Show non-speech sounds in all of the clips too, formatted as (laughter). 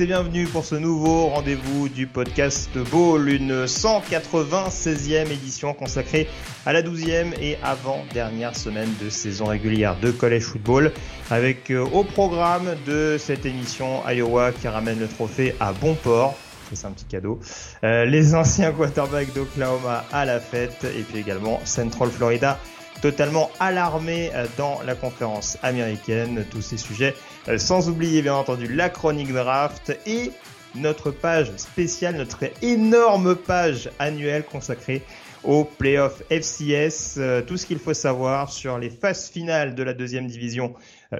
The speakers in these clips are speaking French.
et bienvenue pour ce nouveau rendez-vous du podcast Ball, une 196e édition consacrée à la 12e et avant-dernière semaine de saison régulière de College Football avec euh, au programme de cette émission Iowa qui ramène le trophée à bon port. C'est un petit cadeau. Euh, les anciens quarterbacks d'Oklahoma à la fête et puis également Central Florida totalement alarmé euh, dans la conférence américaine. Tous ces sujets, sans oublier bien entendu la chronique draft et notre page spéciale, notre énorme page annuelle consacrée au playoff FCS, euh, tout ce qu'il faut savoir sur les phases finales de la deuxième division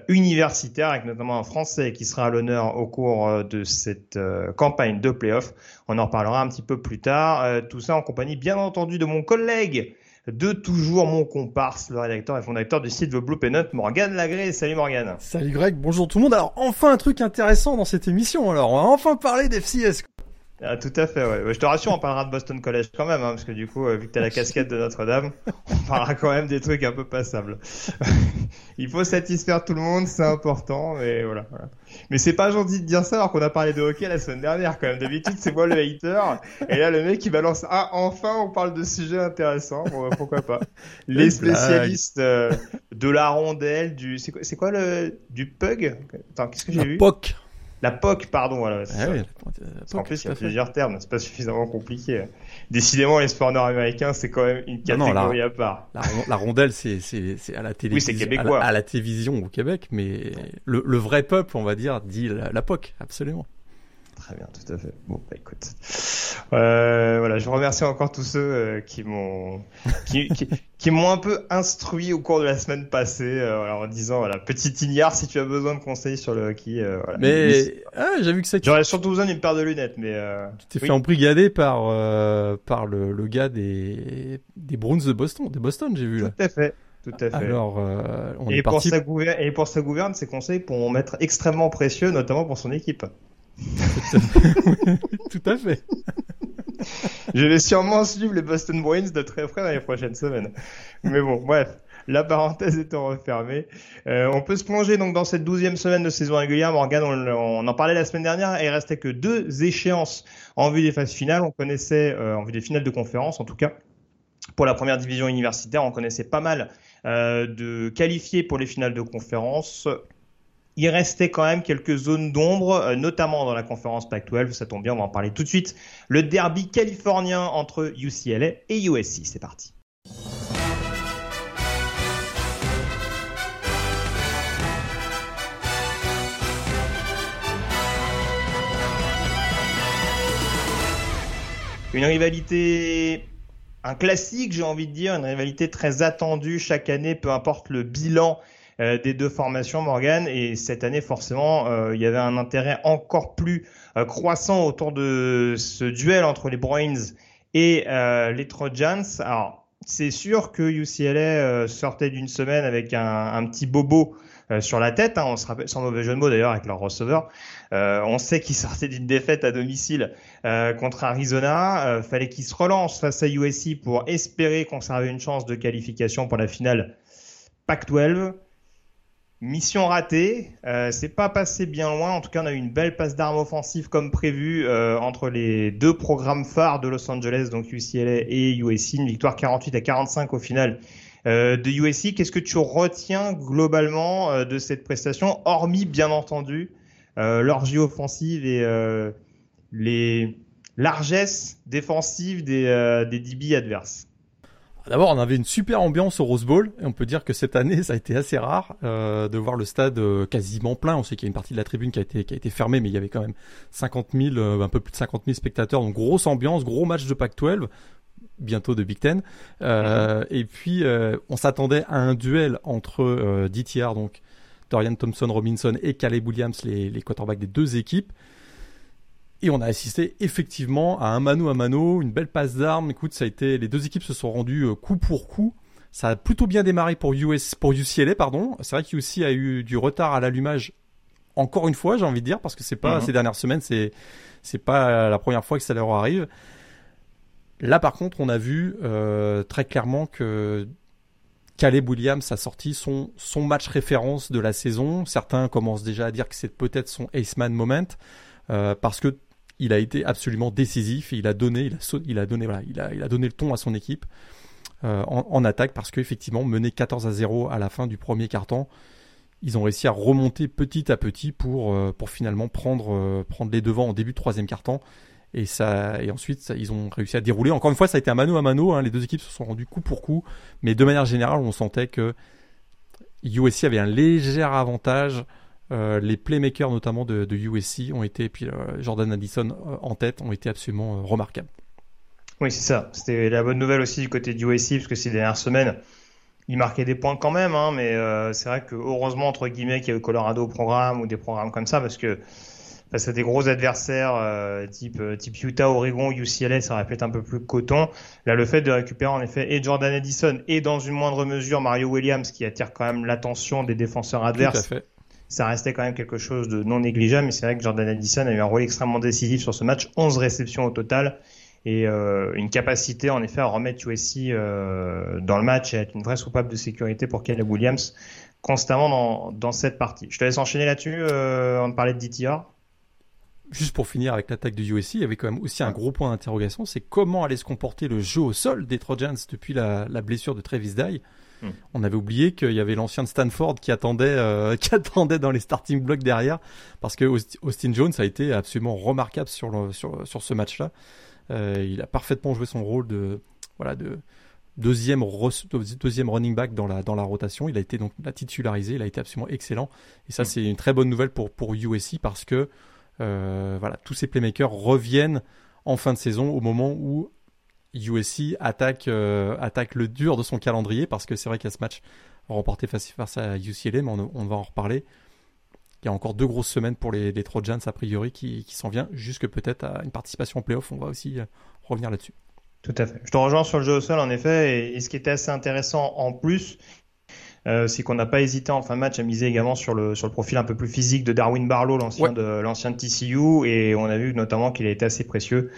universitaire, avec notamment un Français qui sera à l'honneur au cours de cette campagne de playoff. On en reparlera un petit peu plus tard. tout ça en compagnie, bien entendu, de mon collègue de toujours mon comparse, le rédacteur et fondateur du site The Blue Penut, Morgan Lagré. Salut Morgan. Salut Greg, bonjour tout le monde. Alors enfin un truc intéressant dans cette émission. Alors on va enfin parler d'FCS. Ah, tout à fait, ouais. Je te rassure, on parlera de Boston College quand même, hein, parce que du coup, euh, vu que t'as la casquette de Notre-Dame, on parlera quand même des trucs un peu passables. (laughs) Il faut satisfaire tout le monde, c'est important, mais voilà. voilà. Mais c'est pas gentil de dire ça alors qu'on a parlé de hockey la semaine dernière quand même. D'habitude, c'est moi le hater, et là le mec il balance ah enfin on parle de sujets intéressants. Bon, bah, pourquoi pas. Les spécialistes euh, de la rondelle, du c'est quoi, quoi le du pug? Attends, qu'est-ce que j'ai vu? POC. La POC, pardon, voilà. Ah oui, en plus, il y a plusieurs termes, c'est pas suffisamment compliqué. Décidément, les sports nord-américains, c'est quand même une catégorie non, non, la, à part. La, la rondelle, c'est, à la télévision. Oui, c'est québécois. À la, à la, télévision au Québec, mais le, le, vrai peuple, on va dire, dit la, la POC, absolument. Très bien, tout à fait. Bon, bah écoute. Euh, voilà, je remercie encore tous ceux euh, qui m'ont qui, qui, qui m'ont un peu instruit au cours de la semaine passée euh, en disant voilà, petit ignare si tu as besoin de conseils sur le hockey. Voilà. Mais ah, j'ai vu que ça. J'aurais surtout besoin d'une paire de lunettes, mais. Tu t'es oui. fait embrigader par par le, le gars des des Browns de Boston, des Boston, j'ai vu là. Tout à fait. Tout à fait. Alors, on et, est pour parti... sa gouverne, et pour sa gouverne, ses conseils pourront être extrêmement précieux, notamment pour son équipe. (laughs) Tout à fait. Je vais sûrement suivre les Boston Bruins de très près dans les prochaines semaines. Mais bon, bref. La parenthèse étant refermée, euh, on peut se plonger donc dans cette douzième semaine de saison régulière. Morgan, on, en parlait la semaine dernière, et il restait que deux échéances en vue des phases finales. On connaissait, euh, en vue des finales de conférence en tout cas, pour la première division universitaire, on connaissait pas mal euh, de qualifiés pour les finales de conférence il restait quand même quelques zones d'ombre, notamment dans la conférence Pac-12. Ça tombe bien, on va en parler tout de suite. Le derby californien entre UCLA et USC. C'est parti. Une rivalité un classique, j'ai envie de dire, une rivalité très attendue chaque année, peu importe le bilan euh, des deux formations, Morgan. Et cette année, forcément, euh, il y avait un intérêt encore plus euh, croissant autour de ce duel entre les Bruins et les Trojans. Alors, c'est sûr que UCLA sortait d'une semaine avec un, un petit bobo sur la tête. Hein, on se rappelle, sans mauvais jeu de mots d'ailleurs, avec leur receveur. Euh, on sait qu'ils (laughs) sortaient d'une défaite à domicile euh, contre Arizona. Euh, fallait qu'ils se relancent face à USC pour espérer conserver une chance de qualification pour la finale Pac-12. Mission ratée, euh, c'est pas passé bien loin. En tout cas, on a eu une belle passe d'armes offensive comme prévu euh, entre les deux programmes phares de Los Angeles, donc UCLA et USC. Une victoire 48 à 45 au final euh, de USC. Qu'est-ce que tu retiens globalement de cette prestation, hormis bien entendu euh, l'orgie offensive et les largesses défensives des, des DB adverses? D'abord, on avait une super ambiance au Rose Bowl et on peut dire que cette année, ça a été assez rare euh, de voir le stade euh, quasiment plein. On sait qu'il y a une partie de la tribune qui a été qui a été fermée, mais il y avait quand même 50 000, euh, un peu plus de 50 000 spectateurs. Donc grosse ambiance, gros match de Pac-12, bientôt de Big Ten. Euh, Et puis on s'attendait à un duel entre DTR, donc Dorian Thompson Robinson et Caleb Williams, les, les quarterbacks des deux équipes. Et on a assisté effectivement à un mano à mano, une belle passe d'armes. Écoute, ça a été, les deux équipes se sont rendues euh, coup pour coup. Ça a plutôt bien démarré pour US, pour UCLA, pardon. C'est vrai qu'UC a eu du retard à l'allumage. Encore une fois, j'ai envie de dire, parce que c'est pas mhm. ces dernières semaines, c'est c'est pas la première fois que ça leur arrive. Là, par contre, on a vu euh, très clairement que Caleb Williams a sorti son, son match référence de la saison. Certains commencent déjà à dire que c'est peut-être son Aceman moment, euh, parce que il a été absolument décisif et il a donné, il a, donné, voilà, il a, donné le ton à son équipe euh, en, attaque parce qu'effectivement, mené 14 à 0 à la fin du premier quart-temps, ils ont réussi à remonter petit à petit pour, euh, pour finalement prendre, euh, prendre les devants en début de troisième quart-temps. Et, ça, et ensuite, ils ont réussi à dérouler. Encore une fois, ça a été un mano à mano. Hein, les deux équipes se sont rendues coup pour coup. Mais de manière générale, on sentait que USC avait un léger avantage euh, les playmakers notamment de, USC ont été, et puis euh, Jordan Addison euh, en tête, ont été absolument remarquables. Oui, c'est ça. C'était la bonne nouvelle aussi du côté de USC, parce que ces dernières semaines, il marquait des points quand même, hein, mais c'est vrai que heureusement, entre guillemets, qu'il y a eu Colorado au programme ou des programmes comme ça, parce que face à des gros adversaires type, type Utah, Oregon, UCLA, ça aurait pu être un peu plus coton. Là, le fait de récupérer en effet et Jordan Addison et dans une moindre mesure Mario Williams qui attire quand même l'attention des défenseurs adverses. Tout à fait ça restait quand même quelque chose de non négligeable. Mais c'est vrai que Jordan Addison a eu un rôle extrêmement décisif sur ce match, 11 réceptions au total et euh, une capacité en effet à remettre USC euh, dans le match et être une vraie soupape de sécurité pour Caleb Williams constamment dans, dans cette partie. Je te laisse enchaîner là-dessus euh, on parlait de DTR. Juste pour finir avec l'attaque de USC, il y avait quand même aussi un gros point d'interrogation, c'est comment allait se comporter le jeu au sol des Trojans depuis la, la blessure de Travis Dye. Hmm. On avait oublié qu'il y avait l'ancien de Stanford qui attendait, euh, (laughs) qui attendait dans les starting blocks derrière, parce que Austin Jones a été absolument remarquable sur, le, sur, sur ce match-là. Euh, il a parfaitement joué son rôle de, voilà, de deuxième, deuxième running back dans la, dans la rotation. Il a été donc la titularisé, il a été absolument excellent. Et ça, hmm. c'est une très bonne nouvelle pour, pour USC parce que euh, voilà, tous ces playmakers reviennent en fin de saison au moment où USC attaque, euh, attaque le dur de son calendrier parce que c'est vrai qu'il y a ce match remporté face, face à UCLA, mais on, va en reparler. Il y a encore deux grosses semaines pour les, les Trojans a priori qui, qui s'en vient, jusque peut-être à une participation en playoff. On va aussi euh, revenir là-dessus. Tout à fait. Je te rejoins sur le jeu au sol en effet, et ce qui était assez intéressant en plus, euh, c'est qu'on n'a pas hésité en fin de match à miser également sur le sur le profil un peu plus physique de Darwin Barlow, l'ancien de l'ancien de TCU, et on a vu notamment qu'il a été assez précieux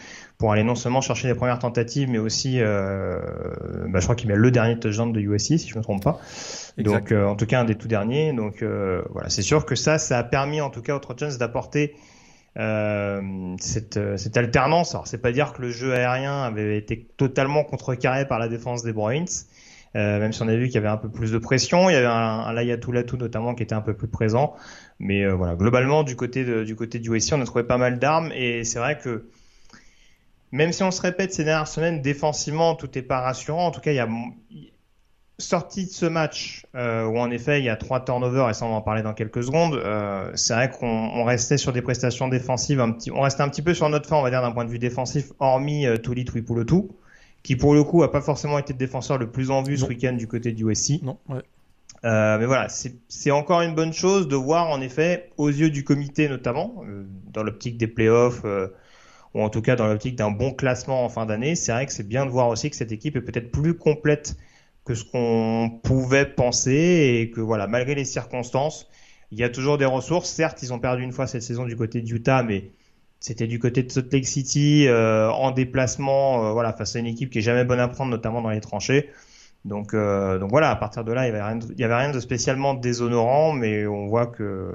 pour aller non seulement chercher les premières tentatives, mais aussi, euh, bah, je crois qu'il met le dernier touchdown de USC si je me trompe pas. Donc euh, en tout cas un des tout derniers. Donc euh, voilà, c'est sûr que ça, ça a permis en tout cas aux Trojans d'apporter cette, cette alternance. Alors c'est pas dire que le jeu aérien avait été totalement contrecarré par la défense des Bruins euh, même si on a vu qu'il y avait un peu plus de pression, il y avait un, un Layatulatu notamment qui était un peu plus présent. Mais euh, voilà, globalement du côté de, du côté du USC, on a trouvé pas mal d'armes et c'est vrai que même si on se répète ces dernières semaines, défensivement tout est pas rassurant. En tout cas, il y a sorti de ce match euh, où en effet il y a trois turnovers et ça on va en parler dans quelques secondes. Euh, c'est vrai qu'on restait sur des prestations défensives un petit, on restait un petit peu sur notre fin on va dire d'un point de vue défensif, hormis euh, Tuli tout qui pour le coup a pas forcément été le défenseur le plus en vue ce week-end du côté du USC. Non, ouais. Euh, mais voilà, c'est encore une bonne chose de voir en effet, aux yeux du comité notamment, dans l'optique des playoffs, euh, ou en tout cas dans l'optique d'un bon classement en fin d'année, c'est vrai que c'est bien de voir aussi que cette équipe est peut-être plus complète que ce qu'on pouvait penser et que voilà, malgré les circonstances, il y a toujours des ressources. Certes, ils ont perdu une fois cette saison du côté d'Utah, mais c'était du côté de Salt Lake City euh, en déplacement, euh, voilà, face à une équipe qui est jamais bonne à prendre, notamment dans les tranchées. Donc, euh, donc voilà, à partir de là, il y avait avait rien de spécialement déshonorant, mais on voit que,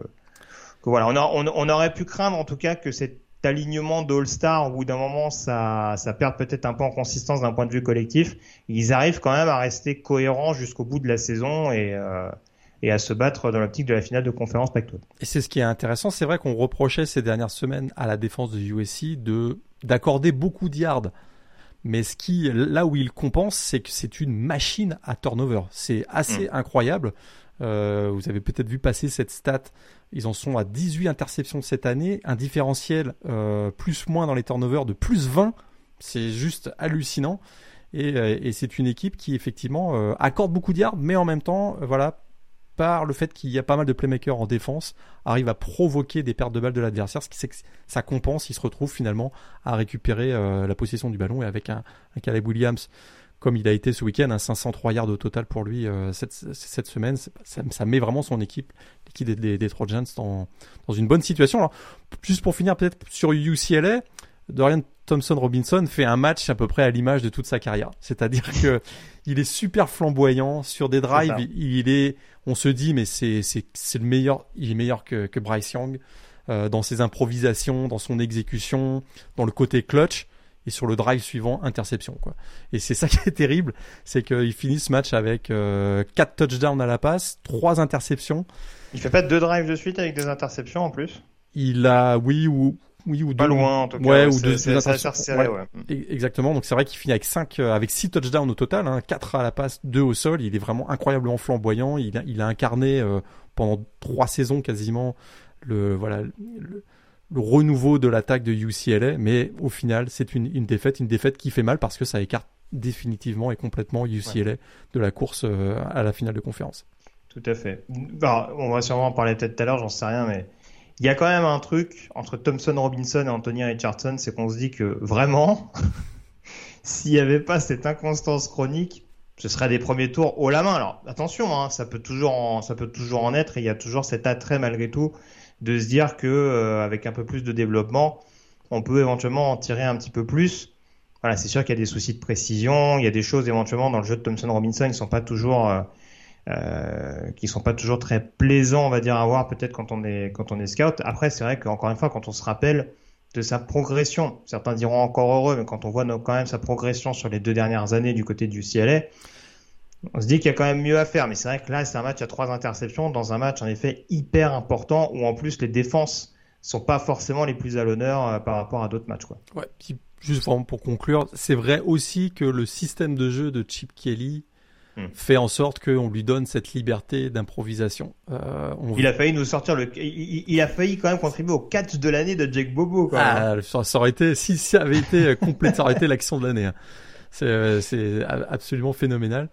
que voilà, on, a, on, on, aurait pu craindre en tout cas que cet alignement d'All-Star, au bout d'un moment, ça, ça perd peut-être un peu en consistance d'un point de vue collectif. Ils arrivent quand même à rester cohérents jusqu'au bout de la saison et euh, et à se battre dans l'optique de la finale de conférence pac Et c'est ce qui est intéressant. C'est vrai qu'on reprochait ces dernières semaines à la défense de USC de d'accorder beaucoup de yards. Mais ce qui, là où il compense, c'est que c'est une machine à turnover. C'est assez mm. incroyable. Euh, vous avez peut-être vu passer cette stat. Ils en sont à 18 interceptions cette année, un différentiel euh, plus-moins dans les turnovers de plus 20. C'est juste hallucinant. Et, euh, et c'est une équipe qui effectivement euh, accorde beaucoup de yards, mais en même temps, voilà, par le fait qu'il y a pas mal de playmakers en défense, arrive à provoquer des pertes de balles de l'adversaire, ce qui fait que ça compense, il se retrouve finalement à récupérer la possession du ballon et avec un, un, Caleb Williams comme il a été ce week-end, un 503 yards au total pour lui euh, cette, cette, semaine, ça, ça, met vraiment son équipe, l'équipe des, des, des Trojans, dans, dans une bonne situation. Alors, juste pour finir peut-être sur UCLA, Dorian Thompson Robinson fait un match à peu près à l'image de toute sa carrière. C'est-à-dire que (laughs) il est super flamboyant sur des drives. il, est, on se dit mais c'est le meilleur. Il est meilleur que, que Bryce Young euh, dans ses improvisations, dans son exécution, dans le côté clutch et sur le drive suivant interception quoi. Et c'est ça (laughs) qui est terrible, c'est qu'il finit ce match avec euh, 4 touchdowns à la passe, 3 interceptions. Il fait pas deux drives de suite avec des interceptions en plus? Il a oui ou oui ou pas loin en tout cas. Ouais, ou deux, deux serré, ouais. E-, exactement. Donc c'est vrai qu'il finit avec 5 euh, avec 6 touchdowns au total, hein, 4 à la passe, 2 au sol. Il est vraiment incroyablement flamboyant. Il a, il a incarné euh, pendant 3 saisons quasiment le voilà le, le renouveau de l'attaque de UCLA, mais au final, c'est une, une, défaite, une défaite qui fait mal parce que ça écarte définitivement et complètement UCLA de la course euh, à la finale de conférence. Tout à fait. Alors, on va sûrement en parler peut-être tout à l'heure, j'en sais rien, mais il y a quand même un truc entre Thompson Robinson et Anthony Richardson, c'est qu'on se dit que vraiment, (laughs) s'il n'y avait pas cette inconstance chronique, ce serait des premiers tours haut la main. Alors attention, hein, ça peut toujours en, ça peut toujours en être. Et il y a toujours cet attrait malgré tout de se dire que euh, avec un peu plus de développement, on peut éventuellement en tirer un petit peu plus. Voilà, c'est sûr qu'il y a des soucis de précision, il y a des choses éventuellement dans le jeu de Thompson Robinson qui sont pas toujours euh, euh, qui sont pas toujours très plaisants, on va dire, à voir peut-être quand on est quand on est scout. Après, c'est vrai qu'encore une fois, quand on se rappelle de sa progression, certains diront encore heureux, mais quand on voit quand même sa progression sur les deux dernières années du côté du CLA, on se dit qu'il y a quand même mieux à faire. Mais c'est vrai que là, c'est un match à trois interceptions dans un match en effet hyper important où en plus les défenses sont pas forcément les plus à l'honneur euh, par rapport à d'autres matchs, quoi. Ouais. Puis juste vraiment pour conclure, c'est vrai aussi que le système de jeu de Chip Kelly Hmm. fait en sorte qu'on lui donne cette liberté d'improvisation. Euh, il a failli nous sortir le, il, il, a failli quand même contribuer au catch de l'année de Jake Bobo. Quand ah, ça, aurait été, si ça avait été complet, ça aurait été l'action de l'année. Hein. C'est, euh, c'est absolument phénoménal.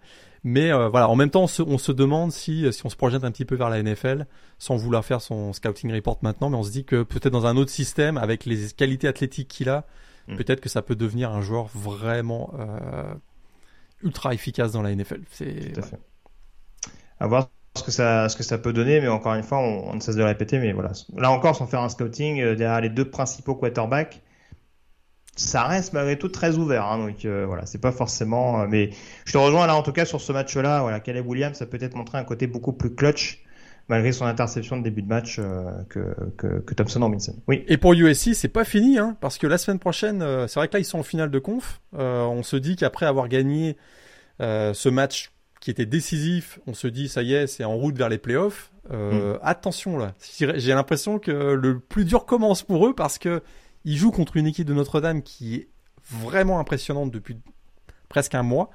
Mais euh, voilà, en même temps, on se, on se, demande si, si on se projette un petit peu vers la NFL, sans vouloir faire son scouting report maintenant, mais on se dit que peut-être dans un autre système, avec les qualités athlétiques qu'il a, hmm. peut-être que ça peut devenir un joueur vraiment euh, ultra efficace dans la NFL. C'est Tout à fait. À voir ce que ça, ce que ça peut donner, mais encore une fois, on, on ne cesse de le répéter, mais voilà. Là encore, sans faire un scouting, euh, derrière les deux principaux quarterbacks, ça reste malgré tout très ouvert. Hein, donc euh, voilà, c'est pas forcément. Euh, mais je te rejoins là en tout cas sur ce match-là. Voilà, Caleb Williams, ça peut être montré un côté beaucoup plus clutch malgré son interception de début de match euh, que, que, que, Thompson Robinson. Oui. Et pour USC, c'est pas fini, hein, parce que la semaine prochaine, c'est vrai que là ils sont en finale de conf. On se dit qu'après avoir gagné ce match qui était décisif, on se dit ça y est, c'est en route vers les playoffs. Mm. Attention là, j'ai l'impression que le plus dur commence pour eux parce que ils jouent contre une équipe de Notre-Dame qui est vraiment impressionnante depuis presque un mois.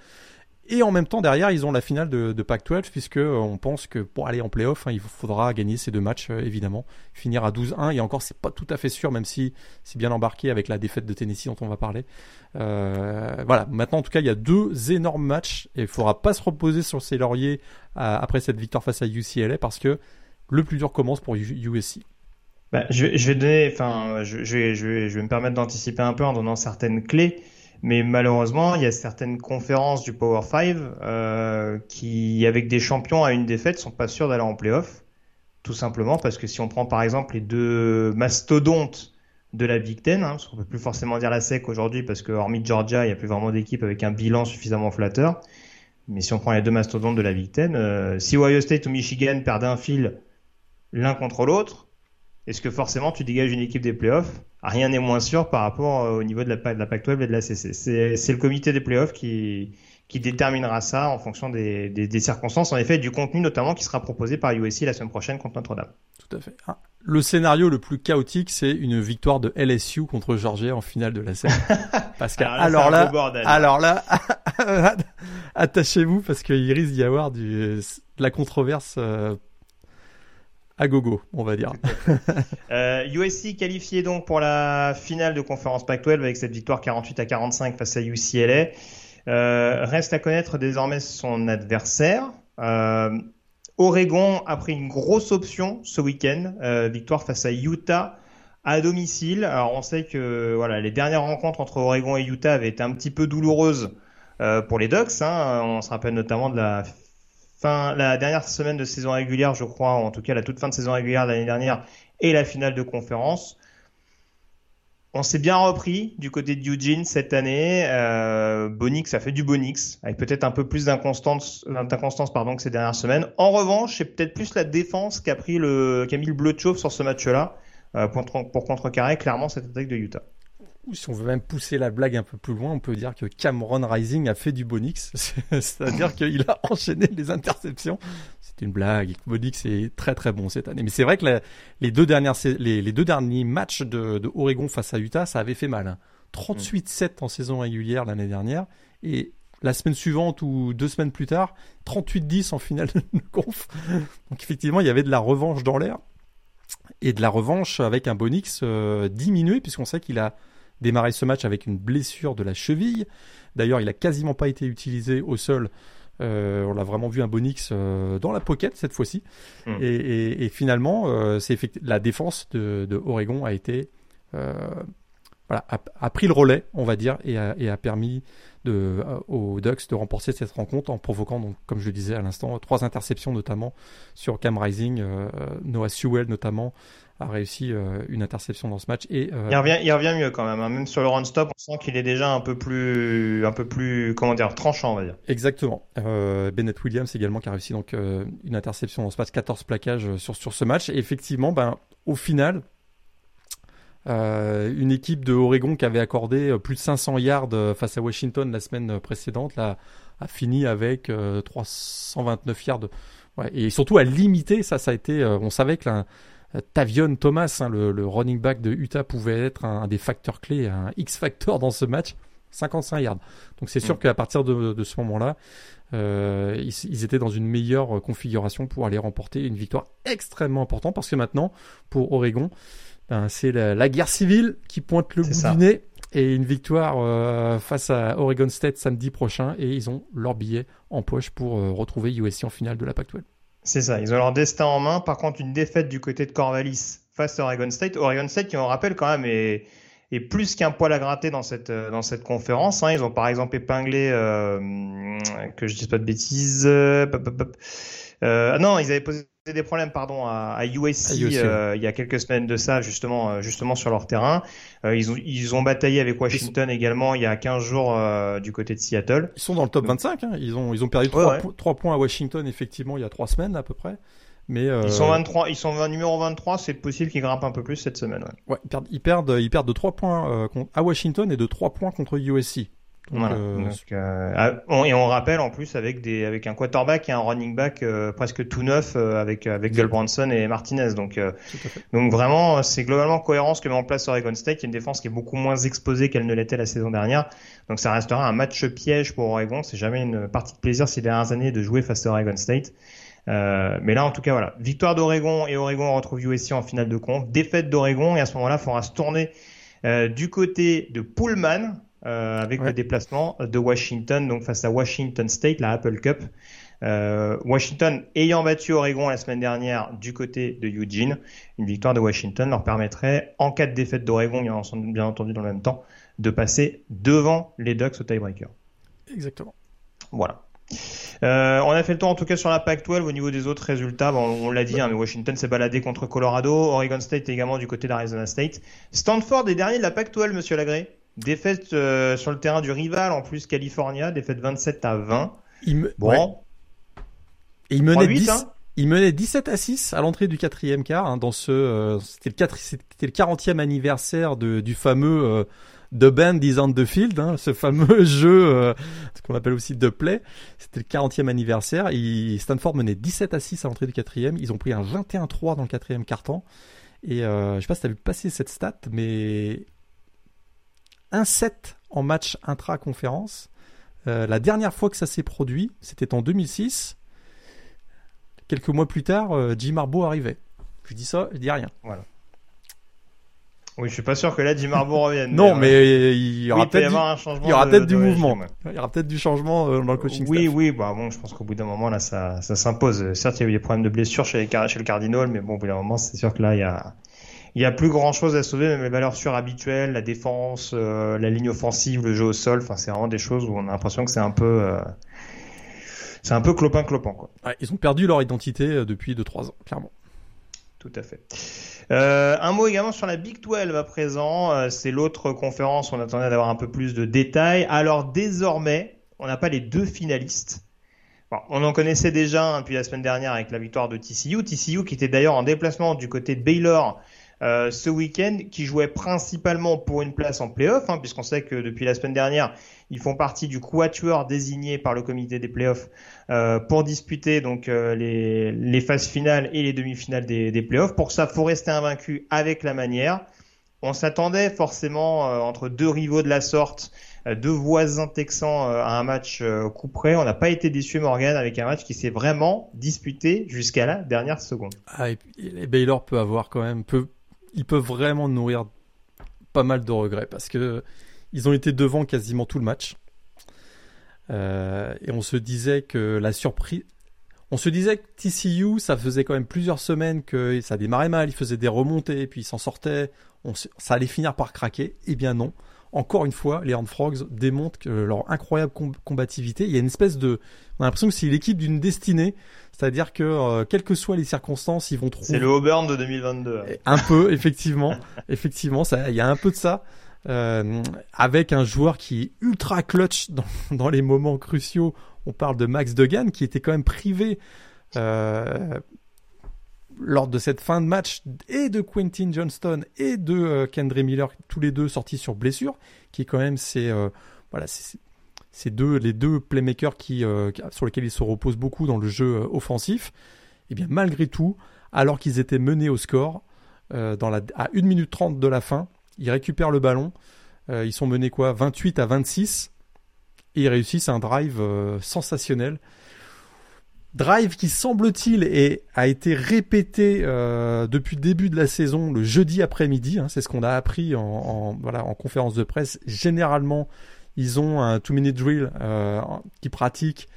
Et en même temps, derrière, ils ont la finale de, de Pac-12, puisque euh, on pense que pour aller en playoff, hein, il faudra gagner ces deux matchs, euh, évidemment. Finir à 12-1, et encore, c'est pas tout à fait sûr, même si c'est bien embarqué avec la défaite de Tennessee dont on va parler. Euh, voilà, maintenant, en tout cas, il y a deux énormes matchs, et il faudra pas se reposer sur ses lauriers après cette victoire face à UCLA, parce que le plus dur commence pour USC. Bah, je, vais donner, enfin, je, vais, me permettre d'anticiper un peu en donnant certaines clés. Mais malheureusement, il y a certaines conférences du Power 5 euh, qui, avec des champions à une défaite, sont pas sûrs d'aller en playoff. Tout simplement parce que si on prend par exemple les deux mastodontes de la Big Ten, hein, parce qu'on peut plus forcément dire la SEC aujourd'hui parce que hormis Georgia, il n'y a plus vraiment d'équipe avec un bilan suffisamment flatteur. Mais si on prend les deux mastodontes de la Big Ten, euh, si Ohio State ou Michigan perdent un fil l'un contre l'autre, est-ce que forcément tu dégages une équipe des playoffs? Rien n'est moins sûr par rapport au niveau de la, de la Pac-12 et de la CC. C'est le comité des playoffs qui, qui déterminera ça en fonction des, des, des, circonstances, en effet, du contenu notamment qui sera proposé par USC la semaine prochaine contre Notre-Dame. Tout à fait. Ah, le scénario le plus chaotique, c'est une victoire de LSU contre Georgia en finale de la série. (laughs) Parce que alors là, alors là, (laughs) attachez-vous parce qu'il risque d'y avoir du, de la controverse euh, à gogo, on va dire. (laughs) euh, USC qualifié donc pour la finale de conférence Pac-12 avec cette victoire 48 à 45 face à UCLA. Euh, reste à connaître désormais son adversaire. Euh, Oregon a pris une grosse option ce week-end, euh, victoire face à Utah à domicile. Alors on sait que voilà les dernières rencontres entre Oregon et Utah avaient été un petit peu douloureuses euh, pour les Ducks. Hein. On se rappelle notamment de la fin, la dernière semaine de saison régulière, je crois, en tout cas la toute fin de saison régulière l'année dernière et la finale de conférence. On s'est bien repris du côté de Eugene cette année. Euh, Bonix a fait du Bonix, avec peut-être un peu plus d'inconstance, pardon, que ces dernières semaines. En revanche, c'est peut-être plus la défense qu'a pris le, qu'a mis le bleu de chauve sur ce match-là euh, pour, pour contrecarrer clairement cette attaque de Utah si on veut même pousser la blague un peu plus loin, on peut dire que Cameron Rising a fait du Bonix, (laughs) c'est-à-dire qu'il a enchaîné les interceptions. C'est une blague. Bonix est très très bon cette année, mais c'est vrai que les deux dernières les, deux derniers matchs de, Oregon face à Utah, ça avait fait mal. 38-7 hein. en saison régulière l'année dernière et la semaine suivante ou deux semaines plus tard, 38-10 en finale de (laughs) conf. Donc effectivement, il y avait de la revanche dans l'air et de la revanche avec un Bonix euh, diminué puisqu'on sait qu'il a démarré ce match avec une blessure de la cheville. D'ailleurs, il a quasiment pas été utilisé au sol. Euh, on l'a vraiment vu un Bonix euh, dans la pocket cette fois-ci. Hmm. Et, finalement, euh, c'est la défense de, Oregon a été voilà, a, pris le relais, on va dire, et a, permis de, aux Ducks de remporter cette rencontre en provoquant, donc, comme je le disais à l'instant, trois interceptions notamment sur Cam Rising, Noah Sewell notamment, a réussi euh, une interception dans ce match. Et, euh, il, revient, il revient mieux quand même. Hein. Même sur le run stop, on sent qu'il est déjà un peu plus, un peu plus, comment dire, tranchant, on va dire. Exactement. Euh, Bennett Williams également qui a réussi donc une interception dans ce match, 14 plaquages sur sur ce match. Et effectivement, ben au final. une équipe de Oregon qui avait accordé plus de 500 yards face à Washington la semaine précédente là, a fini avec 329 yards. Ouais, et surtout à limiter, ça, ça a été. on savait que Tavion Thomas, hein, le, running back de Utah, pouvait être un, des facteurs clés, un X-factor dans ce match. 55 yards. Donc c'est sûr mm. qu'à partir de, ce moment-là, euh, ils, étaient dans une meilleure configuration pour aller remporter une victoire extrêmement importante parce que maintenant, pour Oregon, ben, c'est la, guerre civile qui pointe le bout du nez et une victoire euh, face à Oregon State samedi prochain et ils ont leur billet en poche pour euh, retrouver USC en finale de la Pac-12. C'est ça, ils ont leur destin en main. Par contre, une défaite du côté de Corvallis face à Oregon State. Oregon State, qui on rappelle quand même, est, plus qu'un poil à gratter dans cette, dans cette conférence. Hein. Ils ont par exemple épinglé, euh, que je dise pas de bêtises, euh, euh, non, ils avaient posé des problèmes pardon à, à USC, euh, il y a quelques semaines de ça justement euh, justement sur leur terrain. Euh, ils ont ils ont bataillé avec Washington également il y a 15 jours du côté de Seattle. Ils sont dans le top 25 hein. ils ont ils ont perdu 3, points à Washington effectivement il y a 3 semaines à peu près. Mais ils sont 23 ils sont numéro 23, c'est possible qu'ils grimpent un peu plus cette semaine ouais. ils perdent ils perdent ils perdent de 3 points à Washington et de 3 points contre USC. Voilà. Euh, euh, ah, et on rappelle en plus avec des avec un quarterback et un running back euh, presque tout neuf avec avec Gal Branson et Martinez. Donc donc vraiment c'est globalement cohérent ce que met en place Oregon State, une défense qui est beaucoup moins exposée qu'elle ne l'était la saison dernière. Donc ça restera un match piège pour Oregon. C'est jamais une partie de plaisir ces dernières années de jouer face à Oregon State. mais là, en tout cas, voilà, victoire d'Oregon et Oregon retrouve USC en finale de conf, défaite d'Oregon et à ce moment-là, il faudra se tourner du côté de Pullman, euh, avec le déplacement de Washington, donc face à Washington State, la Apple Cup. Euh, Washington ayant battu Oregon la semaine dernière du côté de Eugene, une victoire de Washington leur permettrait, en cas de défaite d'Oregon, bien entendu dans le même temps, de passer devant les Ducks au tiebreaker. Exactement. Voilà. Euh, on a fait le tour en tout cas sur la Pac-12 au niveau des autres résultats. Bon, on l'a dit, hein, mais Washington s'est baladé contre Colorado, Oregon State également du côté d'Arizona State. Stanford est dernier de la Pac-12, monsieur Lagré. Défaite euh, sur le terrain du rival, en plus California, défaite 27 à 20. Il Bon. il menait 10, hein. il menait 17 à 6 à l'entrée du quatrième quart. Hein, dans ce, euh, c'était le, c'était le 40e anniversaire de, du fameux euh, The Band is on the Field, hein, ce fameux (laughs) jeu ce qu'on appelle aussi The Play. C'était le 40e anniversaire. Stanford menait 17 à 6 à l'entrée du quatrième. Ils ont pris un 21-3 dans le quatrième quart-temps. Et euh, je sais pas si tu as vu passer cette stat, mais un set en match intra-conférence. Euh, la dernière fois que ça s'est produit, c'était en 2006. Quelques mois plus tard, euh, Jim Harbaugh arrivait. Je dis ça, je dis rien. Voilà. Oui, je suis pas sûr que là Jim Harbaugh revienne. non, mais, il y aura peut-être du, il y aura peut-être du mouvement. Il y aura peut-être du changement euh, dans le coaching oui, staff. Oui, bah bon, je pense qu'au bout d'un moment là, ça, ça s'impose. Certes, il y a eu des problèmes de blessures chez, chez le Cardinal, mais bon, au bout d'un moment, c'est sûr que là, il y a, il y a plus grand chose à sauver, même les valeurs sûres habituelles, la défense, euh, la ligne offensive, le jeu au sol. Enfin, c'est vraiment des choses où on a l'impression que c'est un peu, euh, c'est un peu clopin clopin quoi. ils ont perdu leur identité depuis 2-3 ans, clairement. Tout à fait. Euh, un mot également sur la Big 12 à présent. Euh, c'est l'autre conférence on attendait d'avoir un peu plus de détails. Alors désormais, on n'a pas les deux finalistes. Bon, on en connaissait déjà hein, depuis la semaine dernière avec la victoire de TCU. TCU qui était d'ailleurs en déplacement du côté de Baylor euh, ce week-end, qui jouait principalement pour une place en playoff, hein, puisqu'on sait que depuis la semaine dernière, ils font partie du quatuor désigné par le comité des playoffs euh, pour disputer donc euh, les, les, phases finales et les demi-finales des, des playoffs. Pour ça, faut rester invaincu avec la manière. On s'attendait forcément entre deux rivaux de la sorte, deux voisins texans à un match coup près. On n'a pas été déçu Morgan avec un match qui s'est vraiment disputé jusqu'à la dernière seconde. Ah, et, Baylor peut avoir quand même peut ils peuvent vraiment nourrir pas mal de regrets parce que ils ont été devant quasiment tout le match. Euh, et on se disait que la surprise. On se disait que TCU, ça faisait quand même plusieurs semaines que ça démarrait mal, ils faisaient des remontées, puis ils s'en sortaient, on, ça allait finir par craquer. Eh bien non. Encore une fois, les Horned Frogs démontrent leur incroyable combativité. Il y a une espèce de, on a l'impression que c'est l'équipe d'une destinée. C'est-à-dire que, euh, quelles que soient les circonstances, ils vont trouver. C'est le Auburn de 2022. Un peu, effectivement. (laughs) effectivement, ça, il y a un peu de ça. Euh, avec un joueur qui est ultra clutch dans, (laughs) dans, les moments cruciaux. On parle de Max Degan qui était quand même privé euh, lors de cette fin de match et de Quentin Johnston et de euh, Kendra Miller, tous les deux sortis sur blessure, qui quand même c'est euh, voilà c'est ces deux, les deux playmakers qui, euh, sur lesquels ils se reposent beaucoup dans le jeu euh, offensif, et eh bien malgré tout, alors qu'ils étaient menés au score, dans la, à 1 minute 30 de la fin, ils récupèrent le ballon, ils sont menés quoi? 28 à 26, et ils réussissent un drive sensationnel. Drive qui semble-t-il a été répété depuis le début de la saison le jeudi après-midi. Hein, c'est ce qu'on a appris en, voilà, en conférence de presse. Généralement, ils ont un two-minute drill euh, qui pratique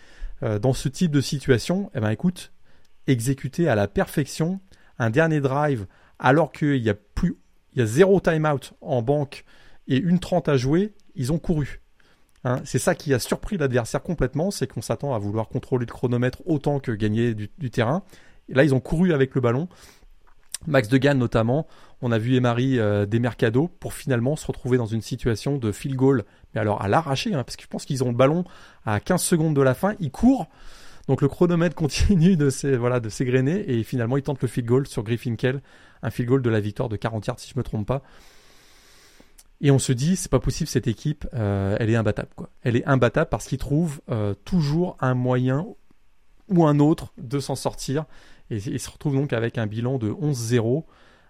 euh, dans ce type de situation, eh ben écoute, exécuter à la perfection un dernier drive alors qu'il y a plus, il y a zéro timeout en banque et une 30 à jouer, ils ont couru. Hein, c'est ça qui a surpris l'adversaire complètement, c'est qu'on s'attend à vouloir contrôler le chronomètre autant que gagner du, terrain. Et là, ils ont couru avec le ballon. Max Degan notamment, on a vu Emery euh, des Mercado pour finalement se retrouver dans une situation de field goal, mais alors à l'arracher, hein, parce que je pense qu'ils ont le ballon à 15 secondes de la fin, ils courent, donc le chronomètre (laughs) continue de s'égrener et finalement ils tentent le field goal sur Griffin Kell, un field goal de la victoire de 40 yards si je me trompe pas. Et on se dit, c'est pas possible, cette équipe, euh, elle est imbattable. Quoi. Elle est imbattable parce qu'ils trouvent euh, toujours un moyen ou un autre de s'en sortir. Et ils se retrouvent donc avec un bilan de 11-0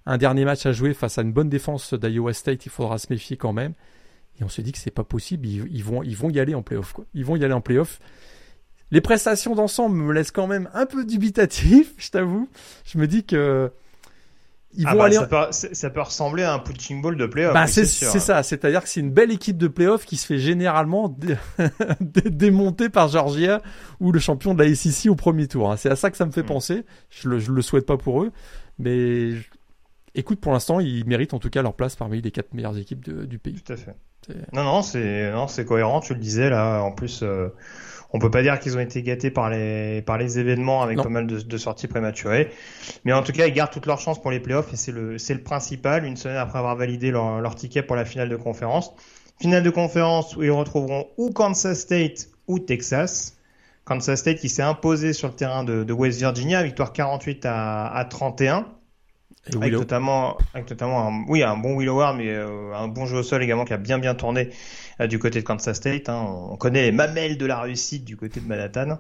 un dernier match à jouer face à une bonne défense d'Iowa State, il faudra se méfier quand même. Et on se dit que c'est pas possible, ils, vont, ils vont y aller en playoff. Quoi. Ils vont y aller en playoff. Les prestations d'ensemble me laissent quand même un peu dubitatif, (laughs) je t'avoue. Je me dis que ils ah vont bah, aller. Ça peut, ça peut, ressembler à un punching ball de playoff. Bah, c'est ça, c'est-à-dire que c'est une belle équipe de playoff qui se fait généralement (laughs) démonter par Georgia ou le champion de la SEC au premier tour. Hein. C'est à ça que ça me fait hmm. penser. Je le, je le souhaite pas pour eux, mais écoute, pour l'instant, ils méritent en tout cas leur place parmi les quatre meilleures équipes du pays. Tout à fait. Non, non, c'est non, c'est cohérent. Tu le disais là. En plus, euh, on peut pas dire qu'ils ont été gâtés par les par les événements avec pas mal de, de, sorties prématurées. Mais en tout cas, ils gardent toutes leurs chances pour les playoffs et c'est le c'est le principal. Une semaine après avoir validé leur, leur ticket pour la finale de conférence. Finale de conférence où ils retrouveront ou Kansas State ou Texas. Kansas State qui s'est imposé sur le terrain de, de West Virginia, victoire 48 à, à 31 avec notamment, avec notamment un, oui, un bon Will Howard, mais euh, un bon jeu au sol également qui a bien bien tourné euh, du côté de Kansas State. Hein. On connaît les mamelles de la réussite du côté de Manhattan.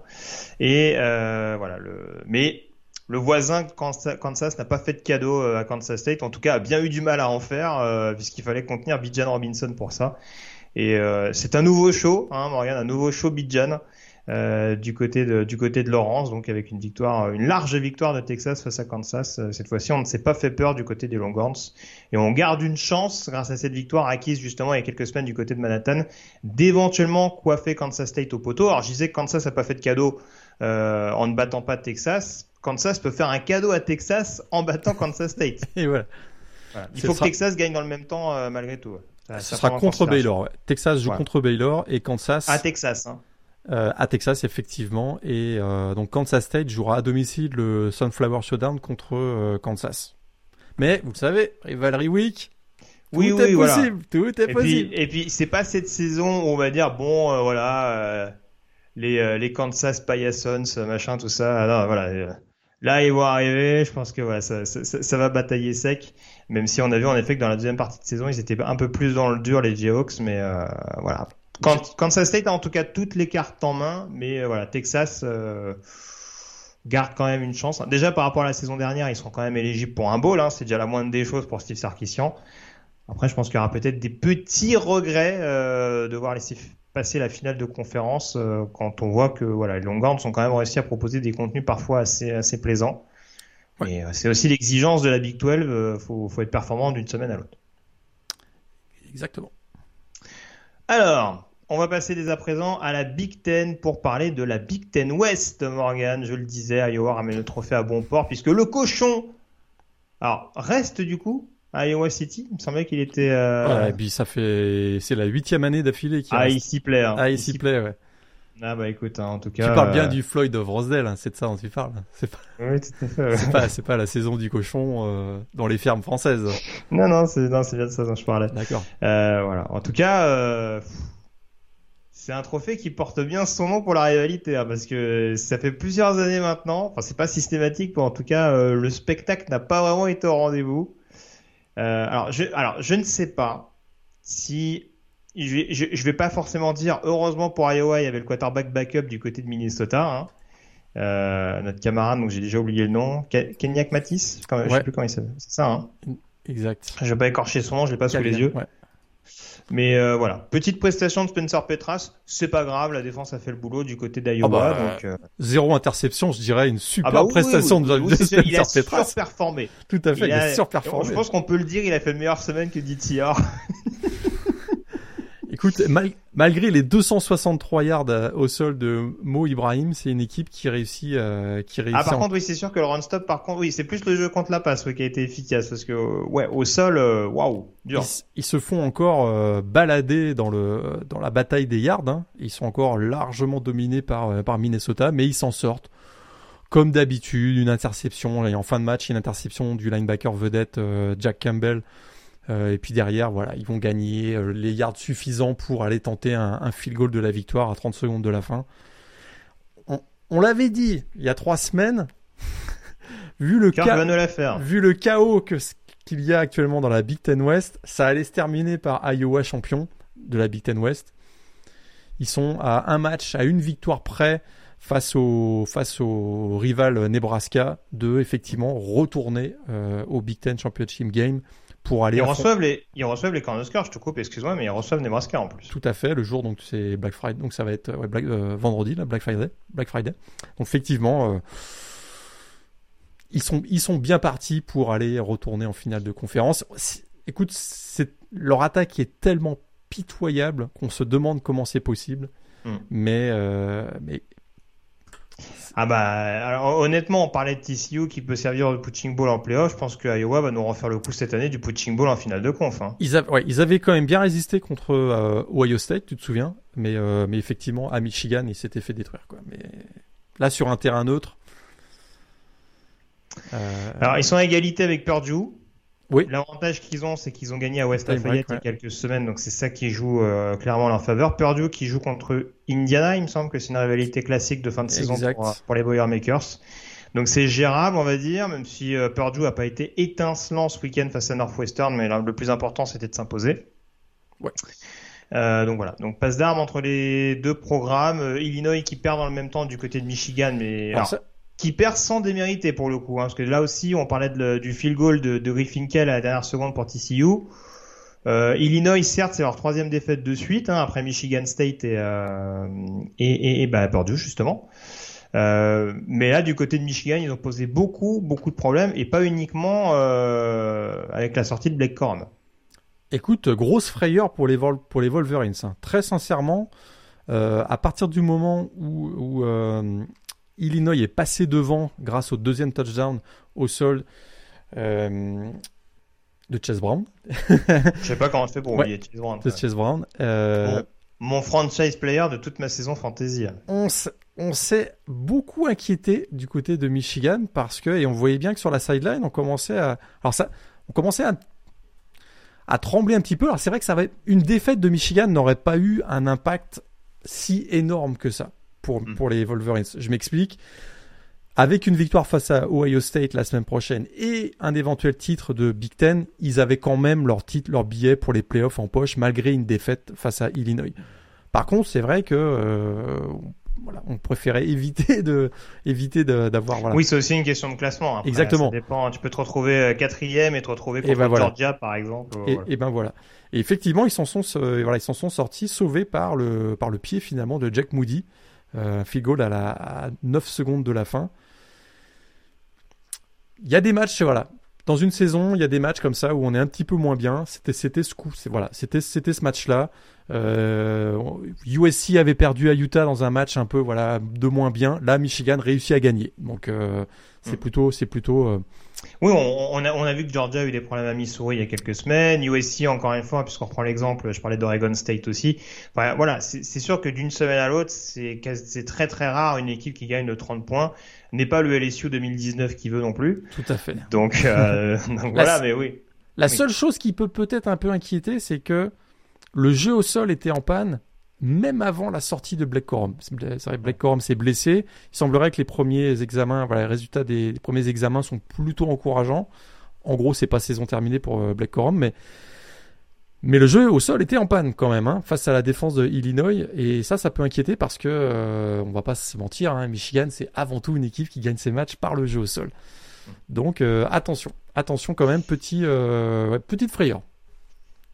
Et euh, voilà. Le... Mais le voisin Kansas n'a pas fait de cadeau à Kansas State, en tout cas a bien eu du mal à en faire puisqu'il fallait contenir Bijan Robinson pour ça. Et c'est un nouveau show, hein, Morgan, un nouveau show Bijan. Euh, du côté de du côté de Lawrence, donc avec une victoire, une large victoire de Texas face à Kansas. Euh, cette fois-ci, on ne s'est pas fait peur du côté des Longhorns et on garde une chance grâce à cette victoire acquise justement il y a quelques semaines du côté de Manhattan d'éventuellement coiffer Kansas State au poteau. Alors je disais que Kansas n'a pas fait de cadeau euh, en ne battant pas Texas. Kansas peut faire un cadeau à Texas en battant Kansas State. (laughs) et voilà. Il faut que Texas gagne dans le même temps malgré tout. Ça, Ce sera contre Baylor. Texas joue contre Baylor et Kansas. À Texas. Hein. Euh, à Texas effectivement et euh, donc Kansas State jouera à domicile le Sunflower Showdown contre euh, Kansas. Mais vous le savez, Rivalry Week, tout oui, est possible, tout est et possible. Puis, et puis c'est pas cette saison où on va dire bon voilà les les Kansas Payassons machin tout ça. Alors, voilà. Là, ils vont arriver. Je pense que voilà, ça, ça, ça, va batailler sec. Même si on a vu en effet que dans la deuxième partie de saison, ils étaient un peu plus dans le dur les Jayhawks, mais voilà. Quand, Kansas State a en tout cas toutes les cartes en main, mais euh, voilà, Texas euh, garde quand même une chance. Déjà par rapport à la saison dernière, ils seront quand même éligibles pour un bowl, hein, c'est déjà la moindre des choses pour Steve Sarkisian. Après, je pense qu'il y aura peut-être des petits regrets euh, de voir laisser passer la finale de conférence quand on voit que voilà, les Longhorns sont quand même réussi à proposer des contenus parfois assez, assez plaisants. Et c'est aussi l'exigence de la Big 12, faut, faut être performant d'une semaine à l'autre. Exactement. Alors, on va passer dès à présent à la Big Ten pour parler de la Big Ten West, Morgan. Je le disais, Iowa ramène le trophée à bon port puisque le cochon, alors reste du coup à Iowa City. Il me semblait qu'il était. Euh... Ouais, et puis ça fait, c'est la huitième année d'affilée qui. Ah, ici plaît. Hein. Ah, ici plaît, ouais. Ah bah écoute, hein, en tout cas. Tu parles bien euh, du Floyd of Rosedale, hein, c'est de ça dont tu parles. C'est pas. Oui, tout à fait. (laughs) c'est pas, c'est pas la saison du cochon euh, dans les fermes françaises. Non, non, c'est non, c'est bien de ça dont je parlais. D'accord. Euh, voilà. En tout cas, c'est un trophée qui porte bien son nom pour la rivalité, hein, parce que ça fait plusieurs années maintenant. Enfin, c'est pas systématique, mais en tout cas, le spectacle n'a pas vraiment été au rendez-vous. Alors, je, alors, je ne sais pas si je je, vais pas forcément dire heureusement pour Iowa, il y avait le quarterback backup du côté de Minnesota. Hein. Euh, notre camarade, donc j'ai déjà oublié le nom, Kenyak Matisse, je sais plus comment il s'appelle. C'est ça, hein Exact. Je vais pas écorcher son nom, je l'ai pas sous les yeux. Ouais. Mais euh, voilà, petite prestation de Spencer Petras, c'est pas grave, la défense a fait le boulot du côté d'Iowa. Ah bah, donc, euh... Zéro interception, je dirais une super ah bah prestation de, Spencer il a surperformé. Tout à fait, il, a, surperformé. Je pense qu'on peut le dire, il a fait une meilleure semaine que DTR. (laughs) Écoute, malgré les 263 yards euh, au sol de Mo Ibrahim, c'est une équipe qui réussit, euh, qui réussit. Ah par contre oui, c'est sûr que le run stop, par contre oui, c'est plus le jeu contre la passe qui a été efficace parce que ouais, au sol, euh, waouh, dur. Ils, se font encore euh, balader dans le dans la bataille des yards. Hein. Ils sont encore largement dominés par par Minnesota, mais ils s'en sortent. Comme d'habitude, une interception et en fin de match, une interception du linebacker vedette Jack Campbell et puis derrière, voilà, ils vont gagner euh, les yards suffisants pour aller tenter un, un, field goal de la victoire à 30 secondes de la fin. On, on l'avait dit il y a trois semaines. (laughs) vu, le vu le chaos que qu'il y a actuellement dans la Big Ten West, ça allait se terminer par Iowa champion de la Big Ten West. Ils sont à un match, à une victoire près face au face au rival Nebraska de effectivement retourner euh, au Big Ten Championship Game pour aller. Ils reçoivent les, ils reçoivent les je te coupe, excuse-moi, mais ils reçoivent Nebraska en plus. Tout à fait, le jour donc c'est Black Friday, donc ça va être ouais, Black, euh, vendredi là, Black Friday, Black Friday. Donc effectivement, euh, ils sont ils sont bien partis pour aller retourner en finale de conférence. Écoute, c'est leur attaque est tellement pitoyable qu'on se demande comment c'est possible. Hmm. Mais euh, mais ah bah, alors, honnêtement, on parlait de TCU qui peut servir de punching ball en playoff. Je pense que Iowa va nous refaire le coup cette année du punching ball en finale de conf. Hein. Ils, ouais, ils avaient quand même bien résisté contre euh, Ohio State, tu te souviens? Mais, euh, mais effectivement, à Michigan, ils s'étaient fait détruire. Quoi. Mais là, sur un terrain neutre. Euh... Alors, ils sont à égalité avec Purdue. Oui. L'avantage qu'ils ont, c'est qu'ils ont gagné à West Lafayette il y a quelques semaines, donc c'est ça qui joue euh, clairement en leur faveur. Purdue qui joue contre Indiana, il me semble que c'est une rivalité classique de fin de saison pour, les Boilermakers. Donc c'est gérable, on va dire, même si euh, Purdue a pas été étincelant ce week-end face à Northwestern, mais le plus important c'était de s'imposer. Ouais. Euh, donc voilà, donc passe d'armes entre les deux programmes. Illinois qui perd dans le même temps du côté de Michigan, mais qui perd sans démériter pour le coup, hein, parce que là aussi on parlait du field goal de, de Griffinkel à la dernière seconde pour TCU. Euh, Illinois, certes, c'est leur troisième défaite de suite, hein, après Michigan State et, euh, et, bah, Purdue, justement. Euh, mais là, du côté de Michigan, ils ont posé beaucoup, beaucoup de problèmes, et pas uniquement euh, avec la sortie de Blake Corn. Écoute, grosse frayeur pour les, Vol pour les Wolverines. Hein. Très sincèrement, à partir du moment où, Illinois est passé devant grâce au deuxième touchdown au sol euh, de Chase Brown. (laughs) Je sais pas comment je fais pour oublier Chase Brown. De Chase Brown. Euh, mon, mon, franchise player de toute ma saison fantasy. On, on s'est beaucoup inquiété du côté de Michigan parce que, et on voyait bien que sur la sideline, on commençait à. Alors ça, on commençait à à trembler un petit peu. Alors c'est vrai que ça va une défaite de Michigan n'aurait pas eu un impact si énorme que ça pour, mm. pour les Wolverines. Je m'explique. Avec une victoire face à Ohio State la semaine prochaine et un éventuel titre de Big Ten, ils avaient quand même leur titre, leur billet pour les playoffs en poche malgré une défaite face à Illinois. Par contre, c'est vrai que euh, voilà, on préférait (laughs) éviter de éviter d'avoir voilà. Oui, c'est aussi une question de classement. Après, Exactement. Ça dépend. Tu peux te retrouver euh, quatrième et te retrouver contre ben voilà. Georgia par exemple. Et, voilà. et, ben voilà. Et effectivement, ils s'en sont euh, voilà, ils s'en sont sortis sauvés par le par le pied finalement de Jack Moody, euh, field goal à la à 9 secondes de la fin. Il y a des matchs voilà. Dans une saison, il y a des matchs comme ça où on est un petit peu moins bien. C'était c'était ce coup, voilà, c'était c'était ce match-là. Euh, USC avait perdu à Utah dans un match un peu voilà de moins bien. Là, Michigan réussit à gagner. Donc euh, c'est mm. plutôt c'est plutôt. Euh... Oui, on, on, a, on a vu que Georgia a eu des problèmes à Missouri il y a quelques semaines. USC encore une fois, puisqu'on reprend l'exemple, je parlais d'Oregon State aussi. Enfin, voilà, c'est sûr que d'une semaine à l'autre, c'est très très rare une équipe qui gagne de 30 points. N'est pas le LSU 2019 qui veut non plus. Tout à fait. Donc, euh, (laughs) donc voilà, mais oui. La oui. seule chose qui peut peut-être un peu inquiéter, c'est que le jeu au sol était en panne même avant la sortie de Black Corum. Black Corum s'est blessé. Il semblerait que les premiers examens, les résultats des, premiers examens sont plutôt encourageants. En gros, c'est pas saison terminée pour euh, Black Corum, mais mais le jeu au sol était en panne quand même hein, face à la défense de Illinois et ça, ça peut inquiéter parce que euh, on va pas se mentir, hein, Michigan c'est avant tout une équipe qui gagne ses matchs par le jeu au sol. Donc euh, attention, attention quand même, petit euh, petite frayeur.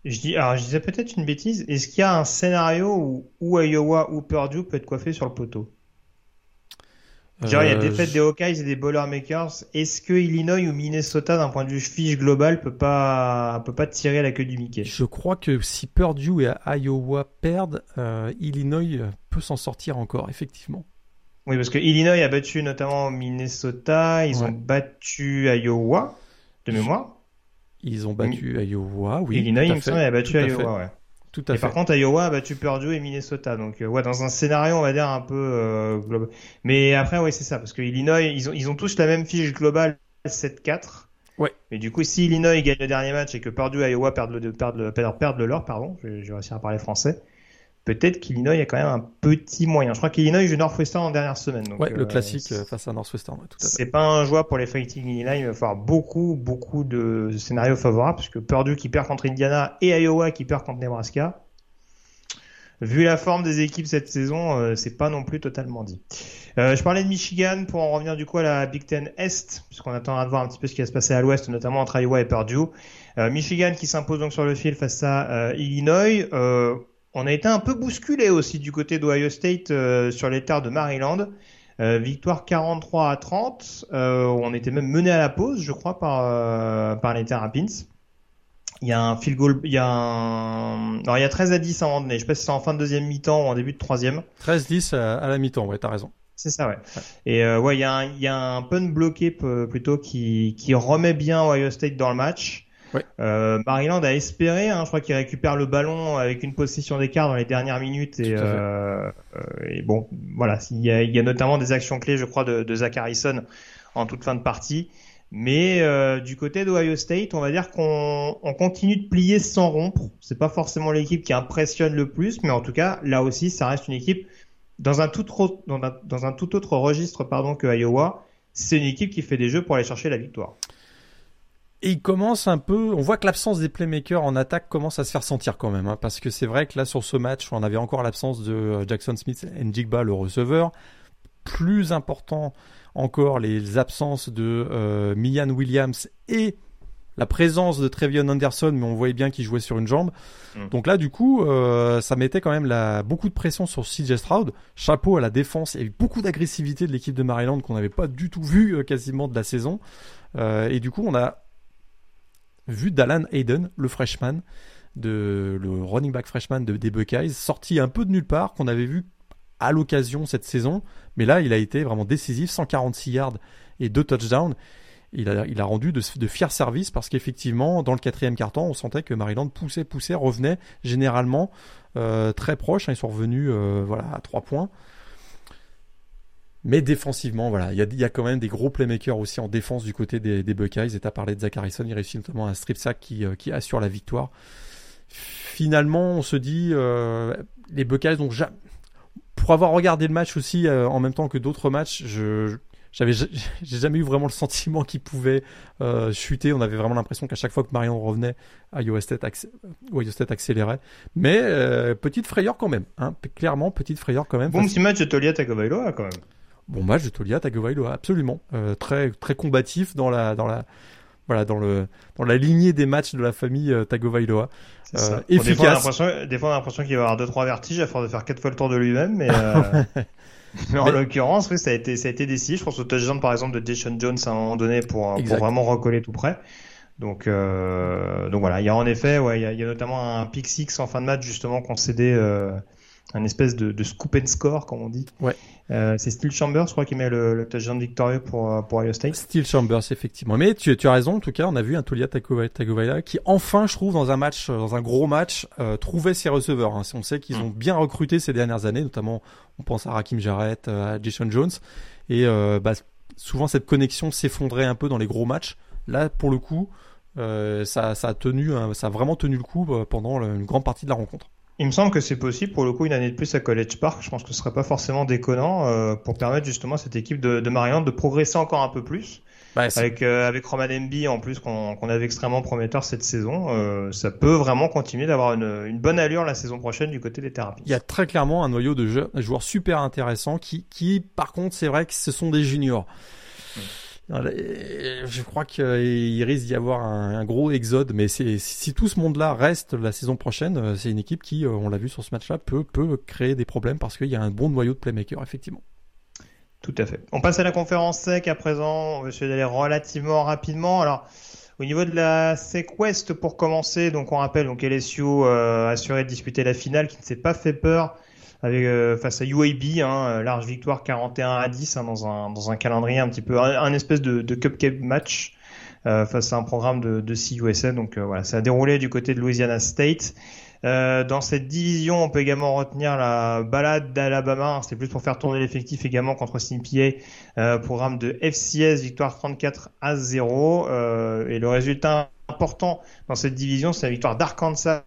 Je dis, alors je disais peut-être une bêtise. Est-ce qu'il y a un scénario où, où Iowa ou Purdue peut être coiffé sur le poteau? Genre, il y a des défaites des Hawkeyes et des Boilermakers. Est-ce que Illinois ou Minnesota, d'un point de vue fiche global, peut pas, peut pas tirer la queue du Mickey? Je crois que si Purdue et Iowa perdent, euh, Illinois peut s'en sortir encore, effectivement. Oui, parce que Illinois a battu notamment Minnesota, ils ouais. ont battu Iowa, de mémoire. Ils ont battu mmh. Iowa, oui. Illinois, il me semble, a battu Iowa, ouais. Tout à et fait. par contre, Iowa a battu Purdue et Minnesota. Donc, euh, ouais, dans un scénario, on va dire un peu euh, global. Mais après, oui, c'est ça, parce que Illinois, ils ont, ils ont tous la même fiche globale 7-4. Ouais. Mais du coup, si Illinois gagne le dernier match et que Purdue et Iowa perdent le, perdent le, perdent, perdent le leur, pardon, je, je vais réussir à parler français. Peut-être qu'Illinois a quand même un petit moyen. Je crois qu'Illinois joue Northwestern en dernière semaine. Donc, ouais, le classique euh, face à Northwestern. Ouais, tout à fait. C'est pas un joueur pour les Fighting Illinois. Il va falloir beaucoup, beaucoup de scénarios favorables, puisque Purdue qui perd contre Indiana et Iowa qui perd contre Nebraska vu la forme des équipes cette saison, euh, c'est pas non plus totalement dit. Euh, je parlais de Michigan pour en revenir du coup à la Big Ten Est, puisqu'on attendra de voir un petit peu ce qui va se passer à l'Ouest, notamment entre Iowa et Purdue. Euh, Michigan qui s'impose donc sur le fil face à Illinois. On a été un peu bousculé aussi du côté d'Ohio State sur les terres de Maryland. victoire 43 à 30. on était même mené à la pause, je crois, par, par les Terrapins. Il y a un field goal, il y a un, alors il y a 13 à 10 à un moment donné. Je sais pas si c'est en fin de deuxième mi-temps ou en début de troisième. 13-10 à la mi-temps, ouais, t'as raison. C'est ça, ouais. ouais. Et euh, ouais, il y a un, il y a un pun bloqué plutôt qui, qui remet bien Ohio State dans le match. Ouais. Euh, Maryland a espéré, hein, je crois qu'il récupère le ballon avec une possession d'écart dans les dernières minutes et, euh, et bon, voilà, il y, a, il y a notamment des actions clés, je crois, de, de Zach Harrison en toute fin de partie. Mais euh, du côté d'Ohio State, on va dire qu'on on continue de plier sans rompre. C'est pas forcément l'équipe qui impressionne le plus, mais en tout cas, là aussi, ça reste une équipe dans un tout, dans un, dans un tout autre registre pardon, que Iowa. C'est une équipe qui fait des jeux pour aller chercher la victoire. Et il commence un peu, on voit que l'absence des playmakers en attaque commence à se faire sentir quand même, hein, parce que c'est vrai que là sur ce match, on avait encore l'absence de Jackson Smith et Njigba, le receveur plus important encore les absences de euh, Mian Williams et la présence de Trevion Anderson, mais on voyait bien qu'il jouait sur une jambe. Mm. Donc là, du coup, euh, ça mettait quand même la, beaucoup de pression sur CJ Stroud. Chapeau à la défense. Il y a eu beaucoup d'agressivité de l'équipe de Maryland qu'on n'avait pas du tout vu euh, quasiment de la saison. Euh, et du coup, on a vu Dallan Hayden, le freshman, de, le running back freshman de, des Buckeyes, sorti un peu de nulle part, qu'on avait vu à l'occasion cette saison. Mais là, il a été vraiment décisif, 146 yards et deux touchdowns il a, rendu de, de fiers services parce qu'effectivement, dans le quatrième carton, on sentait que Maryland poussait, poussait, revenait généralement euh, très proche. Hein, ils sont revenus euh, voilà, à trois points. Mais défensivement, voilà, il y a, y a, quand même des gros playmakers aussi en défense du côté des, des Buckeyes. Et tu as parlé de Zach Harrison, il réussit notamment un strip sack qui, euh, qui assure la victoire. Finalement, on se dit, euh, les Buckeyes, donc, pour avoir regardé le match aussi euh, en même temps que d'autres matchs, je, j'avais (laughs) j'ai jamais eu vraiment le sentiment qu'il pouvait euh, chuter. On avait vraiment l'impression qu'à chaque fois que Marion revenait, Iowa State accélérait. Mais euh, petite frayeur quand même. Hein. Clairement, petite frayeur quand même. Bon petit match de Tolia Tagovailoa quand même. Bon match de Tolia Tagovailoa, absolument. Euh, très très combatif dans la dans la voilà dans le dans la lignée des matchs de la famille euh, Tagovailoa. Euh, efficace. Des fois, on a l'impression qu'il va avoir deux trois vertiges à force de faire quatre fois le tour de lui-même, mais. (laughs) Euh... Mais en l'occurrence, oui, ça a été, ça a été décisif. Je pense au touchdown, par exemple, de Jason Jones à un moment donné pour, pour vraiment recoller tout près. Donc, euh, donc voilà, il y a en effet, ouais, il y a, il y a notamment un pick six en fin de match justement concédé euh, un espèce de, de, scoop and score, comme on dit. Ouais. Euh, c'est Steel Chambers, je crois, qui met le, le touchdown victorieux pour, euh, pour Ohio State. Steel Chambers, effectivement. Mais tu, tu as raison, en tout cas, on a vu un Tulia Tagovailoa qui, enfin, je trouve, dans un match, dans un gros match, euh, trouvait ses receveurs. Hein. On sait qu'ils ont bien recruté ces dernières années, notamment, on pense à Rakim Jarrett, euh, à Jason Jones. Et euh, bah, souvent, cette connexion s'effondrait un peu dans les gros matchs. Là, pour le coup, euh, ça, ça, a tenu, ça a vraiment tenu le coup pendant une grande partie de la rencontre. Il me semble que c'est possible pour le coup une année de plus à College Park. Je pense que ce serait pas forcément déconnant euh, pour permettre justement à cette équipe de, de Maryland de progresser encore un peu plus. Bah, avec euh, avec Roman MB en plus qu'on qu'on avait extrêmement prometteur cette saison, euh, ça peut vraiment continuer d'avoir une, une bonne allure la saison prochaine du côté des thérapies. Il y a très clairement un noyau de jeu, joueurs super intéressants qui qui par contre c'est vrai que ce sont des juniors. Mmh. Je crois qu'il risque d'y avoir un, gros exode, mais si tout ce monde-là reste la saison prochaine, euh, c'est une équipe qui, euh, on l'a vu sur ce match-là, peut, créer des problèmes parce qu'il y a un bon noyau de playmaker, effectivement. Tout à fait. On passe à la conférence SEC à présent. On va essayer d'aller relativement rapidement. Alors, au niveau de la SEC pour commencer, donc on rappelle, donc LSU euh, assuré de disputer la finale, qui ne s'est pas fait peur euh, face à UAB, hein, euh, large victoire 41 à 10 hein, dans un calendrier un petit peu un, espèce de, de cupcake match euh, face à un programme de, de CUSA. Donc euh, voilà, ça a déroulé du côté de Louisiana State. dans cette division, on peut également retenir la balade d'Alabama. Hein, C'était plus pour faire tourner l'effectif également contre CNPA, programme de FCS, victoire 34 à 0. et le résultat important dans cette division, c'est la victoire d'Arkansas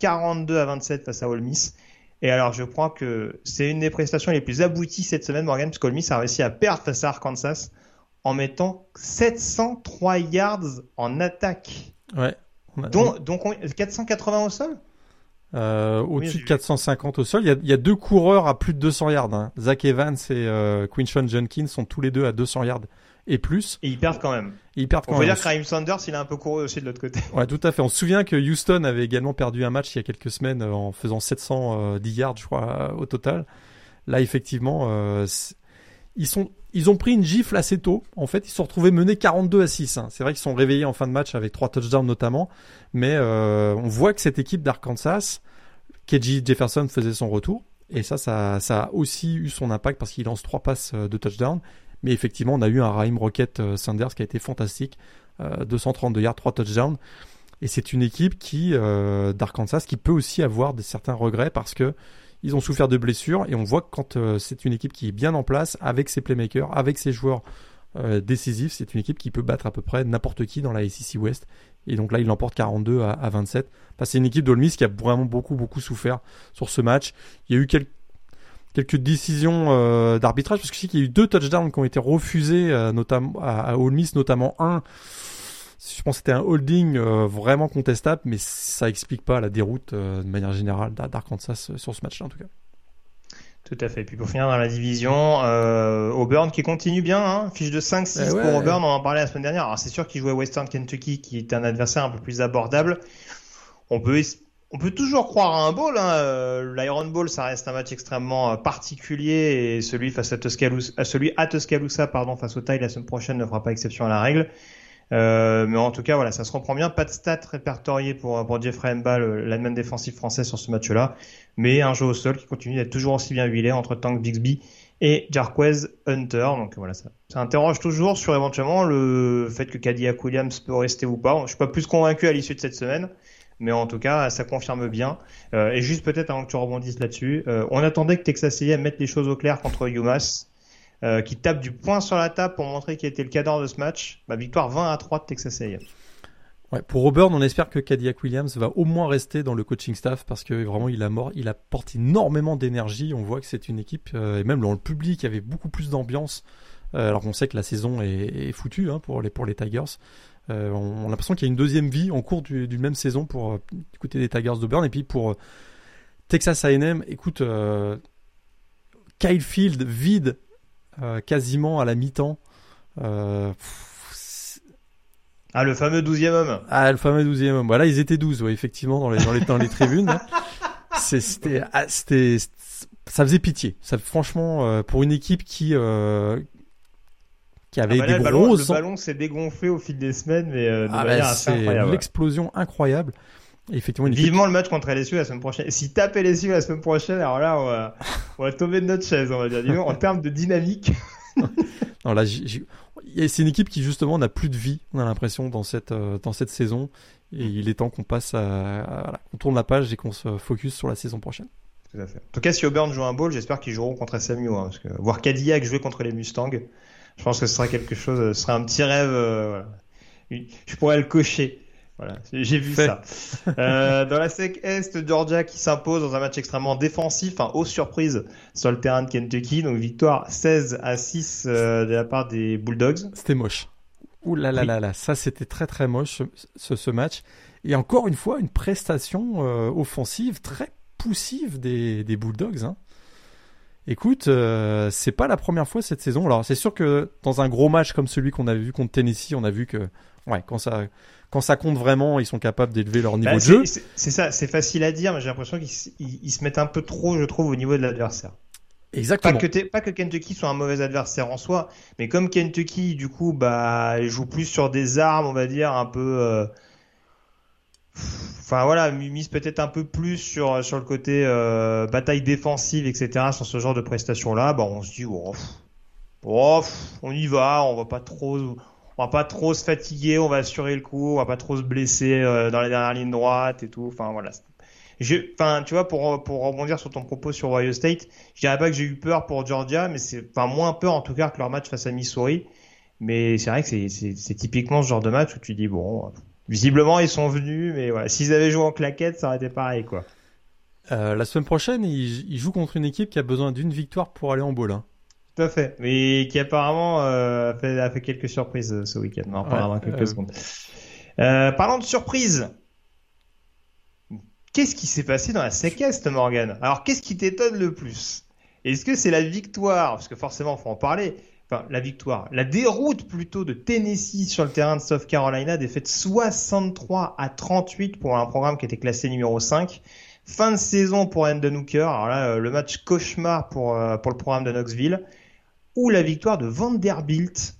42 à 27 face à Ole Miss. Et alors, je crois que c'est une des prestations les plus abouties cette semaine, Morgan, puisque Ole Miss a réussi à perdre face à Arkansas en mettant 703 yards en attaque. Ouais. Donc, donc 480 au sol? Euh, Au-dessus de 450 au sol. Il y, a, il y, a, deux coureurs à plus de 200 yards. Hein. Zach Evans et euh, Quinshon Jenkins sont tous les deux à 200 yards et plus. Et ils perdent quand même. ils perdent quand On peut dire que Raheem Sanders, il a un peu couru aussi de l'autre côté. Ouais, tout à fait. On se souvient que Houston avait également perdu un match il y a quelques semaines euh, en faisant 710 yards, je crois, au total. Là, effectivement, euh, ils sont, ils ont pris une gifle assez tôt. En fait, ils se sont retrouvés menés 42 à 6. Hein. C'est vrai qu'ils sont réveillés en fin de match avec trois touchdowns notamment, mais euh, on voit que cette équipe d'Arkansas, KJ Jefferson faisait son retour. Et ça, ça, ça a aussi eu son impact parce qu'il lance trois passes de touchdown. Mais effectivement, on a eu un Raheem Rocket euh, Sanders qui a été fantastique. 232 euh, yards, 3 touchdowns. Et c'est une équipe qui euh, d'Arkansas qui peut aussi avoir des certains regrets parce que ils ont souffert de blessures et on voit que quand c'est une équipe qui est bien en place avec ses playmakers, avec ses joueurs décisifs, c'est une équipe qui peut battre à peu près n'importe qui dans la SEC West. Et donc là, il l'emporte 42 à, 27. c'est une équipe d'Olmis qui a vraiment beaucoup beaucoup souffert sur ce match. Il y a eu quelques quelques décisions euh, d'arbitrage parce que je sais qu'il y a eu deux touchdowns qui ont été refusés euh, notamment à, à Ole Miss notamment un je pense que c'était un holding euh, vraiment contestable mais ça explique pas la déroute de manière générale d'Arkansas sur ce match-là en tout cas. Tout à fait. Puis pour finir dans la division, euh, Auburn qui continue bien, hein, fiche de 5-6 Eh ouais. pour Auburn, on en parlait la semaine dernière. Alors c'est sûr qu'il jouait Western Kentucky qui est un adversaire un peu plus abordable. On peut, on peut toujours croire à un bowl. Hein. Euh, L'Iron Bowl, ça reste un match extrêmement euh, particulier et celui face à Tuscaloosa, à celui à Tuscaloosa, pardon, face au Tide la semaine prochaine ne fera pas exception à la règle. Euh, mais en tout cas, voilà, ça se reprend bien. Pas de stats répertoriés pour, pour Jeffrey Mba, l'admin défensif français sur ce match-là. Mais un jeu au sol qui continue d'être toujours aussi bien huilé entre Tank Bixby et Jarquez Hunter. Donc voilà, ça, ça interroge toujours sur éventuellement le fait que Cadillac Williams peut rester ou pas. Je suis pas plus convaincu à l'issue de cette semaine. Mais en tout cas, ça confirme bien. Euh, et juste peut-être avant que tu rebondisses là-dessus, euh, on attendait que Texas A&M mette les choses au clair contre UMass, euh, qui tape du poing sur la table pour montrer qu'il était le cadre de ce match. Bah, victoire 20 à 3 de Texas A&M. Ouais, pour Auburn, on espère que Cadillac Williams va au moins rester dans le coaching staff parce que vraiment il apporte énormément d'énergie. On voit que c'est une équipe et même dans le public, il y avait beaucoup plus d'ambiance. Alors qu'on sait que la saison est, foutue hein, pour les Tigers. Euh, on, on a l'impression qu'il y a une deuxième vie en cours du- d'une même saison pour euh, du côté des Tigers d'Auburn et puis pour euh, Texas A&M. Écoute, euh, Kyle Field vide quasiment à la mi-temps. Ah, le fameux 12e homme. ah, le fameux 12e homme. Voilà, ils étaient 12, ouais, effectivement, dans les, dans les, dans les tribunes. hein. (laughs) C'était, ah, ça faisait pitié. Ça, franchement, pour une équipe qui, qui Ah avait bah là, des le ballon, le ballon s'est dégonflé au fil des semaines, mais euh, de Ah, manière bah, assez incroyable. l'explosion incroyable. Et effectivement, une équipe- Vivement le match contre LSU la semaine prochaine. Si tape LSU la semaine prochaine, alors là, on va, on va tomber de notre chaise, on va dire. Dis donc, en termes de dynamique. (laughs) non, là, et c'est une équipe qui justement n'a plus de vie. On a l'impression dans cette, euh, dans cette saison. Et il est temps qu'on passe à, à- voilà, qu'on tourne la page et qu'on se focus sur la saison prochaine. Tout à fait. En tout cas, si Auburn joue un bowl, j'espère qu'ils joueront contre SMU. Hein, parce que voir Cadillac jouer contre les Mustangs, je pense que ce sera quelque chose, ce sera un petit rêve. euh, voilà. Je pourrais le cocher. Voilà, j'ai vu Fait. ça. Euh, dans la SEC Est, Georgia qui s'impose dans un match extrêmement défensif, hein, aux surprises sur le terrain de Kentucky. Donc victoire 16 à 6 euh, de la part des Bulldogs. C'était moche. Ouh là là Oui. là là, ça c'était très très moche ce, ce, ce match. Et encore une fois, une prestation euh, offensive très poussive des, des Bulldogs. Hein. Écoute, euh, c'est pas la première fois cette saison. Alors c'est sûr que dans un gros match comme celui qu'on avait vu contre Tennessee, on a vu que ouais, quand ça quand ça compte vraiment, ils sont capables d'élever leur niveau Bah, de jeu. c'est ça, c'est facile à dire, mais j'ai l'impression qu'ils s- ils- ils se mettent un peu trop, je trouve, au niveau de l'adversaire. Pas Exactement. que, t'es- pas que Kentucky soit un mauvais adversaire en soi, mais comme Kentucky, du coup, bah, joue plus sur des armes, on va dire, un peu. euh, Enfin voilà, mise peut-être un peu plus sur, sur le côté euh, bataille défensive, etc., sur ce genre de prestations-là, bah, on se dit, oh, oh, on y va, on va pas trop. On va pas trop se fatiguer, on va assurer le coup, on va pas trop se blesser euh, dans la dernière ligne droite et tout. Enfin voilà. Enfin, tu vois, pour, pour rebondir sur ton propos sur Ohio State, je dirais pas que j'ai eu peur pour Georgia, mais c'est, enfin, moins peur en tout cas que leur match face à Missouri. Mais c'est vrai que c'est typiquement ce genre de match où tu dis, bon, visiblement ils sont venus, mais voilà, s'ils avaient joué en claquette, ça aurait été pareil, quoi. Euh, la semaine prochaine, ils, ils jouent contre une équipe qui a besoin d'une victoire pour aller en bowl. hein. Tout à fait. Mais qui apparemment euh, a, fait, a fait quelques surprises euh, ce week-end. On en reparlera Ouais, dans quelques secondes. Parlant de surprises, qu'est-ce qui s'est passé dans la SEC Morgan? Alors, qu'est-ce qui t'étonne le plus? Est-ce que c'est la victoire? Parce que forcément, faut en parler. Enfin, la victoire, la déroute plutôt de Tennessee sur le terrain de South Carolina, défaite 63 à 38 pour un programme qui était classé numéro 5. Fin de saison pour Hendon Hooker. Alors là, euh, le match cauchemar pour, euh, pour le programme de Knoxville. Ou la victoire de Vanderbilt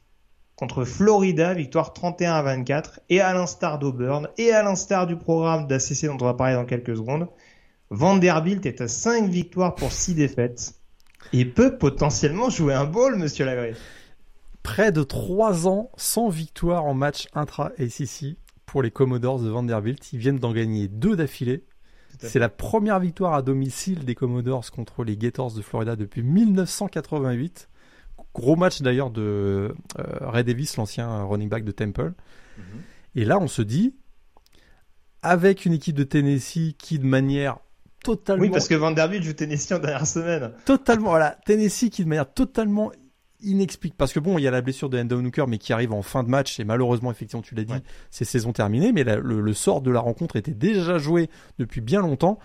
contre Florida, victoire 31 à 24. Et à l'instar d'Auburn, et à l'instar du programme d'ACC dont on va parler dans quelques secondes, Vanderbilt est à 5 victoires pour 6 défaites. Et peut potentiellement jouer un bowl, monsieur Lagré. Près de 3 ans sans victoire en match intra-ACC pour les Commodores de Vanderbilt. Ils viennent d'en gagner deux d'affilée. C'est la première victoire à domicile des Commodores contre les Gators de Florida depuis 1988. Gros match d'ailleurs de euh, Ray Davis, l'ancien running back de Temple. Et là, on se dit, avec une équipe de Tennessee qui, de manière totalement, Oui, parce que Vanderbilt joue Tennessee en dernière semaine. totalement, voilà, Tennessee qui, de manière totalement inexplicable, parce que bon, il y a la blessure de Hendon Hooker, mais qui arrive en fin de match, et malheureusement, effectivement, tu l'as dit, Ouais. c'est saison terminée, mais la- le, le sort de la rencontre était déjà joué depuis bien longtemps.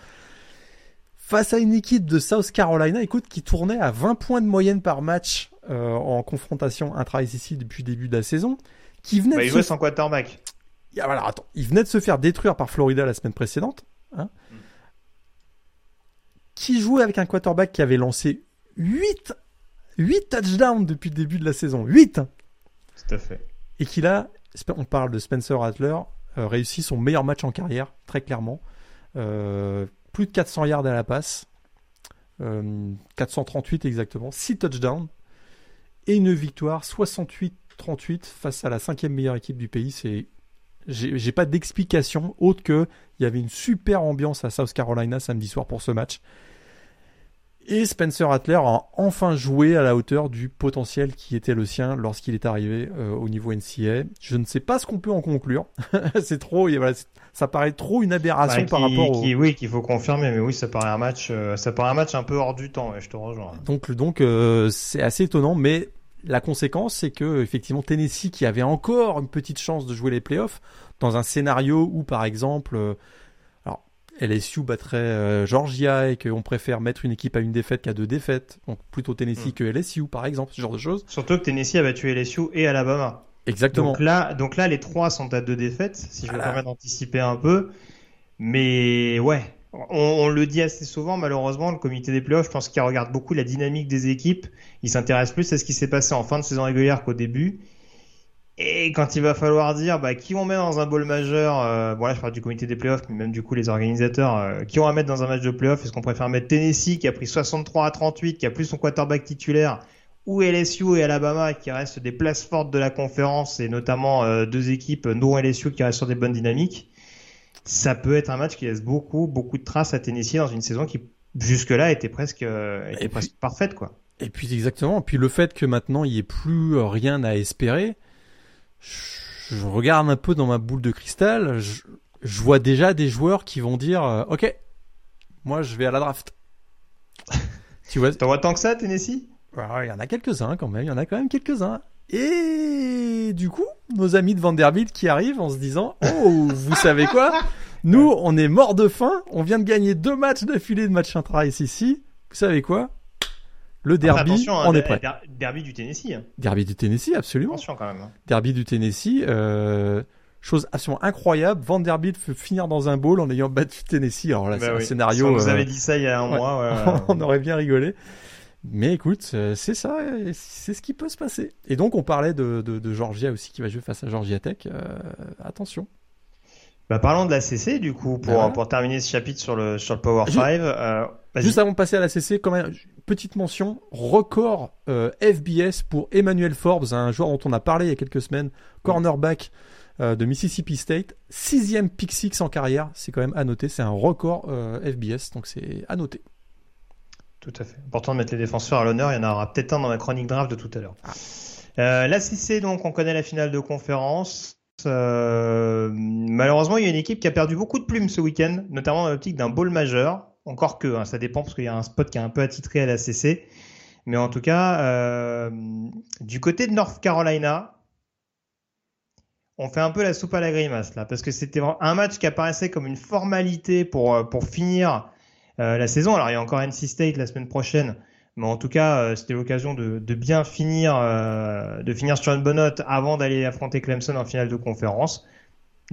face à une équipe de South Carolina, écoute, qui tournait à 20 points de moyenne par match euh, en confrontation intra-SEC depuis le début de la saison, qui venait Bah, de il se... jouait sans quarterback. Ah, voilà, attends, il venait de se faire détruire par Florida la semaine précédente, hein, qui jouait avec un quarterback qui avait lancé 8, 8 touchdowns depuis le début de la saison, 8 hein, Tout à fait. et qu'il a, on parle de Spencer Rattler, euh, réussi son meilleur match en carrière, très clairement. Euh, plus de 400 yards à la passe, euh, 438 exactement, 6 touchdowns et une victoire 68-38 face à la cinquième meilleure équipe du pays. C'est, j'ai pas d'explication autre que il y avait une super ambiance à South Carolina samedi soir pour ce match. Et Spencer Rattler a enfin joué à la hauteur du potentiel qui était le sien lorsqu'il est arrivé euh, au niveau NCA. Je ne sais pas ce qu'on peut en conclure. (laughs) c'est trop, et voilà, c'est- ça paraît trop une aberration Ouais, par rapport au. qui- oui, qu'il faut confirmer, mais oui, ça paraît un match, euh, ça paraît un match un peu hors du temps. ouais, je te rejoins. Donc, donc euh, c'est assez étonnant, mais la conséquence, c'est que effectivement Tennessee, qui avait encore une petite chance de jouer les playoffs, dans un scénario où, par exemple, euh, alors LSU battrait euh, Georgia et qu'on préfère mettre une équipe à une défaite qu'à deux défaites, donc plutôt Tennessee Mm. que LSU, par exemple, ce genre de choses. Surtout que Tennessee a battu LSU et Alabama. Exactement. Donc là, donc là, les trois sont à deux défaites, si je me Voilà. permets d'anticiper un peu. Mais ouais, on, le dit assez souvent, malheureusement, le comité des playoffs, je pense qu'il regarde beaucoup la dynamique des équipes. Il s'intéresse plus à ce qui s'est passé en fin de saison régulière qu'au début. Et quand il va falloir dire bah, qui on met dans un bowl majeur, euh, bon là je parle du comité des playoffs, mais même du coup les organisateurs, euh, qui on va mettre dans un match de playoffs, est-ce qu'on préfère mettre Tennessee qui a pris 63 à 38, qui a plus son quarterback titulaire, ou LSU et Alabama qui restent des places fortes de la conférence et notamment euh, deux équipes dont LSU qui restent sur des bonnes dynamiques, ça peut être un match qui laisse beaucoup beaucoup de traces à Tennessee dans une saison qui jusque-là était presque euh, était Et puis- presque parfaite quoi. Et puis exactement, puis le fait que maintenant il n'y ait plus rien à espérer, je, je regarde un peu dans ma boule de cristal, je, je vois déjà des joueurs qui vont dire euh, OK, moi je vais à la draft. (laughs) tu vois, T'en vois tant que ça Tennessee? Il y en a quelques-uns quand même, il y en a quand même quelques-uns. Et du coup, nos amis de Vanderbilt qui arrivent en se disant Oh, vous savez quoi? Nous, on est mort de faim, on vient de gagner deux matchs d'affilée de match intra ici. Vous savez quoi? Le Après, derby, attention, hein, on est prêt. der- Derby du Tennessee. hein. Derby du Tennessee, absolument. Attention quand même. hein. Derby du Tennessee, euh, chose absolument incroyable. Vanderbilt peut finir dans un bowl en ayant battu Tennessee. Alors là, Bah c'est un scénario. Si on nous euh, avait dit ça il y a un ouais. mois. ouais. (laughs) on aurait bien rigolé. Mais écoute, euh, c'est ça, c'est ce qui peut se passer. Et donc, on parlait de, de, de Georgia aussi qui va jouer face à Georgia Tech. Euh, attention. Bah, parlons de la CC du coup pour, pour terminer ce chapitre sur le sur le Power Ju- 5. Euh. Juste avant de passer à la CC, quand même, petite mention, record euh, FBS pour Emmanuel Forbes, un joueur dont on a parlé il y a quelques semaines, cornerback de Mississippi State, sixième pick six en carrière, c'est quand même à noter, c'est un record FBS, donc c'est à noter. Tout à fait. Important de mettre les défenseurs à l'honneur. Il y en aura peut-être un dans la chronique draft de tout à l'heure. Euh, la CC, donc, on connaît la finale de conférence. Euh, malheureusement, il y a une équipe qui a perdu beaucoup de plumes ce week-end, notamment dans l'optique d'un bowl majeur. Encore que, hein, ça dépend parce qu'il y a un spot qui est un peu attitré à la CC. Mais en tout cas, euh, du côté de North Carolina, on fait un peu la soupe à la grimace là, parce que c'était un match qui apparaissait comme une formalité pour, euh, pour finir la saison. Alors il y a encore NC State la semaine prochaine, mais en tout cas euh, c'était l'occasion de, de bien finir, euh, de finir sur une bonne note avant d'aller affronter Clemson en finale de conférence.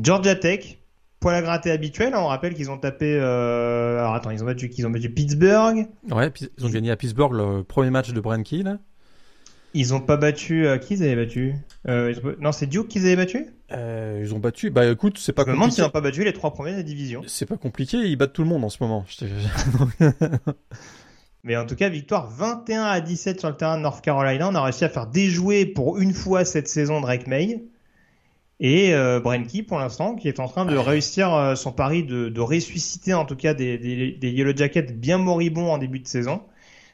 Georgia Tech, poil à gratter habituel. hein, on rappelle qu'ils ont tapé. Euh... Alors attends, ils ont battu, qu'ils ont battu Pittsburgh. Ouais, ils ont gagné à Pittsburgh le premier match de Brian là. Ils ont pas battu. euh, qui ils avaient battu? Euh, ils ont- Non, c'est Duke qu'ils avaient battu? Euh, ils ont battu, bah écoute, c'est pas Je me demande s'ils n'ont pas battu les trois premiers de la division. C'est pas compliqué, ils battent tout le monde en ce moment. (laughs) Mais en tout cas, victoire 21 à 17 sur le terrain de North Carolina. On a réussi à faire déjouer pour une fois cette saison Drake May. Et euh, pour l'instant, qui est en train de réussir euh, son pari de, de ressusciter en tout cas des, des, des Yellow Jackets bien moribonds en début de saison.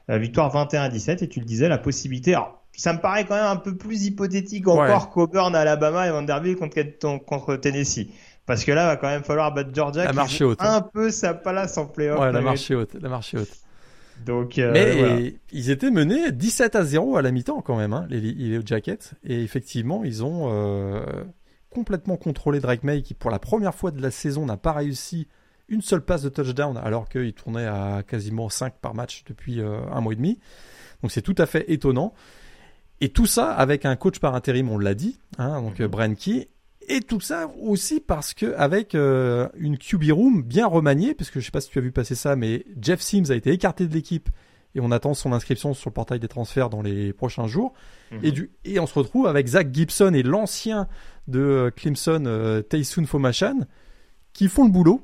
Victoire 21 à 17. Et tu le disais, la possibilité. Alors, ça me paraît quand même un peu plus hypothétique encore qu'Auburn, Alabama et Vanderbilt contre, contre Tennessee. Parce que là, va quand même falloir battre Georgia La qui joue est haute, hein. un peu sa place en playoff. ouais, la marche haute, la marche haute. Donc, euh, Mais voilà. ils étaient menés 17 à 0 à la mi-temps quand même, hein, les, les Jackets. Et effectivement, ils ont euh, complètement contrôlé Drake May, qui pour la première fois de la saison n'a pas réussi une seule passe de touchdown alors qu'il tournait à quasiment 5 par match depuis euh, un mois et demi. Donc c'est tout à fait étonnant. Et tout ça avec un coach par intérim, on l'a dit, hein, donc mm Brian Key. Et tout ça aussi parce que avec euh, une QB room bien remaniée, parce que je sais pas si tu as vu passer ça, mais Jeff Sims a été écarté de l'équipe et on attend son inscription sur le portail des transferts dans les prochains jours. Mhm. Et, du, et on se retrouve avec Zach Gibson et l'ancien de euh, Clemson, euh, Taysun Fomachan, qui font le boulot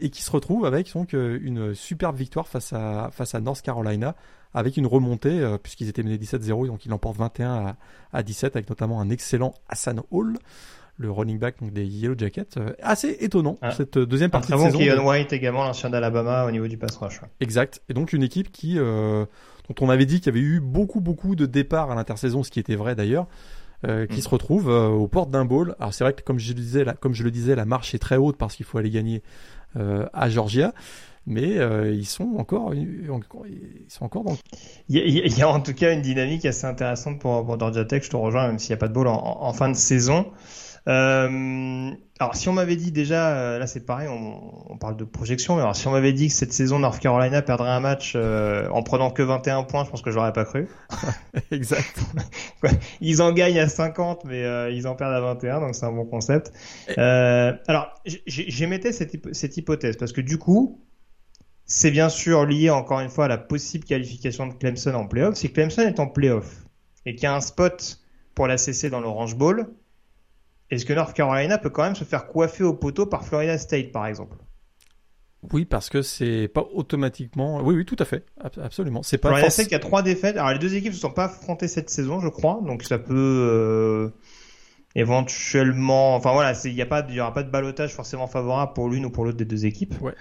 et qui se retrouvent avec donc euh, une superbe victoire face à face à North Carolina avec une remontée euh, puisqu'ils étaient menés 17-0 donc ils l'emportent 21 à, à, 17 avec notamment un excellent Hassan Hall le running back donc des Yellow Jackets. Euh, assez étonnant ah. cette deuxième partie un très de bon saison. White également, l'ancien d'Alabama au niveau du pass rush. Exact. Et donc une équipe qui euh, dont on avait dit qu'il y avait eu beaucoup beaucoup de départs à l'intersaison, ce qui était vrai d'ailleurs. Euh, qui mm. se retrouve euh, aux portes d'un bowl. Alors c'est vrai que comme je le disais, la, comme je le disais, la marche est très haute parce qu'il faut aller gagner à Georgia, mais ils sont encore, ils sont encore dans. Il y, a, il y, a, en tout cas une dynamique assez intéressante pour, pour Georgia Tech. Je te rejoins, même s'il n'y a pas de bowl en, en fin de saison. Euh, alors si on m'avait dit déjà, euh, là c'est pareil, on, on, parle de projection, mais alors si on m'avait dit que cette saison North Carolina perdrait un match euh, en prenant que 21 points, je pense que je l'aurais pas cru. (laughs) exact. (laughs) ils en gagnent à 50, mais euh, ils en perdent à 21, donc c'est un bon concept. alors j'émettais cette, cette hypothèse parce que du coup, c'est bien sûr lié encore une fois à la possible qualification de Clemson en playoff. Si Clemson est en playoff et qu'il y a un spot pour la CC dans l'Orange Bowl, est-ce que North Carolina peut quand même se faire coiffer au poteau par Florida State, par exemple? Oui, parce que c'est pas automatiquement. Oui, oui, tout à fait, absolument. C'est pas. Florida State qui a trois défaites. Alors les deux équipes ne se sont pas affrontées cette saison, je crois, donc ça peut euh, éventuellement. Enfin voilà, il n'y a pas, il y aura pas de balotage forcément favorable pour l'une ou pour l'autre des deux équipes. Ouais.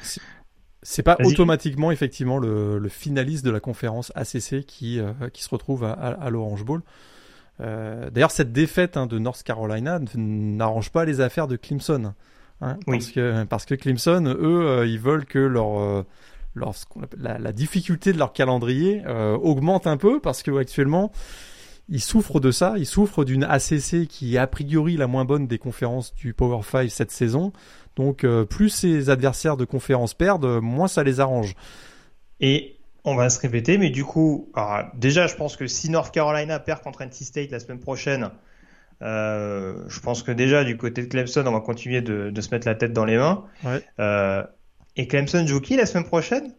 C'est pas automatiquement effectivement le, finaliste de la conférence ACC qui euh, qui se retrouve à, à l'Orange Bowl. Euh, d'ailleurs, cette défaite hein, de North Carolina n'arrange pas les affaires de Clemson. Hein, parce, que, parce que Clemson, eux, euh, ils veulent que leur, euh, leur la, la, difficulté de leur calendrier augmente un peu parce que actuellement, ils souffrent de ça. Ils souffrent d'une ACC qui est a priori la moins bonne des conférences du Power 5 cette saison. Donc, plus ces adversaires de conférences perdent, moins ça les arrange. Et on va se répéter, mais du coup, déjà, je pense que si North Carolina perd contre NC State la semaine prochaine, euh, je pense que déjà du côté de Clemson, on va continuer de, se mettre la tête dans les mains. Euh, et Clemson joue qui la semaine prochaine?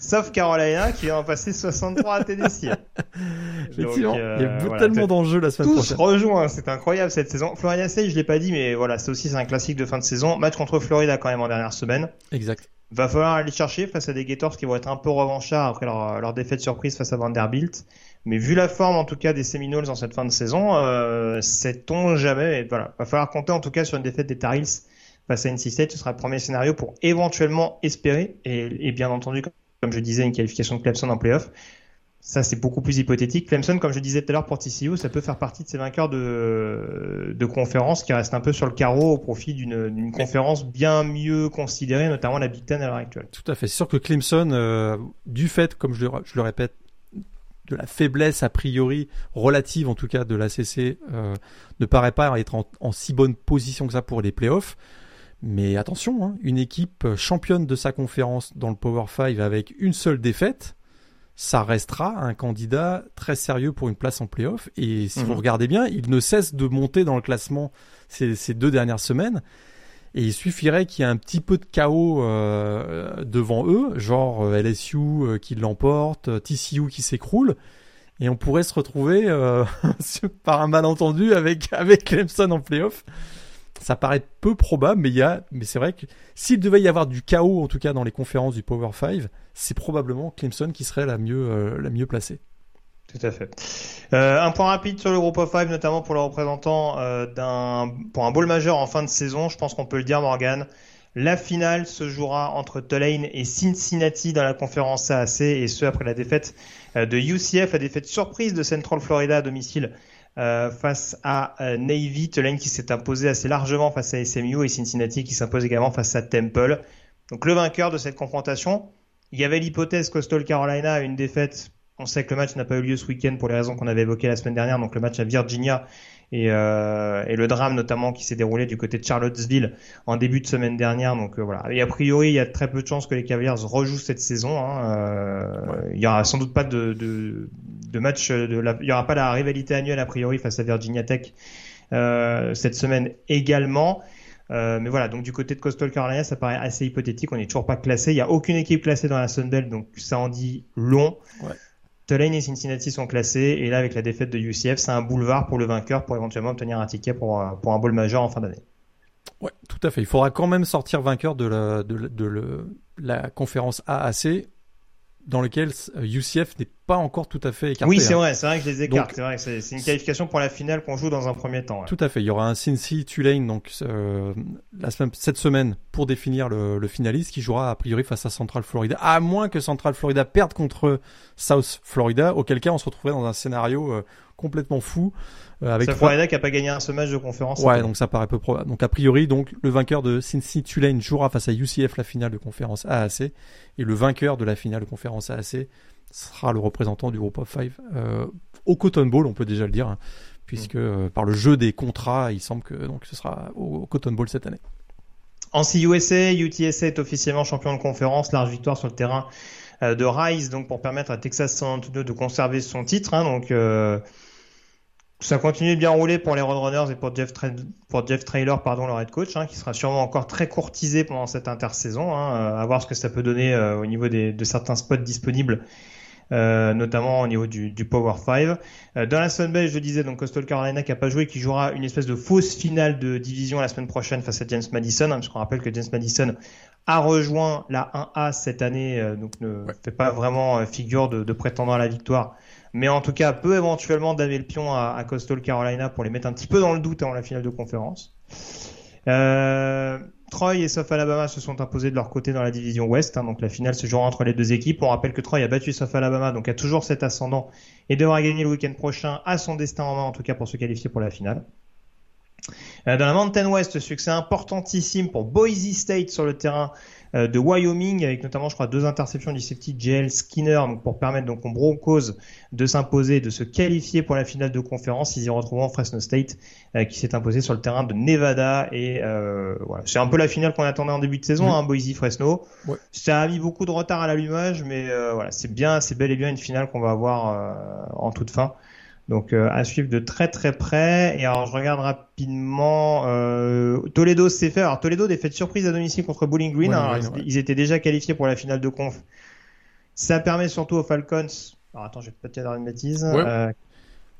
Sauf Carolina qui va en passer 63 à Tennessee. (laughs) Effectivement, il y a euh, tellement d'enjeux la semaine prochaine. Tous rejoints, c'est incroyable cette saison. Florida State, je l'ai pas dit, mais voilà, c'est aussi un classique de fin de saison. Match contre Florida quand même en dernière semaine. Exact. Va falloir aller chercher face à des Gators qui vont être un peu revanchards après leur, leur défaite surprise face à Vanderbilt. Mais vu la forme en tout cas des Seminoles en cette fin de saison, euh, sait-on jamais. Et voilà, va falloir compter en tout cas sur une défaite des Tar Heels face à NC State. Ce sera le premier scénario pour éventuellement espérer et, et bien entendu, comme je disais, une qualification de Clemson en playoff. Ça, c'est beaucoup plus hypothétique. Clemson, comme je disais tout à l'heure pour TCU, ça peut faire partie de ces vainqueurs de, de conférences qui restent un peu sur le carreau au profit d'une conférence bien mieux considérée, notamment la Big Ten à l'heure actuelle. Tout à fait. C'est sûr que Clemson, euh, du fait, comme je le, je le, répète, de la faiblesse a priori relative en tout cas de l'ACC, euh, ne paraît pas être en, en, si bonne position que ça pour les playoffs. Mais attention, hein, une équipe championne de sa conférence dans le Power 5 avec une seule défaite, ça restera un candidat très sérieux pour une place en playoff. Et si vous mhm. regardez bien, il ne cesse de monter dans le classement ces, ces deux dernières semaines. Et il suffirait qu'il y ait un petit peu de chaos euh, devant eux, genre euh, LSU euh, qui l'emporte, TCU qui s'écroule, et on pourrait se retrouver (laughs) par un malentendu avec avec Clemson en playoff ça paraît peu probable, mais il y a, mais c'est vrai que s'il devait y avoir du chaos, en tout cas dans les conférences du Power 5, c'est probablement Clemson qui serait la mieux, euh, la mieux placée. Tout à fait. Euh, un point rapide sur le groupe of 5, notamment pour le représentant euh, d'un, pour un bowl majeur en fin de saison. Je pense qu'on peut le dire, Morgan. La finale se jouera entre Tulane et Cincinnati dans la conférence AAC, et ce après la défaite de UCF, la défaite surprise de Central Florida à domicile euh, face à euh, Navy, Tulane qui s'est imposé assez largement face à SMU et Cincinnati qui s'impose également face à Temple. Donc le vainqueur de cette confrontation, il y avait l'hypothèse Coastal Carolina a une défaite on sait que le match n'a pas eu lieu ce week-end pour les raisons qu'on avait évoquées la semaine dernière, donc le match à Virginia et, euh, et le drame notamment qui s'est déroulé du côté de Charlottesville en début de semaine dernière. Donc euh, voilà. Et a priori, il y a très peu de chances que les Cavaliers rejouent cette saison. Hein. Euh, Il y aura sans doute pas de, de, de match, de la, il y aura pas la rivalité annuelle a priori face à Virginia Tech euh, cette semaine également. Euh, mais voilà, donc du côté de Coastal Carolina, ça paraît assez hypothétique. On n'est toujours pas classé. Il n'y a aucune équipe classée dans la Sun Belt, donc ça en dit long. Ouais. Tulane et Cincinnati sont classés, et là, avec la défaite de UCF, c'est un boulevard pour le vainqueur pour éventuellement obtenir un ticket pour, pour un bowl majeur en fin d'année. Ouais, tout à fait. Il faudra quand même sortir vainqueur de la, de, la conférence AAC, dans lequel UCF n'est pas encore tout à fait écarté. Oui, c'est hein. vrai, c'est vrai que je les écarte. C'est vrai c'est une qualification pour la finale qu'on joue dans un premier temps. Ouais. Tout à fait. Il y aura un Cincy Tulane donc euh, la semaine, cette semaine pour définir le, le, finaliste qui jouera a priori face à Central Florida, à moins que Central Florida perde contre South Florida, auquel cas on se retrouverait dans un scénario euh, complètement fou. Euh, avec trois... Florida qui a pas gagné un seul match de conférence. Ouais, donc ça paraît peu probable. Donc a priori, donc le vainqueur de Cincy Tulane jouera face à UCF la finale de conférence AAC et le vainqueur de la finale de conférence AAC sera le représentant du groupe of five euh, au Cotton Bowl, on peut déjà le dire, hein, puisque mmh. euh, par le jeu des contrats, il semble que donc ce sera au, au Cotton Bowl cette année. En CUSA, UTSA est officiellement champion de conférence, large victoire sur le terrain de Rise, donc pour permettre à Texas San Antonio de conserver son titre. Hein, donc euh, ça continue de bien rouler pour les Roadrunners et pour Jeff, Tra pour Jeff Traylor, pardon, leur head coach, hein, qui sera sûrement encore très courtisé pendant cette intersaison. Hein, à voir ce que ça peut donner euh, au niveau des, de certains spots disponibles euh, notamment au niveau du, du Power 5. Euh, dans la Sun Belt, je disais, donc Coastal Carolina qui a pas joué, qui jouera une espèce de fausse finale de division la semaine prochaine face à James Madison, hein, parce qu'on rappelle que James Madison a rejoint la 1A cette année, euh, donc ne ouais. fait pas vraiment figure de, de, prétendant à la victoire, mais en tout cas peut éventuellement damer le pion à, à, Coastal Carolina pour les mettre un petit peu dans le doute avant la finale de conférence. Euh, Troy et South Alabama se sont imposés de leur côté dans la division Ouest. Hein, donc la finale se jouera entre les deux équipes. On rappelle que Troy a battu South Alabama, donc a toujours cet ascendant et devra gagner le week-end prochain à son destin en main, en tout cas pour se qualifier pour la finale. Euh, dans la Mountain West, succès importantissime pour Boise State sur le terrain de Wyoming, avec notamment, je crois, deux interceptions du safety JL Skinner, pour permettre donc aux Broncos de s'imposer, de se qualifier pour la finale de conférence. Ils y retrouveront Fresno State, euh, qui s'est imposé sur le terrain de Nevada. Et euh, voilà, c'est un peu la finale qu'on attendait en début de saison, hein, Boise Fresno. Ouais. Ça a mis beaucoup de retard à l'allumage, mais euh, voilà, c'est bien, c'est bel et bien une finale qu'on va avoir euh, en toute fin. Donc euh, à suivre de très très près. Et alors je regarde rapidement. Euh, Toledo s'est fait. Alors Toledo défaite surprise à domicile contre Bowling Green. Ouais, alors, ouais, ils étaient déjà qualifiés pour la finale de conf. Ça permet surtout aux Falcons. Alors attends, je vais peut-être dire une bêtise. Euh,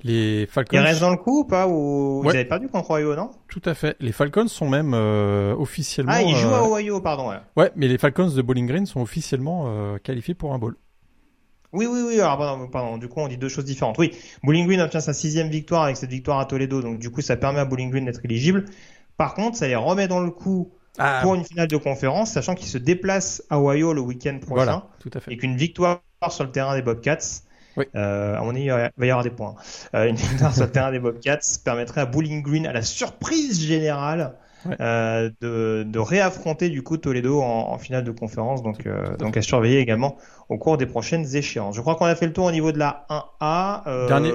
les Falcons. Ils restent dans le coup ou pas Ou vous avez perdu contre Ohio, non? Tout à fait. Les Falcons sont même euh, officiellement. Ah, ils jouent à Ohio, pardon. Ouais. ouais, mais les Falcons de Bowling Green sont officiellement qualifiés pour un bowl. Oui, oui, oui. Alors, pardon, pardon, du coup, on dit deux choses différentes. Oui, Bowling Green obtient sa sixième victoire avec cette victoire à Toledo, donc du coup, ça permet à Bowling Green d'être éligible. Par contre, ça les remet dans le coup ah, pour une finale de conférence, sachant qu'ils se déplacent à Ohio le week-end prochain, voilà, tout à fait. et qu'une victoire sur le terrain des Bobcats. Oui. Euh, à mon avis, il va y avoir des points. Euh, une (laughs) victoire sur le terrain des Bobcats permettrait à Bowling Green, à la surprise générale, Ouais. Euh, de, de, réaffronter du coup Toledo en, en finale de conférence, donc, euh, donc à surveiller également au cours des prochaines échéances. Je crois qu'on a fait le tour au niveau de la 1A. Euh, Dernier,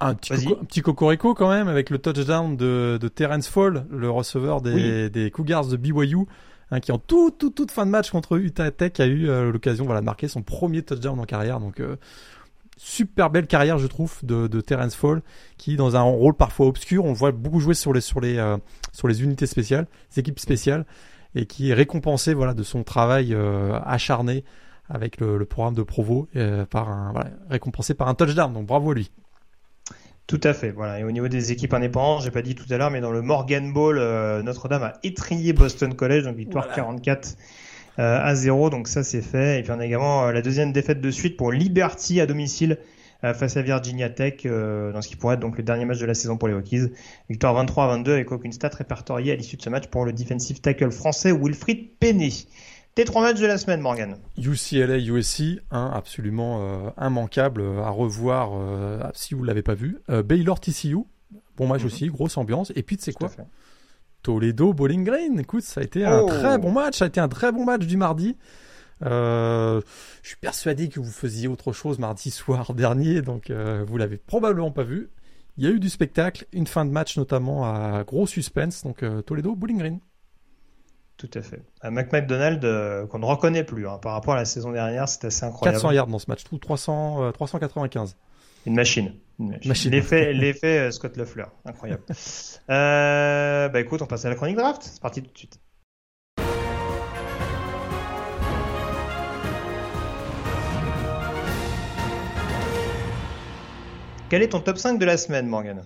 un petit, un petit cocorico quand même avec le touchdown de, de Terrence Fall, le receveur des, oui. des Cougars de BYU. Hein, qui en toute toute toute fin de match contre Utah Tech a eu euh, l'occasion voilà de marquer son premier touchdown en carrière donc super belle carrière je trouve de, de Terrence Fall qui dans un rôle parfois obscur on le voit beaucoup jouer sur les sur les euh, sur les unités spéciales les équipes spéciales et qui est récompensé voilà de son travail euh, acharné avec le, le, programme de Provo euh, par un voilà, récompensé par un touchdown donc bravo à lui tout à fait. Voilà. Et au niveau des équipes indépendantes, j'ai pas dit tout à l'heure, mais dans le Morgan Bowl, euh, Notre-Dame a étrié Boston College, donc victoire voilà. 44 euh, à 0, donc ça c'est fait. Et puis on a également euh, la deuxième défaite de suite pour Liberty à domicile euh, face à Virginia Tech dans ce qui pourrait être donc le dernier match de la saison pour les Hokies. Victoire 23 à 22 avec aucune stat répertoriée à l'issue de ce match pour le defensive tackle français Wilfried Penney. Tes trois matchs de la semaine, Morgan. UCLA, USC, hein, absolument euh, immanquable à revoir euh, si vous l'avez pas vu. Euh, Baylor, TCU, bon match mm -hmm. aussi, grosse ambiance. Et puis tu sais quoi Toledo, Bowling Green. Écoute, ça a été oh. un très bon match. Ça a été un très bon match du mardi. Euh, je suis persuadé que vous faisiez autre chose mardi soir (laughs) dernier, donc euh, vous l'avez probablement pas vu. Il y a eu du spectacle, une fin de match notamment à gros suspense, donc euh, Toledo Bowling Green. Tout à fait. Un McDonald qu'on ne reconnaît plus hein. par rapport à la saison dernière, c'est assez incroyable. 400 yards dans ce match, tout 300, 395. Une machine. machine. L'effet, l'effet Scott Leffler, incroyable. (laughs) bah écoute, on passe à la chronique draft. C'est parti tout de suite. Quel est ton top 5 de la semaine, Morgan?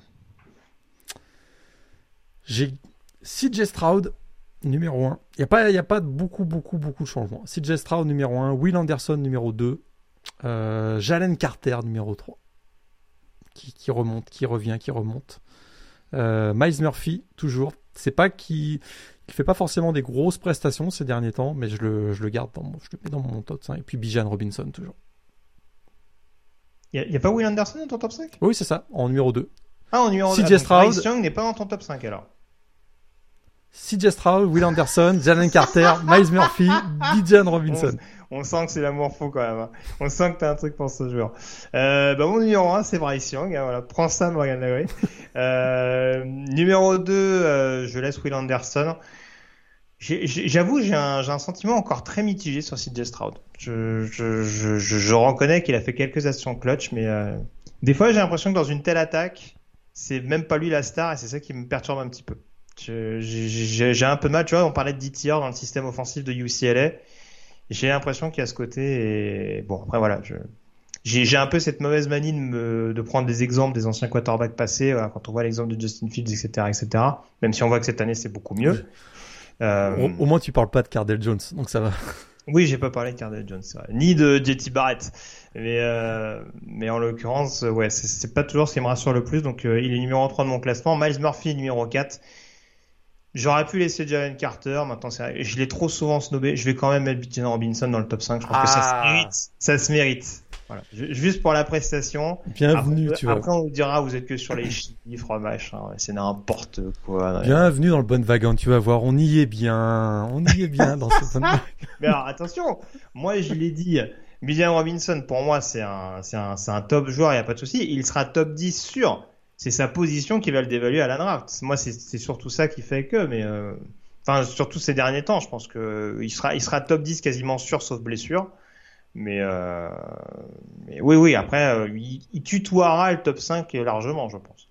J'ai CJ Stroud, numéro 1. Il n'y a, pas, y a pas beaucoup, beaucoup, beaucoup de changements. CJ Stroud, numéro 1. Will Anderson, numéro 2. Euh, Jalen Carter, numéro 3. Qui, remonte, qui revient, qui remonte. Euh, Miles Murphy, toujours. C'est pas qu'il ne fait pas forcément des grosses prestations ces derniers temps, mais je le, je le garde dans mon, je le mets dans mon top 5. Et puis Bijan Robinson, toujours. Il n'y a, pas Will Anderson dans ton top 5 Oui, c'est ça, en numéro 2. Ah, en numéro 2. CJ. Young n'est pas dans ton top 5 alors. CJ Stroud, Will Anderson, Jalen Carter, (laughs) Miles Murphy, Bijan Robinson. On, sent que c'est l'amour faux quand même. Hein. On sent que t'as un truc pour ce joueur. Euh, bah, mon numéro 1, c'est Bryce Young. Hein, voilà. Prends ça, Morgan (laughs) euh, numéro 2, euh, je laisse Will Anderson. J'avoue, j'ai un, un, sentiment encore très mitigé sur CJ Stroud. Je, je, je, je reconnais qu'il a fait quelques actions clutch, mais euh, des fois j'ai l'impression que dans une telle attaque, c'est même pas lui la star et c'est ça qui me perturbe un petit peu. J'ai un peu de mal, tu vois, on parlait de DTR dans le système offensif de UCLA. J'ai l'impression qu'il y a ce côté et bon après voilà, j'ai un peu cette mauvaise manie de, me, de prendre des exemples des anciens quarterbacks passés, quand on voit l'exemple de Justin Fields, etc., etc. Même si on voit que cette année c'est beaucoup mieux. Euh, au, moins, tu parles pas de Cardell Jones, donc ça va. Oui, j'ai pas parlé de Cardell Jones, vrai. ni de JT Barrett, mais euh, mais en l'occurrence, ouais, c'est pas toujours ce qui me rassure le plus. Donc, euh, il est numéro 3 de mon classement. Miles Murphy numéro 4. J'aurais pu laisser Jalen Carter. Maintenant, je l'ai trop souvent snobé. Je vais quand même mettre Bijan Robinson dans le top 5. Je pense que ça se ah. mérite. Ça se mérite. Voilà. Juste pour la prestation. Bienvenue, après, tu vois. Après, on vous dira, vous êtes que sur les chiffres, machin. c'est n'importe quoi. Bienvenue dans le bon wagon, tu vas voir. On y est bien. On y est bien dans ce (laughs) bon Mais alors, attention. Moi, je l'ai dit. Bijan Robinson, pour moi, c'est un, c'est un, c'est un top joueur, il n'y a pas de souci. Il sera top 10 sûr. C'est sa position qui va le dévaluer à la draft. Moi, c'est, surtout ça qui fait que, mais, euh, enfin, surtout ces derniers temps, je pense que il sera, il sera top 10 quasiment sûr, sauf blessure. Mais, euh, oui, oui, après, euh, il, tutoiera le top 5 largement, je pense.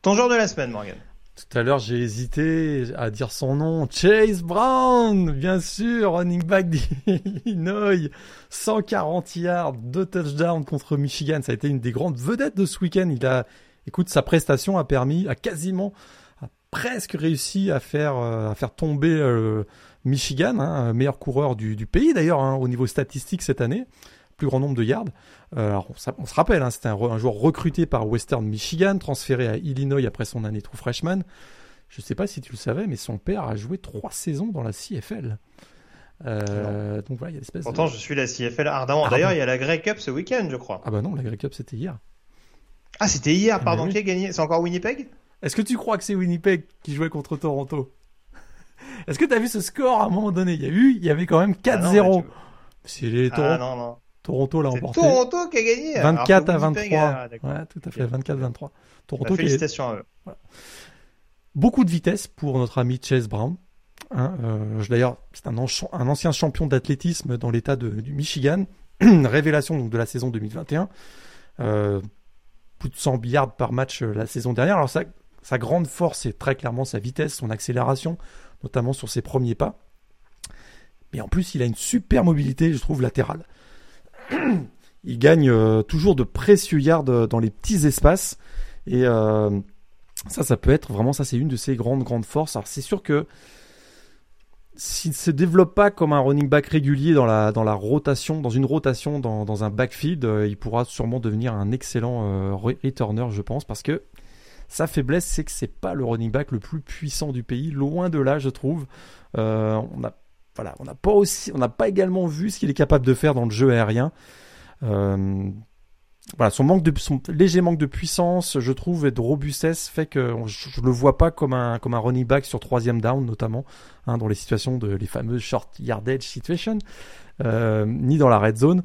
Ton joueur de la semaine, Morgan. Tout à l'heure, j'ai hésité à dire son nom. Chase Brown, bien sûr, running back d'Illinois. 140 yards, deux touchdowns contre Michigan. Ça a été une des grandes vedettes de ce week-end. Il a, écoute, sa prestation a permis, a quasiment, a presque réussi à faire, euh, tomber euh, Michigan, hein, meilleur coureur du, pays d'ailleurs hein, au niveau statistique cette année, plus grand nombre de yards. Euh, alors, on, se rappelle, hein, c'était un, joueur recruté par Western Michigan, transféré à Illinois après son année true freshman. Je ne sais pas si tu le savais, mais son père a joué trois saisons dans la CFL. Euh, donc voilà, il y a l'espèce. Pourtant, je suis la CFL ardemment. D'ailleurs, il y a la Grey Cup ce week-end, je crois. Ah bah non, la Grey Cup c'était hier. Ah, c'était hier, ah, pardon. Qui a gagné? C'est encore Winnipeg? Est-ce que tu crois que c'est Winnipeg qui jouait contre Toronto? Est-ce que tu as vu ce score à un moment donné? Il y a eu, il y avait quand même 4-0. Ah c'est les ah, Toronto l'a emporté. Toronto qui a gagné. 24 à 23. ouais, tout à fait, 24-23. Toronto. Bah, félicitations à eux. Beaucoup de vitesse pour notre ami Chase Brown. Hein, euh, D'ailleurs, c'est un, un, ancien champion d'athlétisme dans l'État du Michigan. (clears throat) Révélation donc, de la saison 2021. Euh, plus de 100 yards par match euh, la saison dernière. Alors sa, sa grande force, c'est très clairement sa vitesse, son accélération, notamment sur ses premiers pas. Mais en plus, il a une super mobilité, je trouve, latérale. Il gagne euh, toujours de précieux yards euh, dans les petits espaces. Et euh, ça, ça peut être vraiment, ça c'est une de ses grandes, grandes forces. Alors c'est sûr que s'il ne se développe pas comme un running back régulier dans la, rotation, dans une rotation, dans, un backfield, il pourra sûrement devenir un excellent returner, je pense, parce que sa faiblesse, c'est que c'est pas le running back le plus puissant du pays, loin de là, je trouve. On a on n'a pas également vu ce qu'il est capable de faire dans le jeu aérien. Euh, son léger manque de puissance, je trouve, et de robustesse fait que je, je le vois pas comme un, running back sur troisième down, notamment, hein, dans les situations de, les fameuses short yardage situation, euh, ni dans la red zone.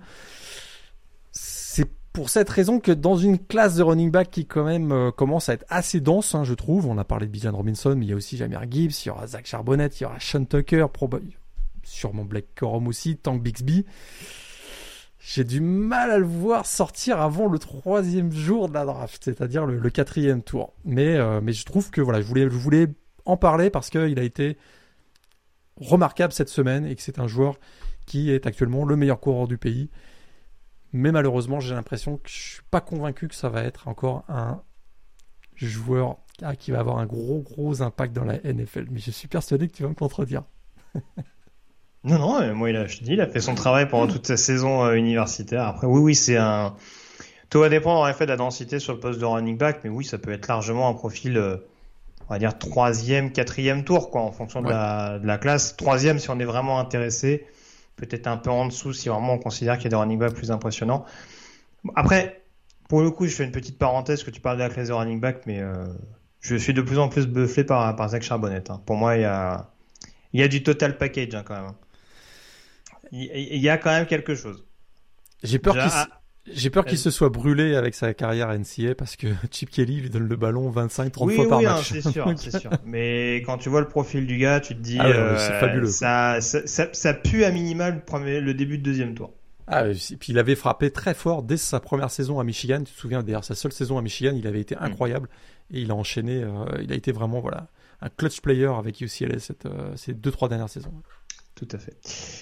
C'est pour cette raison que dans une classe de running back qui quand même euh, commence à être assez dense, hein, je trouve, on a parlé de Bijan Robinson, mais il y a aussi Jamir Gibbs, il y aura Zach Charbonnet, il y aura Sean Tucker, sûrement Blake Corum aussi, Tank Bixby j'ai du mal à le voir sortir avant le troisième jour de la draft, c'est-à-dire le, quatrième tour. Mais, euh, mais je trouve que voilà, je voulais, en parler parce qu'il a été remarquable cette semaine et que c'est un joueur qui est actuellement le meilleur coureur du pays. Mais malheureusement, j'ai l'impression que je suis pas convaincu que ça va être encore un joueur qui va avoir un gros gros impact dans la NFL. Mais je suis persuadé que tu vas me contredire. (laughs) Non, non, moi, il a, je te dis, il a fait son travail pendant toute sa saison euh, universitaire. Après, oui, oui, c'est un. Tout va dépendre en effet de la densité sur le poste de running back, mais oui, ça peut être largement un profil, euh, on va dire troisième, quatrième tour, quoi, en fonction de, la, de la classe. Troisième si on est vraiment intéressé, peut-être un peu en dessous si vraiment on considère qu'il y a des running backs plus impressionnants. Après, pour le coup, je fais une petite parenthèse que tu parles de la classe de running back, mais euh, je suis de plus en plus bufflé par, par Zach Charbonnet. Hein. Pour moi, il y a, il y a du total package hein, quand même. Il y a quand même quelque chose. J'ai peur qu'il j'ai peur qu'il se soit brûlé avec sa carrière NCA parce que (laughs) Chip Kelly lui donne le ballon 25-30 fois par oui, hein, match. c'est sûr, (laughs) c'est sûr. Mais quand tu vois le profil du gars, tu te dis, ah euh, c'est fabuleux. Ça, ça, ça, pue à minimal le, premier, le début de deuxième tour. Ah, et puis il avait frappé très fort dès sa première saison à Michigan. Tu te souviens d'ailleurs sa seule saison à Michigan, il avait été mm. incroyable et il a enchaîné. Euh, il a été vraiment voilà un clutch player avec UCLA cette, euh, ces deux trois dernières saisons. Tout à fait.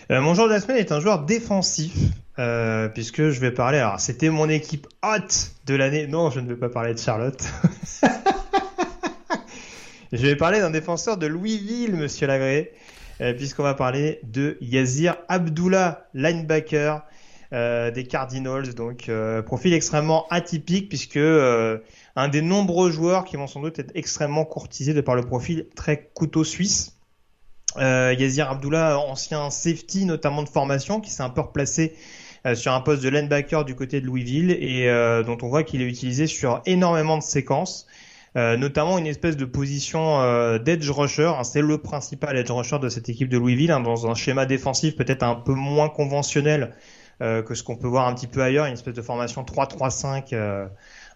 Euh, mon joueur de la semaine est un joueur défensif, euh, puisque je vais parler. Alors, c'était mon équipe hot de l'année. Non, je ne vais pas parler de Charlotte. (laughs) je vais parler d'un défenseur de Louisville, monsieur Lagré, euh, puisqu'on va parler de Yazir Abdullah, linebacker des Cardinals. Donc, profil extrêmement atypique, puisque un des nombreux joueurs qui vont sans doute être extrêmement courtisés de par le profil très couteau suisse. Euh, Yazir Abdullah, ancien safety notamment de formation, qui s'est un peu replacé euh, sur un poste de linebacker du côté de Louisville et euh, dont on voit qu'il est utilisé sur énormément de séquences. Euh, notamment une espèce de position d'edge rusher. Hein, c'est le principal edge rusher de cette équipe de Louisville, hein, dans un schéma défensif peut-être un peu moins conventionnel que ce qu'on peut voir un petit peu ailleurs, une espèce de formation 3-3-5 euh,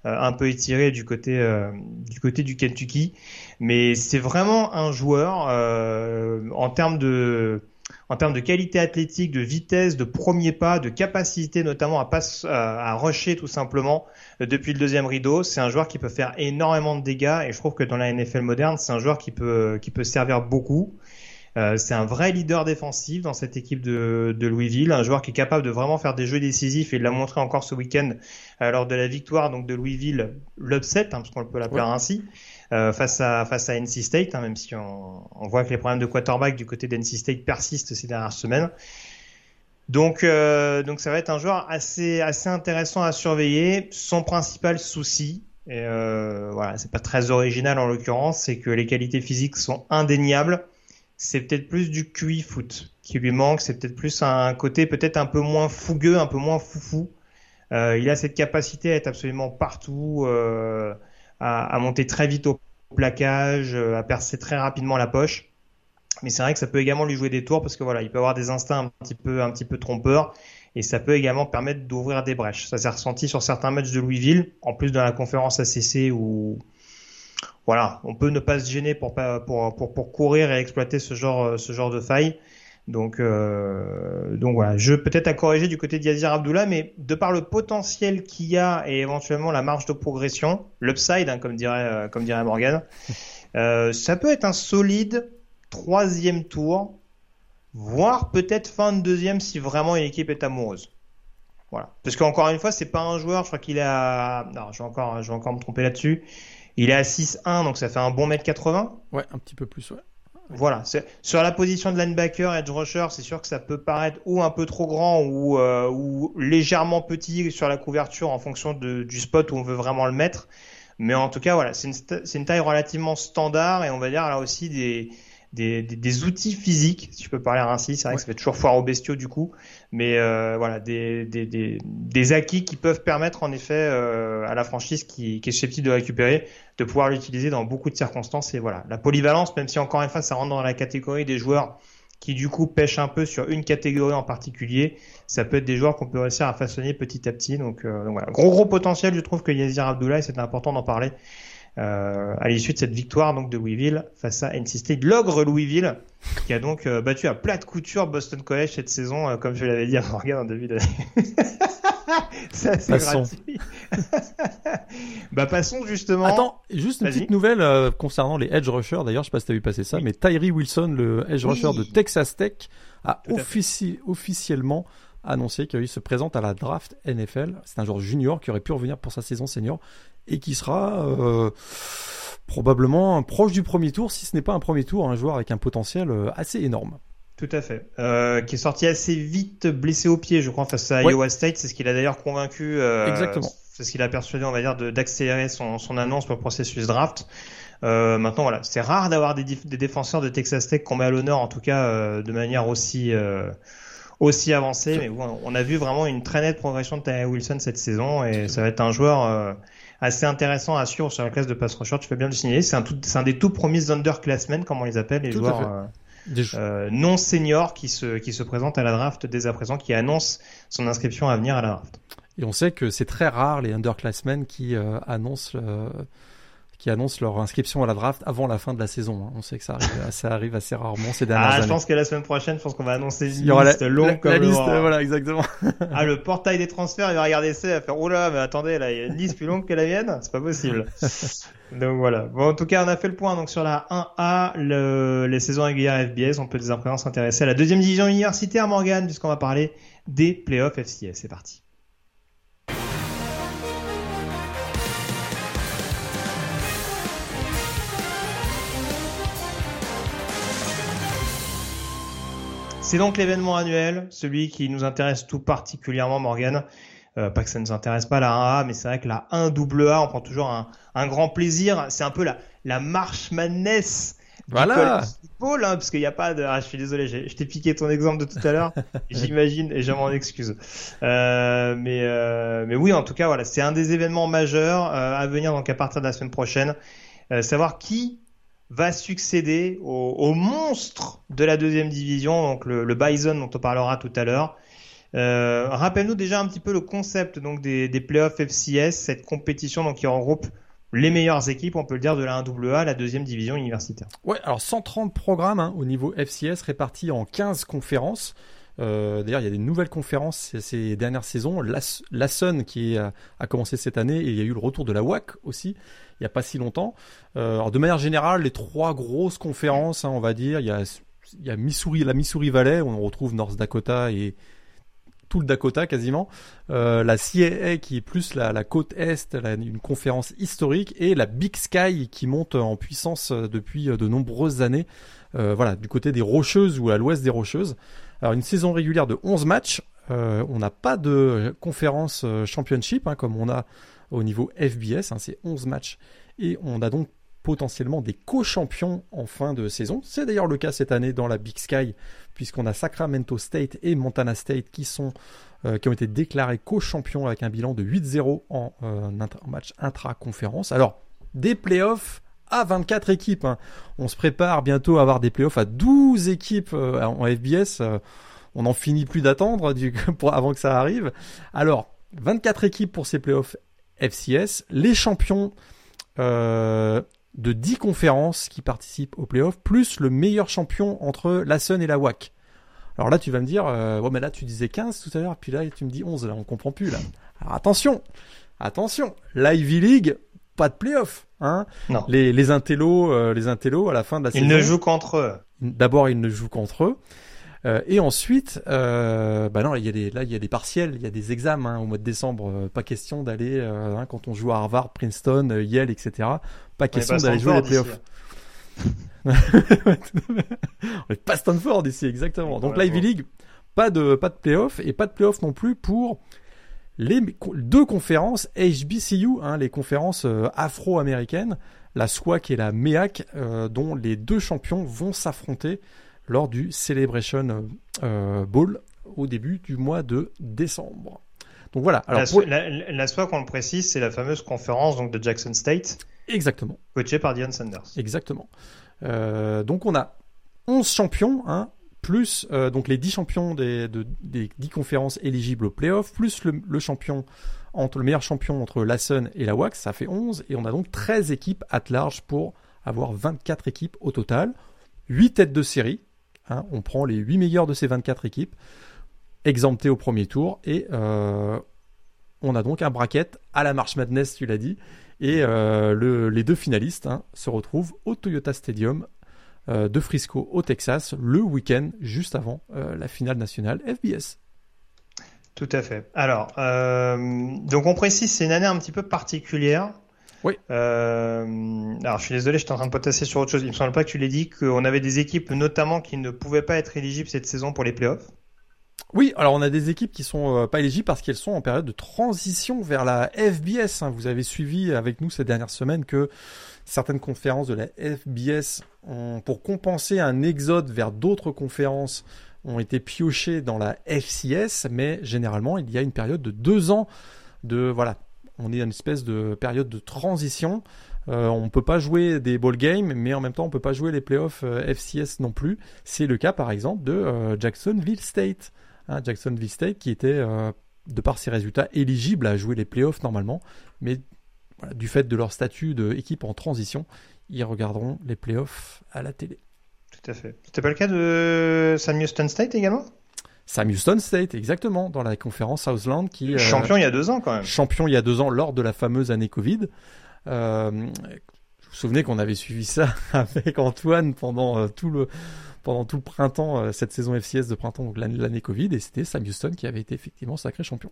un peu étiré du côté euh, du côté du Kentucky. Mais c'est vraiment un joueur euh, en termes de qualité athlétique, de vitesse, de premier pas, de capacité notamment à rusher tout simplement depuis le deuxième rideau. C'est un joueur qui peut faire énormément de dégâts et je trouve que dans la NFL moderne, c'est un joueur qui peut servir beaucoup. Euh, c'est un vrai leader défensif dans cette équipe de, de, Louisville, un joueur qui est capable de vraiment faire des jeux décisifs et il l'a montré encore ce week-end euh, lors de la victoire donc de Louisville, l'upset, hein, parce qu'on peut l'appeler ainsi, euh, face à face à NC State, hein, même si on, on, voit que les problèmes de quarterback du côté d'NC State persistent ces dernières semaines. Donc, euh, donc ça va être un joueur assez assez intéressant à surveiller. Son principal souci, et euh, voilà, c'est pas très original en l'occurrence, c'est que les qualités physiques sont indéniables c'est peut-être plus du QI foot qui lui manque. C'est peut-être plus un côté peut-être un peu moins fougueux, un peu moins foufou. Euh, il a cette capacité à être absolument partout, euh, à, monter très vite au plaquage, euh, à percer très rapidement la poche. Mais c'est vrai que ça peut également lui jouer des tours parce que voilà, il peut avoir des instincts un petit peu, un petit peu trompeurs et ça peut également permettre d'ouvrir des brèches. Ça s'est ressenti sur certains matchs de Louisville, en plus de la conférence ACC où voilà, on peut ne pas se gêner pour, pour, pour, pour courir et exploiter ce genre, ce genre de faille. Donc, euh, donc voilà, je peut-être à corriger du côté d'Yazir Abdullah, mais de par le potentiel qu'il y a et éventuellement la marge de progression, l'upside, hein, comme dirait euh, comme dirait Morgan, (laughs) euh, ça peut être un solide troisième tour, voire peut-être fin de deuxième si vraiment une équipe est amoureuse. Voilà, parce qu'encore une fois, c'est pas un joueur, je crois qu'il a, non, je vais encore, je vais encore me tromper là-dessus. Il est à 6-1, donc ça fait un bon mètre 80. Ouais, un petit peu plus, ouais. Voilà. Sur la position de linebacker, edge rusher, c'est sûr que ça peut paraître ou un peu trop grand ou, euh, ou légèrement petit sur la couverture en fonction de, du spot où on veut vraiment le mettre. Mais en tout cas, voilà, c'est une, une, taille relativement standard et on va dire là aussi des, des, des, outils physiques, si je peux parler ainsi. C'est vrai que ça fait toujours foire aux bestiaux du coup, mais euh, voilà, des, des, des, des, acquis qui peuvent permettre en effet euh, à la franchise qui, qui est susceptible de récupérer de pouvoir l'utiliser dans beaucoup de circonstances. Et voilà, la polyvalence, même si encore une fois ça rentre dans la catégorie des joueurs qui du coup pêchent un peu sur une catégorie en particulier, ça peut être des joueurs qu'on peut réussir à façonner petit à petit. Donc, euh, donc voilà, gros gros potentiel, je trouve que Yazir Abdoulaye, c'est important d'en parler à l'issue de cette victoire donc de Louisville face à NC State. L'ogre Louisville qui a donc euh, battu à plat de couture Boston College cette saison, euh, comme je l'avais dit à Morgan en début d'année. (laughs) C'est gratuit. (laughs) bah passons justement. Attends, juste une petite nouvelle euh, concernant les edge rushers. D'ailleurs, je sais pas si t'as vu passer ça, mais Tyree Wilson, le edge rusher de Texas Tech, a officiellement annoncé qu'il se présente à la draft NFL. C'est un joueur junior qui aurait pu revenir pour sa saison senior et qui sera euh, probablement proche du premier tour, si ce n'est pas un premier tour, un joueur avec un potentiel euh, assez énorme. Tout à fait. Euh, qui est sorti assez vite blessé au pied, je crois, face à Iowa State. C'est ce qu'il a d'ailleurs convaincu. Euh, Exactement. C'est ce qu'il a persuadé, on va dire, d'accélérer son, son annonce pour le processus draft. Euh, maintenant, voilà, c'est rare d'avoir des, des, défenseurs de Texas Tech qu'on met à l'honneur, en tout cas, de manière aussi aussi avancée. Mais bon, on a vu vraiment une très nette progression de Tyree Wilson cette saison, et ça va être un joueur assez intéressant à suivre sur la classe de pass rusher. Tu fais bien le signaler. C'est un, un des tout premiers underclassmen, comme on les appelle, les joueurs euh, euh, non seniors qui se, qui se présentent à la draft dès à présent, qui annoncent son inscription à venir à la draft. Et on sait que c'est très rare les underclassmen qui euh, annoncent qui annoncent leur inscription à la draft avant la fin de la saison. Hein. On sait que ça arrive, (laughs) ça arrive assez rarement ces dernières ah, Je pense que la semaine prochaine, je pense qu'on va annoncer une liste longue comme la liste, voilà, exactement. (laughs) ah, le portail des transferts, il va regarder ça, il va faire, oh là, mais attendez, là, il y a une liste plus longue que la mienne, c'est pas possible. (laughs) donc voilà. Bon, en tout cas, on a fait le point donc sur la 1A, le, les saisons régulières FBS. On peut dès à présent s'intéresser à la deuxième division universitaire, Morgan, puisqu'on va parler des playoffs FCS. C'est parti. C'est donc l'événement annuel, celui qui nous intéresse tout particulièrement, Morgan. Euh, pas que ça ne nous intéresse pas la 1A, mais c'est vrai que la 1AA, on prend toujours un, un grand plaisir. C'est un peu la, la marche madness voilà. Football, hein, parce qu'il n'y a pas de. Ah, je suis désolé, je t'ai piqué ton exemple de tout à l'heure. (laughs) J'imagine et je m'en excuse. Euh, mais euh, mais oui, en tout cas, voilà, c'est un des événements majeurs euh, à venir donc à partir de la semaine prochaine. Savoir qui va succéder au, monstre de la deuxième division, donc le, Bison dont on parlera tout à l'heure. Euh, Rappelle-nous déjà un petit peu le concept donc des, playoffs FCS, cette compétition donc qui regroupe les meilleures équipes, on peut le dire, de la 1AA, la deuxième division universitaire. Ouais, alors 130 programmes hein, au niveau FCS répartis en 15 conférences. Euh, D'ailleurs, il y a des nouvelles conférences ces dernières saisons. La, la Sun qui a, a, commencé cette année et il y a eu le retour de la WAC aussi il n'y a pas si longtemps. Euh, alors de manière générale, les trois grosses conférences, hein, on va dire, il y a, la Missouri Valley, où on retrouve North Dakota et tout le Dakota quasiment, euh, la CAA qui est plus la, côte est, une conférence historique, et la Big Sky qui monte en puissance euh, depuis de nombreuses années, voilà, du côté des Rocheuses ou à l'ouest des Rocheuses. Alors une saison régulière de 11 matchs, on n'a pas de conférence championship hein, comme on a au niveau FBS, hein, c'est 11 matchs. Et on a donc potentiellement des co-champions en fin de saison. C'est d'ailleurs le cas cette année dans la Big Sky, puisqu'on a Sacramento State et Montana State qui, euh, ont été déclarés co-champions avec un bilan de 8-0 en, euh, match intra-conférence. Alors, des playoffs à 24 équipes. Hein. On se prépare bientôt à avoir des playoffs à 12 équipes euh, en FBS. on n'en finit plus d'attendre (laughs) avant que ça arrive. Alors, 24 équipes pour ces playoffs FCS, les champions euh, de 10 conférences qui participent aux playoffs, plus le meilleur champion entre la Sun et la WAC. Alors là, tu vas me dire, euh, mais là, tu disais 15 tout à l'heure, puis là, tu me dis 11, là, on comprend plus, là. Alors attention, attention, l'Ivy League, pas de playoffs, hein. Non. Les, les intellos, euh, les intellos, à la fin de la ils saison. Ils ne jouent qu'entre eux. D'abord, ils ne jouent qu'entre eux. Euh, et ensuite, euh, bah non, il y a des, là, il y a des partiels, il y a des examens hein, au mois de décembre. Euh, pas question d'aller, euh, hein, quand on joue à Harvard, Princeton, Yale, etc. Pas question d'aller jouer les playoffs. on est pas Stanford ici, exactement. Donc l'Ivy League, pas de, pas de playoffs et pas de playoffs non plus pour les deux conférences HBCU, hein, les conférences afro-américaines, la SWAC et la MEAC, dont les deux champions vont s'affronter lors du Celebration euh, Bowl au début du mois de décembre. Donc voilà. Alors, la, la, SWAC, on le précise, c'est la fameuse conférence donc, de Jackson State. Exactement. Coachée par Dion Sanders. Exactement. donc on a 11 champions, hein, plus euh, donc les 10 champions des, des 10 conférences éligibles au playoff, plus le, champion entre le meilleur champion entre la Sun et la WAX, ça fait 11 et on a donc 13 équipes at large pour avoir 24 équipes au total, 8 têtes de série, hein, on prend les 8 meilleurs de ces 24 équipes exemptées au premier tour et euh, on a donc un bracket à la March Madness, tu l'as dit, et euh, les deux finalistes hein, se retrouvent au Toyota Stadium euh, de Frisco au Texas le week-end juste avant la finale nationale FBS. Tout à fait. Alors, donc on précise, c'est une année un petit peu particulière. Oui. alors, je suis désolé, je suis en train de potasser sur autre chose. Il me semble pas que tu l'aies dit qu'on avait des équipes notamment qui ne pouvaient pas être éligibles cette saison pour les playoffs. Oui, alors on a des équipes qui sont pas éligibles parce qu'elles sont en période de transition vers la FBS. Hein. Vous avez suivi avec nous ces dernières semaines que certaines conférences de la FBS, pour compenser un exode vers d'autres conférences, ont été piochées dans la FCS, mais généralement il y a une période de deux ans de voilà, on est dans une espèce de période de transition. Euh, on ne peut pas jouer des ball games, mais en même temps on ne peut pas jouer les playoffs euh, FCS non plus. C'est le cas par exemple de euh, Jacksonville State. Hein, Jacksonville State qui était de par ses résultats éligible à jouer les playoffs normalement, mais du fait de leur statut d'équipe en transition, ils regarderont les playoffs à la télé. Tout à fait. C'était pas le cas de Sam Houston State également? Sam Houston State, exactement, dans la conférence Southland qui... Euh, champion il y a deux ans quand même. Champion il y a deux ans lors de la fameuse année Covid. Euh, vous vous souvenez qu'on avait suivi ça (laughs) avec Antoine pendant euh, tout le pendant tout le printemps, cette saison FCS de printemps, donc l'année Covid, et c'était Sam Houston qui avait été effectivement sacré champion.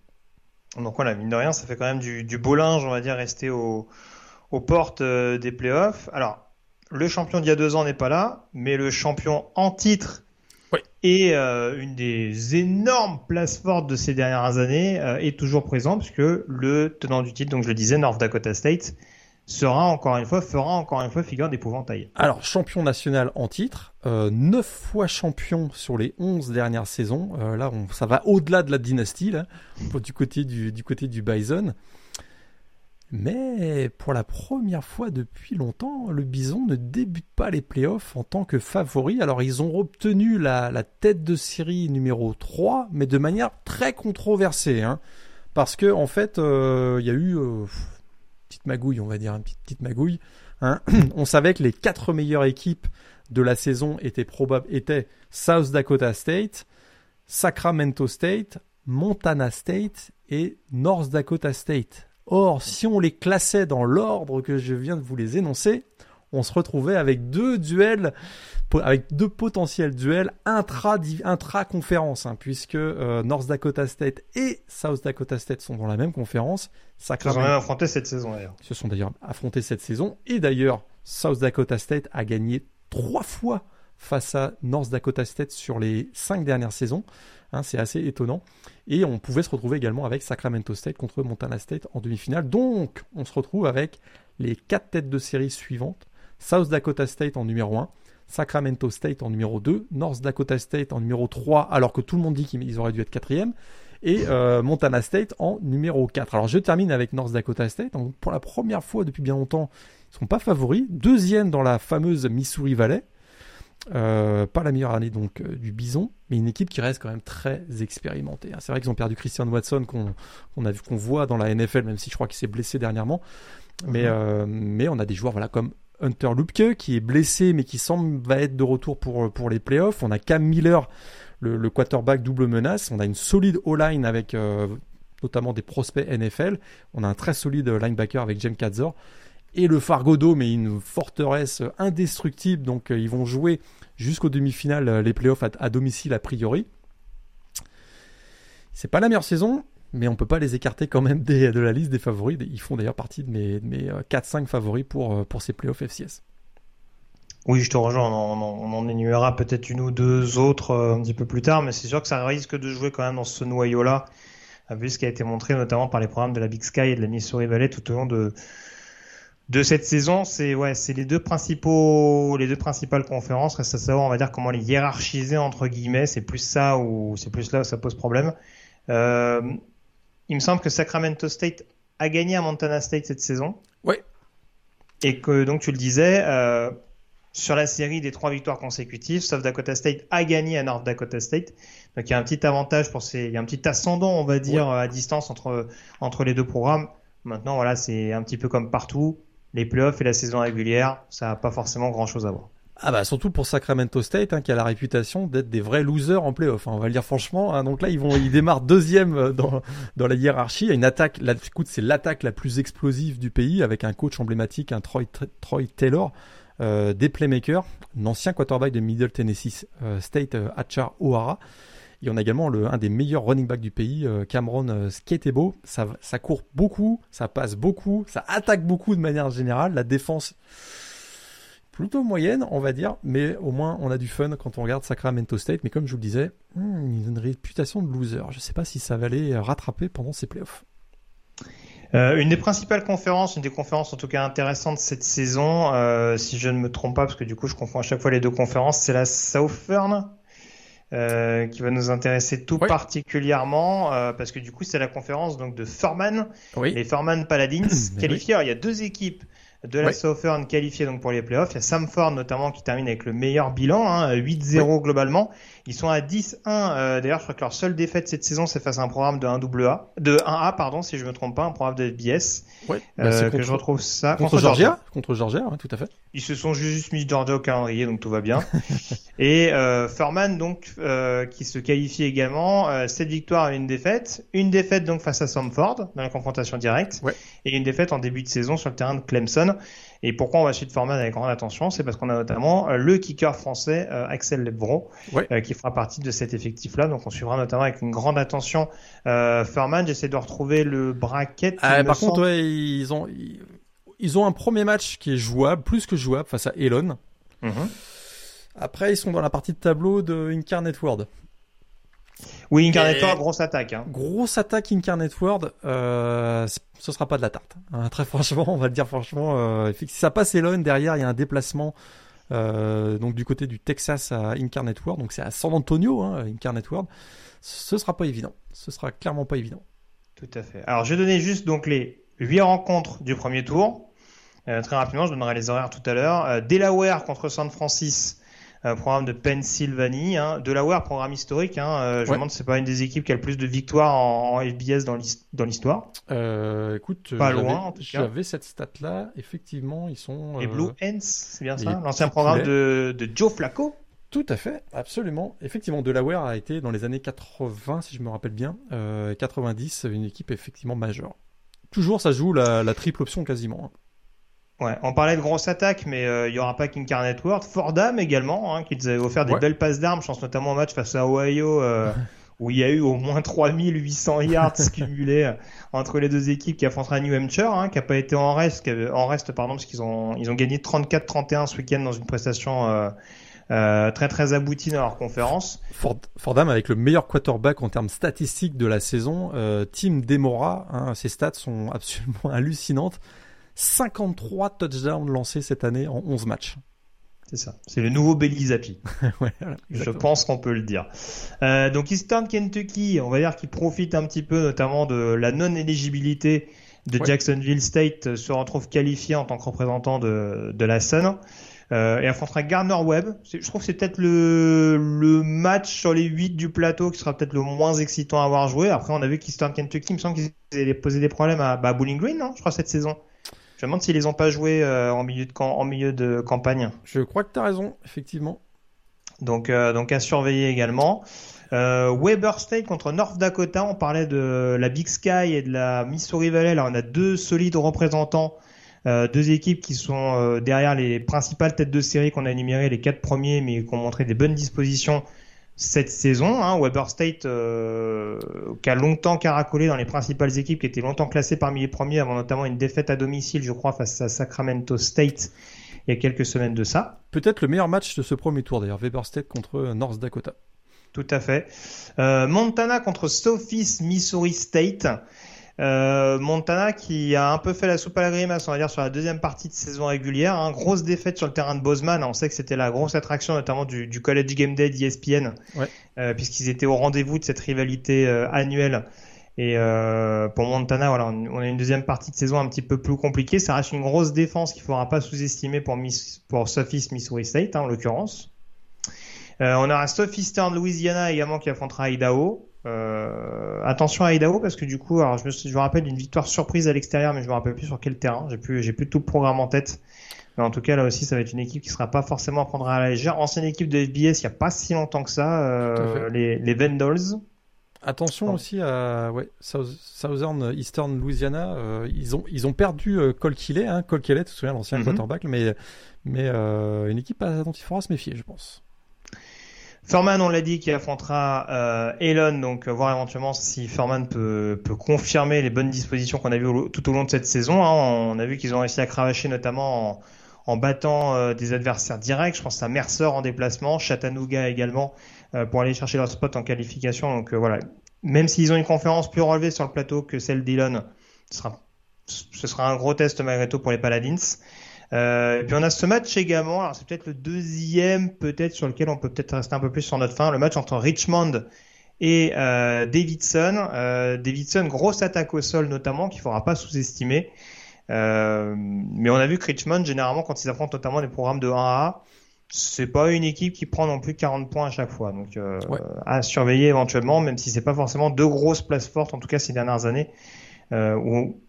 Donc voilà, mine de rien, ça fait quand même du, du beau linge, on va dire, rester aux portes des playoffs. Alors, le champion d'il y a deux ans n'est pas là, mais le champion en titre et euh, une des énormes places fortes de ces dernières années euh, est toujours présent, puisque le tenant du titre, donc je le disais, North Dakota State, sera encore une fois, fera encore une fois figure d'épouvantail. Alors, champion national en titre, euh, 9 fois champion sur les 11 dernières saisons. Euh, là, ça va au-delà de la dynastie, du côté du Bison. Mais pour la première fois depuis longtemps, le Bison ne débute pas les playoffs en tant que favori. Alors ils ont obtenu la, tête de série numéro 3, mais de manière très controversée. Hein, parce que fait, euh, il y a eu euh, petite magouille, on va dire, une petite, magouille. Hein. (clears throat) On savait que les quatre meilleures équipes de la saison étaient, étaient South Dakota State, Sacramento State, Montana State et North Dakota State. Or, si on les classait dans l'ordre que je viens de vous les énoncer, on se retrouvait avec deux duels avec deux potentiels duels intra intra conférence hein, puisque euh, North Dakota State et South Dakota State sont dans la même conférence. Sacramento, Ils ont affronté cette saison d'ailleurs. Se sont d'ailleurs affrontés cette saison et d'ailleurs South Dakota State a gagné trois fois face à North Dakota State sur les cinq dernières saisons. Hein, c'est assez étonnant. Et on pouvait se retrouver également avec Sacramento State contre Montana State en demi-finale. Donc, on se retrouve avec les quatre têtes de série suivantes. South Dakota State en numéro 1, Sacramento State en numéro 2, North Dakota State en numéro 3, alors que tout le monde dit qu'ils auraient dû être quatrième, et euh, Montana State en numéro 4. Alors je termine avec North Dakota State. Pour la première fois depuis bien longtemps, ils ne sont pas favoris. Deuxième dans la fameuse Missouri Valley. Euh, pas la meilleure année donc euh, du Bison, mais une équipe qui reste quand même très expérimentée. Hein. C'est vrai qu'ils ont perdu Christian Watson qu'on voit dans la NFL, même si je crois qu'il s'est blessé dernièrement. Mais, mhm. mais on a des joueurs voilà comme Hunter Lupke qui est blessé mais qui semble va être de retour pour, pour les playoffs. On a Cam Miller, le, quarterback double menace. On a une solide O-line avec euh, notamment des prospects NFL. On a un très solide linebacker avec James Kadzor. Et le Fargodo, mais une forteresse indestructible. Donc euh, ils vont jouer jusqu'aux demi-finales euh, les playoffs à, domicile a priori. C'est pas la meilleure saison, mais on peut pas les écarter quand même de la liste des favoris. Ils font d'ailleurs partie de mes, mes 4-5 euh, favoris pour, pour ces playoffs FCS. Oui, je te rejoins. On, en énuméra peut-être une ou deux autres un petit peu plus tard, mais c'est sûr que ça risque de jouer quand même dans ce noyau-là vu ce qui a été montré notamment par les programmes de la Big Sky et de la Missouri Valley tout au long de de cette saison, c'est ouais, c'est les deux principaux, les deux principales conférences. Reste à savoir, on va dire comment les hiérarchiser entre guillemets. C'est plus ça ou c'est plus là où ça pose problème. Euh, il me semble que Sacramento State a gagné à Montana State cette saison. Oui. Et que donc tu le disais, euh, sur la série des trois victoires consécutives, South Dakota State a gagné à North Dakota State. Donc il y a un petit avantage pour ces, il y a un petit ascendant, on va dire, à distance entre entre les deux programmes. Maintenant, voilà, c'est un petit peu comme partout les playoffs et la saison régulière, ça n'a pas forcément grand-chose à voir. Ah bah surtout pour Sacramento State hein, qui a la réputation d'être des vrais losers en playoff. Hein, on va le dire franchement. Hein. donc là ils vont, démarrent deuxième euh, dans, la hiérarchie. Une attaque. La, écoute, c'est l'attaque la plus explosive du pays avec un coach emblématique, un Troy, Taylor, euh, des playmakers, un ancien quarterback de Middle Tennessee euh, State, euh, O'Hara. Et on a également le, un des meilleurs running backs du pays, euh, Cameron euh, Skatebo. Ça, court beaucoup, ça passe beaucoup, ça attaque beaucoup de manière générale. La défense plutôt moyenne, on va dire, mais au moins on a du fun quand on regarde Sacramento State. Mais comme je vous le disais, hmm, ils une réputation de loser. Je ne sais pas si ça va les rattraper pendant ces playoffs. Euh, une des principales conférences, une des conférences en tout cas intéressantes cette saison, si je ne me trompe pas, parce que du coup je confonds à chaque fois les deux conférences, c'est la Southern euh, qui va nous intéresser tout particulièrement euh, parce que du coup c'est la conférence donc de Furman, les Furman Paladins (coughs) qualifiés. il y a deux équipes de la Southern qualifiées donc pour les playoffs. Il y a Samford notamment qui termine avec le meilleur bilan, hein, 8-0 globalement. Ils sont à 10-1. Euh, D'ailleurs, je crois que leur seule défaite cette saison, c'est face à un programme de 1AA, de 1A pardon, si je me trompe pas, un programme de FBS. Ouais. Euh, bah, que je retrouve ça contre, Georgia. Contre Georgia, ouais, tout à fait. Ils se sont juste mis Georgia au calendrier, donc tout va bien. (laughs) et euh, Furman donc euh, qui se qualifie également, euh, 7 victoires et une défaite, une défaite donc face à Samford dans la confrontation directe, ouais. et une défaite en début de saison sur le terrain de Clemson. Et pourquoi on va suivre Furman avec grande attention, c'est parce qu'on a notamment euh, le kicker français Axel Lebron ouais. qui fera partie de cet effectif-là. Donc on suivra notamment avec une grande attention euh, Furman. J'essaie de retrouver le bracket. Ah, par contre, ouais, ils ont ils, ont un premier match qui est jouable, plus que jouable, face à Elon. -hmm. Après, ils sont dans la partie de tableau de Incarnate World. Oui, Incarnate World, grosse attaque. Hein. Grosse attaque Incarnate World, euh, ce sera pas de la tarte. Hein, très franchement, on va le dire franchement. Euh, si ça passe Elon, derrière, il y a un déplacement euh, donc du côté du Texas à Incarnate World, donc c'est à San Antonio, hein, Incarnate World. Ce sera pas évident. Ce sera clairement pas évident. Tout à fait. Alors je vais donner juste donc les huit rencontres du premier tour. Euh, très rapidement, je donnerai les horaires tout à l'heure. Delaware contre San Francisco. Euh, programme de Pennsylvanie, hein. Delaware, programme historique. Hein. Euh, je Ouais. me demande si c'est pas une des équipes qui a le plus de victoires en, en FBS dans l'his- dans l'histoire. Euh, écoute, Pas loin, en tout cas. J'avais cette stat-là. Effectivement, ils sont. Les Blue Hens, c'est bien ça L'ancien petits programme de, de Joe Flacco. Tout à fait, absolument. Effectivement, Delaware a été dans les années 80, si je me rappelle bien, euh, 90, une équipe effectivement majeure. Toujours, ça joue la, la triple option quasiment. hein. Ouais, on parlait de grosse attaque, mais euh, il y aura pas qu'Incarnate World. Fordham également, hein, qui nous avait offert des Ouais. belles passes d'armes. Je pense notamment au match face à Ohio, euh, (laughs) où il y a eu au moins 3800 yards (laughs) cumulés euh, entre les deux équipes qui affrontera New Hampshire, hein, qui a pas été en reste, en reste pardon, parce qu'ils ont ils ont gagné 34-31 ce week-end dans une prestation euh, euh, très très aboutie dans leur conférence. Ford- Fordham avec le meilleur quarterback en termes statistiques de la saison, euh, Tim Demora, hein, ses stats sont (laughs) absolument hallucinantes. 53 touchdowns lancés cette année en 11 matchs. C'est ça. C'est le nouveau Belly Zappi. (laughs) ouais, voilà, Je pense qu'on peut le dire. Euh, donc Eastern Kentucky, on va dire qu'il profite un petit peu notamment de la non-éligibilité de Ouais. Jacksonville State, euh, se retrouve qualifié en tant que représentant de, de la Sun. Euh, et affrontera Gardner Webb. Je trouve que c'est peut-être le, le match sur les 8 du plateau qui sera peut-être le moins excitant à avoir joué. Après, on a vu qu'Eastern Kentucky, il me semble qu'ils avaient posé des problèmes à, bah, à Bowling Green, non? Je crois, cette saison. Je me demande s'ils les ont pas joués euh, en, milieu de cam- en milieu de campagne. Je crois que tu as raison, effectivement. Donc, euh, donc à surveiller également. Euh, Weber State contre North Dakota. On parlait de la Big Sky et de la Missouri Valley. Là, on a deux solides représentants, euh, deux équipes qui sont euh, derrière les principales têtes de série qu'on a énumérées, les quatre premiers, mais qui ont montré des bonnes dispositions cette saison. Hein. Weber State, euh, qui a longtemps caracolé dans les principales équipes, qui étaient longtemps classées parmi les premiers, avant notamment une défaite à domicile, je crois, face à Sacramento State il y a quelques semaines de ça. Peut-être le meilleur match de ce premier tour d'ailleurs, Weber State contre North Dakota. tout à fait. Montana contre Sophie Missouri State. Euh, Montana qui a un peu fait la soupe à la grimace, on va dire, sur la deuxième partie de saison régulière. Hein. Grosse défaite sur le terrain de Bozeman. On sait que c'était la grosse attraction, notamment du, du College Game Day d'ESPN, ouais. euh, puisqu'ils étaient au rendez-vous de cette rivalité euh, annuelle. Et euh, pour Montana, voilà, on a une deuxième partie de saison un petit peu plus compliquée. Ça reste une grosse défense qu'il ne faudra pas sous-estimer pour, Miss, pour Sophie Missouri State, hein, en l'occurrence. Euh, on aura Southeastern Louisiana également qui affrontera Idaho. Euh, attention à Idaho parce que du coup, alors je me, je me rappelle d'une victoire surprise à l'extérieur, mais je me rappelle plus sur quel terrain. J'ai plus, j'ai plus tout le programme en tête. Mais en tout cas, là aussi, ça va être une équipe qui sera pas forcément à prendre à la légère. Ancienne équipe de FBS, il y a pas si longtemps que ça, euh, les, les Vandals. Attention aussi à ouais, Southern Eastern Louisiana, euh, ils ont ils ont perdu euh, Cole Kelly, hein, Cole tu te souviens l'ancien mm-hmm. quarterback, mais mais euh, une équipe dont il faudra se méfier, je pense. Furman, on l'a dit, qui affrontera euh, Elon, donc euh, voir éventuellement si Furman peut, peut confirmer les bonnes dispositions qu'on a vues tout au long de cette saison. Hein. On a vu qu'ils ont réussi à cravacher notamment en, battant euh, des adversaires directs. Je pense à Mercer en déplacement, Chattanooga également, euh, pour aller chercher leur spot en qualification. Donc voilà, même s'ils ont une conférence plus relevée sur le plateau que celle d'Elon, ce sera, ce sera un gros test malgré tout pour les Paladins. Euh, et puis on a ce match également, alors c'est peut-être le deuxième peut-être sur lequel on peut peut-être rester un peu plus sur notre fin, le match entre Richmond et euh, Davidson. Euh, Davidson, grosse attaque au sol notamment, qu'il faudra pas sous-estimer. Euh, mais on a vu que Richmond, généralement, quand ils affrontent notamment des programmes de 1A, c'est pas une équipe qui prend non plus 40 points à chaque fois. Donc euh, ouais. à surveiller éventuellement, même si c'est pas forcément deux grosses places fortes, en tout cas ces dernières années, euh, ou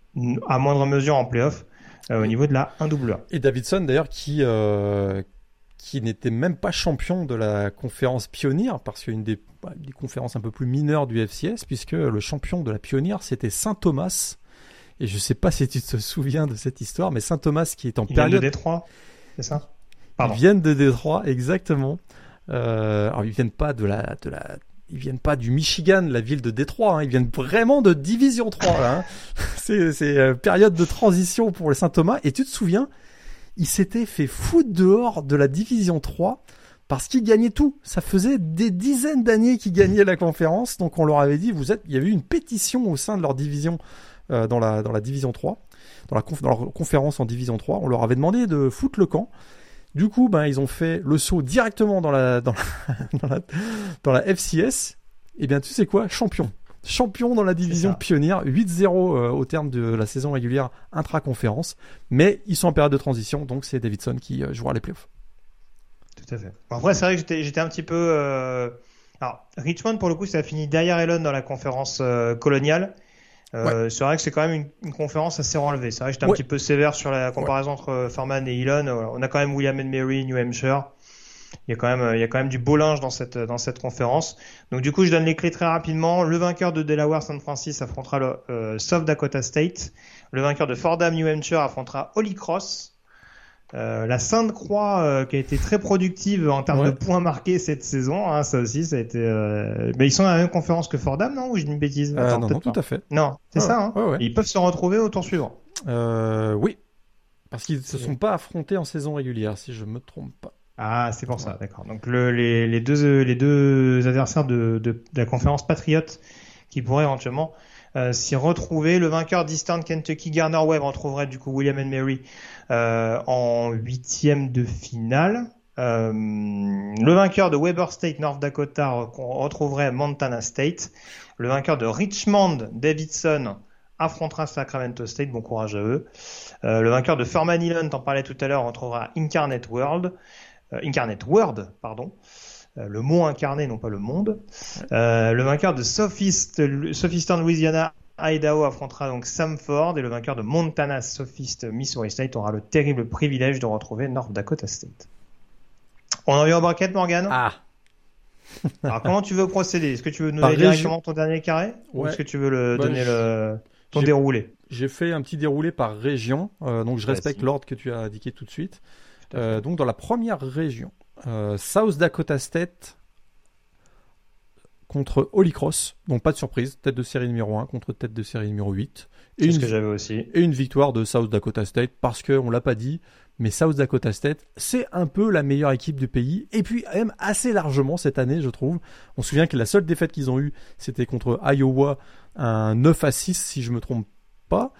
à moindre mesure en playoff. Euh, au niveau de la 1AA. Et Davidson d'ailleurs qui euh, qui n'était même pas champion de la conférence pionnière parce qu'une des, bah, des conférences un peu plus mineures du FCS puisque le champion de la pionnière c'était Saint Thomas et je sais pas si tu te souviens de cette histoire mais Saint Thomas qui est en Ils période de Détroit, c'est ça? Pardon. Ils viennent de Détroit exactement. Euh, alors ils viennent pas de la de la ils viennent pas du Michigan, la ville de Détroit, hein. ils viennent vraiment de Division 3. Là, hein. (laughs) c'est euh, période de transition pour les Saint-Thomas. Et tu te souviens, ils s'étaient fait foutre dehors de la Division 3 parce qu'ils gagnaient tout. Ça faisait des dizaines d'années qu'ils gagnaient la conférence, donc on leur avait dit, vous êtes, il y avait eu une pétition au sein de leur division euh, dans la Division 3, dans dans leur conférence en Division 3, on leur avait demandé de foutre le camp. Du coup, ben, ils ont fait le saut directement dans la, dans la, (laughs) dans la, dans la FCS. Et bien, tu sais quoi? Champion. Champion dans la division pionnière. 8-0 euh, au terme de la saison régulière intra-conférence. Mais ils sont en période de transition, donc c'est Davidson qui euh, jouera les playoffs. Tout à fait. Bon, après, c'est vrai que j'étais, un petit peu, euh... alors, Richmond, pour le coup, ça a fini derrière Elon dans la conférence coloniale. Euh, ouais. C'est vrai que c'est quand même une, une, conférence assez relevée. C'est vrai que j'étais un ouais. petit peu sévère sur la comparaison ouais. entre Furman et Elon. On a quand même William and Mary, New Hampshire. Il y a quand même, il y a quand même du beau linge dans cette, dans cette conférence. Donc du coup, je donne les clés très rapidement. Le vainqueur de Delaware San Francis affrontera le euh, South Dakota State. Le vainqueur de Fordham New Hampshire affrontera Holy Cross. Euh, la Sainte Croix euh, qui a été très productive en termes ouais. de points marqués cette saison, hein, ça aussi, ça a été. Euh... Mais ils sont à la même conférence que Fordham, non Ou je dis une bêtise? Attends, Non, non tout à fait. Non, c'est ça. Hein ils peuvent se retrouver au tour suivant. oui, parce qu'ils ne se sont pas affrontés en saison régulière, si je me trompe pas. Ah, c'est pour ça, d'accord. Donc le, les, les, deux, les deux adversaires de, de, de la conférence Patriote qui pourraient éventuellement euh, s'y retrouver. Le vainqueur d'Eastern Kentucky, Garner Webb, retrouverait du coup William and Mary euh, en huitième de finale. Euh, le vainqueur de Weber State, North Dakota, retrouverait Montana State. Le vainqueur de Richmond, Davidson, affrontera Sacramento State. Bon courage à eux. Euh, le vainqueur de Furman Island, t'en parlais tout à l'heure, retrouvera Incarnate World. Incarnate World, pardon. Euh, le mot incarné, non pas le monde. Euh, le vainqueur de Sophist, Sophistan Louisiana, Idaho affrontera donc Samford et le vainqueur de Montana Sophist Missouri State aura le terrible privilège de retrouver North Dakota State. On en vient au bracket, Morgan Ah (laughs) Alors comment tu veux procéder? Est-ce que tu veux nous donner directement ton dernier carré? Ouais. ou est-ce que tu veux le bah, donner le ton déroulé? J'ai fait un petit déroulé par région, euh, donc je respecte l'ordre que tu as indiqué tout de suite. Euh, donc dans la première région, euh, South Dakota State contre Holy Cross, donc pas de surprise, tête de série numéro 1 contre tête de série numéro 8. Et une, ce que j'avais aussi. Et une victoire de South Dakota State parce qu'on l'a pas dit, mais South Dakota State, c'est un peu la meilleure équipe du pays, et puis même assez largement cette année, je trouve. On se souvient que la seule défaite qu'ils ont eue, c'était contre Iowa, un 9 à 6, si je me trompe pas.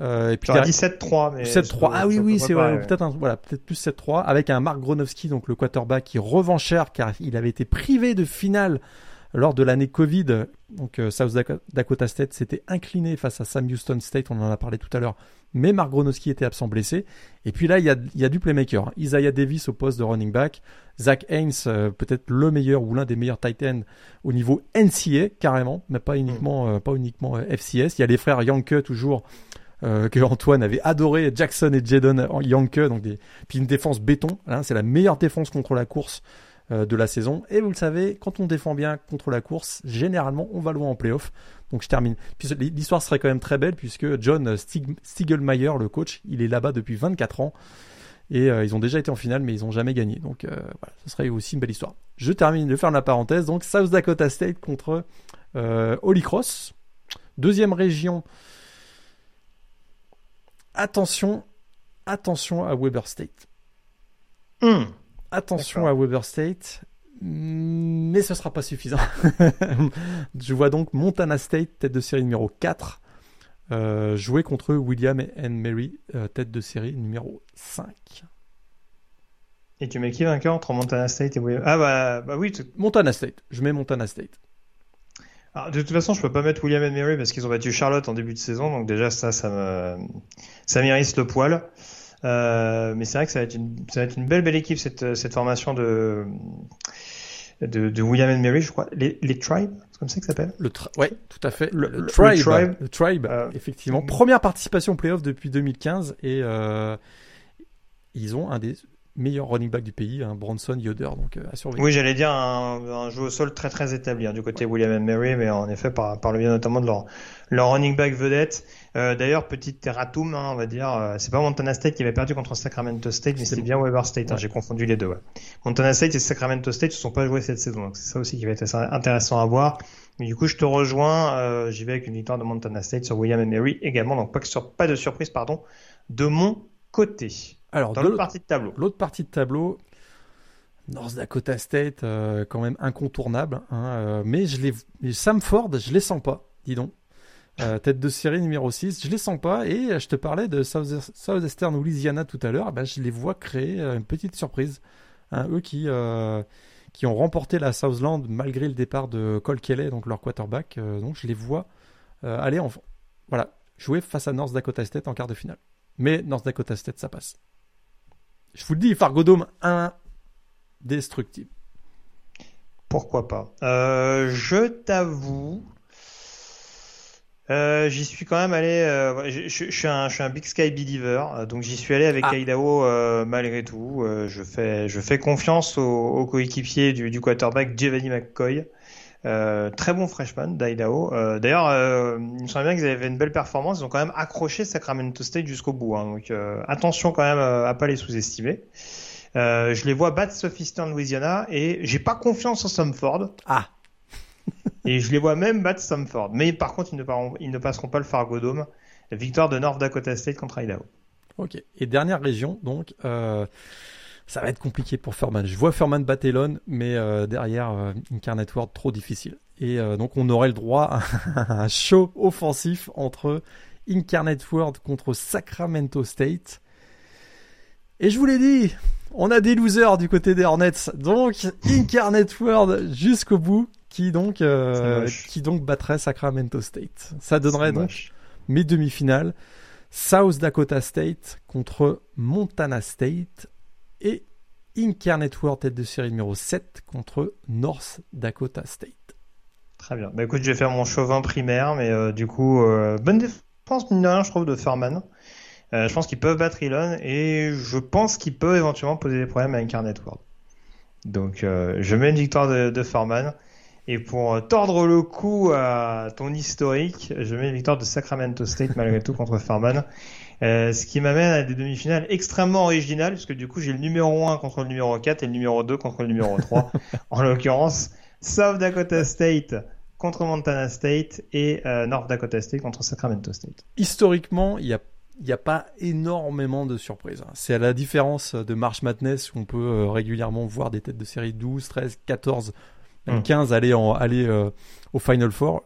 Euh, et puis 17-3, mais 7-3. Ah oui, oui, c'est vrai. Peut-être voilà, peut-être plus 7-3 avec un Mark Gronowski, donc le quarterback, qui revend cher car il avait été privé de finale lors de l'année Covid. Donc euh, South Dakota State s'était incliné face à Sam Houston State, on en a parlé tout à l'heure. Mais Mark Gronowski était absent blessé. Et puis là, il y a, y a du playmaker. Isaiah Davis au poste de running back. Zach Haynes, euh, peut-être le meilleur ou l'un des meilleurs tight ends au niveau NCA, carrément, mais pas uniquement, pas uniquement FCS. Il y a les frères Yanke toujours euh, que Antoine avait adoré Jackson et Jadon Yanke, donc puis une défense béton. Hein, c'est la meilleure défense contre la course euh, de la saison. Et vous le savez, quand on défend bien contre la course, généralement on va loin en playoff. Donc je termine. L'histoire serait quand même très belle puisque John Stig le coach, il est là-bas depuis 24 ans. Et euh, ils ont déjà été en finale, mais ils n'ont jamais gagné. Donc voilà, ce serait aussi une belle histoire. Je termine de faire la parenthèse. Donc South Dakota State contre Holy Cross. Deuxième région attention, attention à Weber State. Hmm. Attention à Weber State, mais ce sera pas suffisant. (laughs) Je vois donc Montana State, tête de série numéro 4, euh, jouer contre William et Mary, euh, tête de série numéro 5. Et tu mets qui vainqueur entre Montana State et William Ah bah, bah oui. Montana State. Je mets Montana State. Alors, de toute façon, je peux pas mettre William et Mary parce qu'ils ont battu Charlotte en début de saison, donc déjà ça, ça me, ça m'irrisse le poil. Euh, mais c'est vrai que ça va être une, ça va être une belle belle équipe cette, cette formation de, de, de William et Mary, je crois. Les, les Tribes, c'est comme ça que ça s'appelle. Le ouais, tout à fait. Le, tribe, le Tribe, euh, effectivement. Première participation playoff depuis 2015 et euh, ils ont un des meilleur running back du pays, un Bronson Yoder, donc euh, à surveiller. Oui, j'allais dire un, un, jeu au sol très très établi hein, du côté William and Mary, mais en effet par, par le biais notamment de leur, leur running back vedette. Euh, D'ailleurs, petite terratum, hein, on va dire, euh, c'est pas Montana State qui avait perdu contre Sacramento State, mais c'est bien Weber State. Hein, J'ai confondu les deux. Ouais. Montana State et Sacramento State ne sont pas joués cette saison, donc c'est ça aussi qui va être intéressant à voir. Mais du coup, je te rejoins. Euh, J'y vais avec une victoire de Montana State sur William and Mary également, donc pas, sur, pas de surprise, pardon, de mon côté. Alors, dans l'autre partie de tableau. L'autre partie de tableau, North Dakota State, euh, quand même incontournable. Hein, euh, mais je les, Samford, je les sens pas, dis donc. Euh, tête de série numéro 6, je les sens pas. Et je te parlais de Southeastern Louisiana tout à l'heure, ben, je les vois créer une petite surprise. Hein, eux qui, qui ont remporté la Southland malgré le départ de Cole Kelly, donc leur quarterback. donc je les vois aller en, voilà, jouer face à North Dakota State en quart de finale. Mais North Dakota State, ça passe. Je vous le dis, Fargodome indestructible. Pourquoi pas euh, Je t'avoue, euh, j'y suis quand même allé. Euh, je, je, suis un, je suis un Big Sky believer, donc j'y suis allé avec ah. Idaho malgré tout. je fais, je fais confiance au, au coéquipier du, du quarterback Giovanni McCoy. Euh, très bon freshman d'Idaho. Euh, D'ailleurs, euh, il me semble bien qu'ils avaient une belle performance. Ils ont quand même accroché Sacramento State jusqu'au bout. Hein, donc euh, attention quand même à pas les sous-estimer. je les vois battre Southeastern Louisiana et j'ai pas confiance en Sumford. Ah. (laughs) et je les vois même battre Sumford. Mais par contre, ils ne, ils ne passeront pas le Fargo Dome. Victoire de North Dakota State contre Idaho. Ok. Et dernière région, donc. Euh, ça va être compliqué pour Furman. Je vois Furman Batellon, mais euh, derrière euh, Incarnate World trop difficile. Et euh, donc on aurait le droit à (laughs) un show offensif entre Incarnate World contre Sacramento State. Et je vous l'ai dit, on a des losers du côté des Hornets. Donc (laughs) Incarnate World jusqu'au bout, qui donc qui donc battrait Sacramento State. Ça donnerait donc mes demi-finales. South Dakota State contre Montana State et Incarnate World tête de série numéro 7 contre North Dakota State. Très bien. Bah écoute, je vais faire mon chauvin primaire, mais euh, du coup, euh, bonne défense, mine de rien, je trouve, de Furman. Euh, je pense qu'ils peuvent battre Elon et je pense qu'ils peuvent éventuellement poser des problèmes à Incarnate World. Donc, je mets une victoire de, Furman. Et pour tordre le cou à ton historique, je mets une victoire de Sacramento State malgré tout contre Furman. Euh, ce qui m'amène à des demi-finales extrêmement originales, puisque du coup j'ai le numéro 1 contre le numéro 4 et le numéro 2 contre le numéro 3. (laughs) en l'occurrence, South Dakota State contre Montana State et euh, North Dakota State contre Sacramento State. Historiquement, il y a il n'y a pas énormément de surprises. Hein. C'est à la différence de March Madness où on peut euh, régulièrement voir des têtes de série 12, 13, 14, même 15 aller, en, aller euh, au Final Four.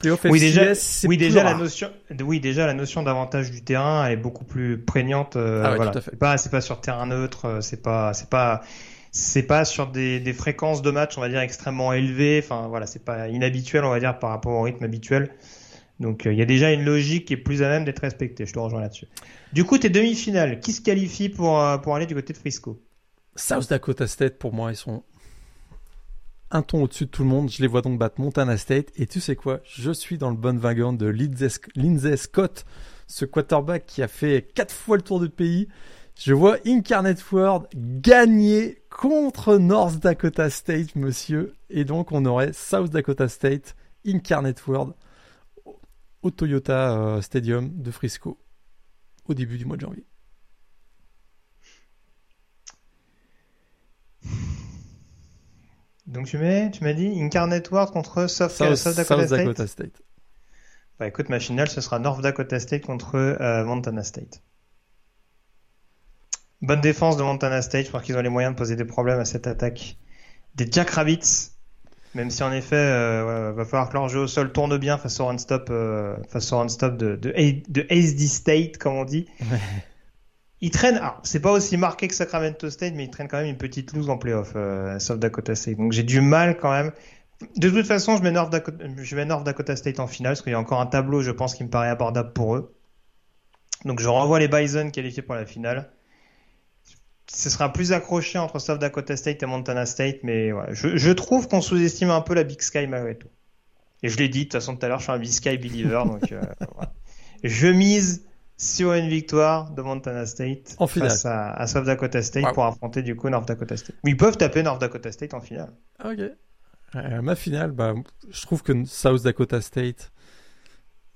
Playoff oui, déjà, oui, déjà la notion, oui, déjà la notion d'avantage du terrain est beaucoup plus prégnante. Euh, ah voilà. C'est pas, c'est pas sur terrain neutre, c'est pas, c'est pas, c'est pas sur des, des, fréquences de match, on va dire extrêmement élevées. Enfin voilà, c'est pas inhabituel, on va dire, par rapport au rythme habituel. Donc euh, il y a déjà une logique qui est plus à même d'être respectée. Je te rejoins là-dessus. Du coup, tes demi-finales, qui se qualifie pour, euh, pour aller du côté de Frisco? South Dakota State, pour moi, ils sont un ton au-dessus de tout le monde. Je les vois donc battre Montana State. Et tu sais quoi? Je suis dans le bon wagon de Lindsay Scott, ce quarterback qui a fait quatre fois le tour du pays. Je vois Incarnate World gagner contre North Dakota State, monsieur. Et donc, on aurait South Dakota State, Incarnate World au Toyota euh, Stadium de Frisco au début du mois de janvier. Donc tu mets, tu m'as dit Incarnate World contre South, Dakota, State. Bah écoute, ma finale ce sera North Dakota State contre euh, Montana State. Bonne défense de Montana State, je crois qu'ils ont les moyens de poser des problèmes à cette attaque des Jackrabbits même si en effet, euh, va falloir que leur jeu au sol tourne bien face au run stop, euh, face au run stop de, de, de ASD State, comme on dit. Ils traînent, alors c'est pas aussi marqué que Sacramento State, mais ils traînent quand même une petite loose en playoff, euh, South Dakota State. Donc j'ai du mal quand même. De toute façon, je mets North Dakota, je mets North Dakota State en finale, parce qu'il y a encore un tableau, je pense, qui me paraît abordable pour eux. Donc je renvoie les Bison qualifiés pour la finale ce sera plus accroché entre South Dakota State et Montana State, mais je, trouve qu'on sous-estime un peu la Big Sky malgré tout. Et je l'ai dit, de toute façon, tout à l'heure, je suis un Big Sky believer, donc euh, (laughs) Je mise sur une victoire de Montana State en face à, South Dakota State pour affronter du coup North Dakota State. Ils peuvent taper North Dakota State en finale. Ok. Euh, ma finale, bah, je trouve que South Dakota State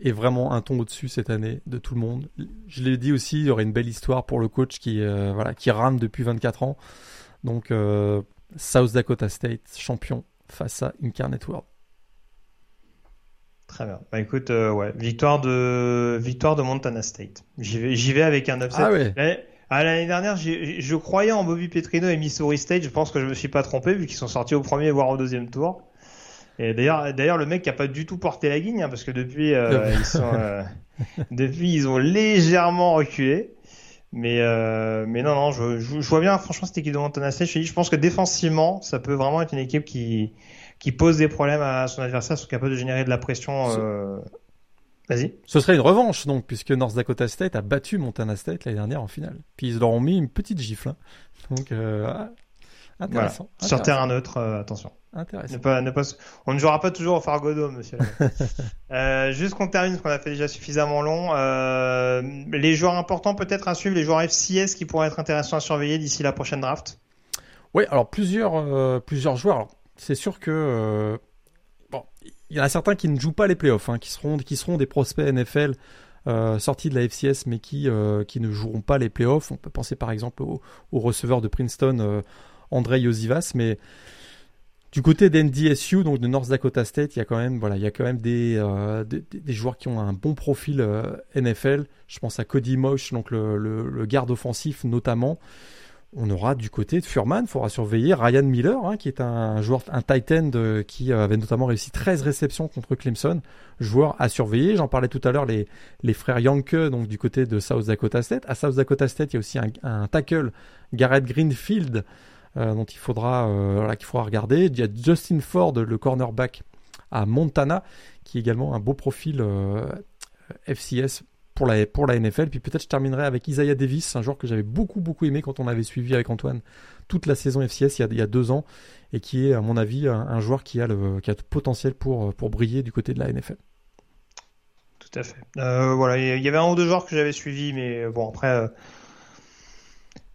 est vraiment un ton au-dessus cette année de tout le monde. Je l'ai dit aussi, il y aurait une belle histoire pour le coach qui, euh, voilà, qui rame depuis 24 ans. Donc, euh, South Dakota State, champion face à Incarnate World. Très bien. Bah écoute, euh, ouais, victoire de victoire de Montana State. J'y vais, j'y vais avec un upset. Ah ouais. Ah, l'année dernière, je croyais en Bobby Petrino et Missouri State. Je pense que je me suis pas trompé vu qu'ils sont sortis au premier voire au deuxième tour. Et d'ailleurs, d'ailleurs, le mec qui a pas du tout porté la guigne, hein, parce que depuis, euh, ils sont, (laughs) euh, depuis, ils ont légèrement reculé. Mais, euh, mais non, non, je, je, vois bien, franchement, cette équipe de Montana State. Je, je pense que défensivement, ça peut vraiment être une équipe qui, qui pose des problèmes à son adversaire, sont capables de générer de la pression. Euh... Vas-y. Ce serait une revanche, donc, puisque North Dakota State a battu Montana State l'année dernière en finale. Puis ils leur ont mis une petite gifle. Hein. Donc, euh, intéressant, Sur terrain neutre, attention. Intéressant. On ne jouera pas toujours au Fargodo, monsieur. (laughs) euh, juste qu'on termine, parce qu'on a fait déjà suffisamment long. Euh, les joueurs importants, peut-être à suivre, les joueurs FCS qui pourraient être intéressants à surveiller d'ici la prochaine draft? Oui, alors plusieurs, euh, plusieurs joueurs. C'est sûr que euh, il y en a certains qui ne jouent pas les playoffs, hein, qui seront, des prospects NFL. sortis de la FCS mais qui, qui ne joueront pas les playoffs. On peut penser par exemple au, receveur de Princeton, André Yosivas, mais du côté d'NDSU, donc de North Dakota State, il y a quand même, voilà, il y des, euh, des, joueurs qui ont un bon profil euh, NFL. Je pense à Cody Mosh, le, garde offensif notamment. On aura du côté de Furman, il faudra surveiller Ryan Miller, hein, qui est un joueur, un tight end euh, qui avait notamment réussi 13 réceptions contre Clemson. Joueur à surveiller. J'en parlais tout à l'heure, les, frères Yanke, donc du côté de South Dakota State. À South Dakota State, il y a aussi un, tackle, Garrett Greenfield, euh, dont il faudra, euh, qu'il faudra regarder. Il y a Justin Ford, le cornerback à Montana, qui est également un beau profil FCS pour la, NFL. Puis peut-être je terminerai avec Isaiah Davis, un joueur que j'avais beaucoup beaucoup aimé quand on avait suivi avec Antoine toute la saison FCS il y a, deux ans et qui est à mon avis un, joueur qui a le, qui potentiel pour, pour briller du côté de la NFL. Tout à fait. voilà, il y avait un ou deux joueurs que j'avais suivis, mais bon après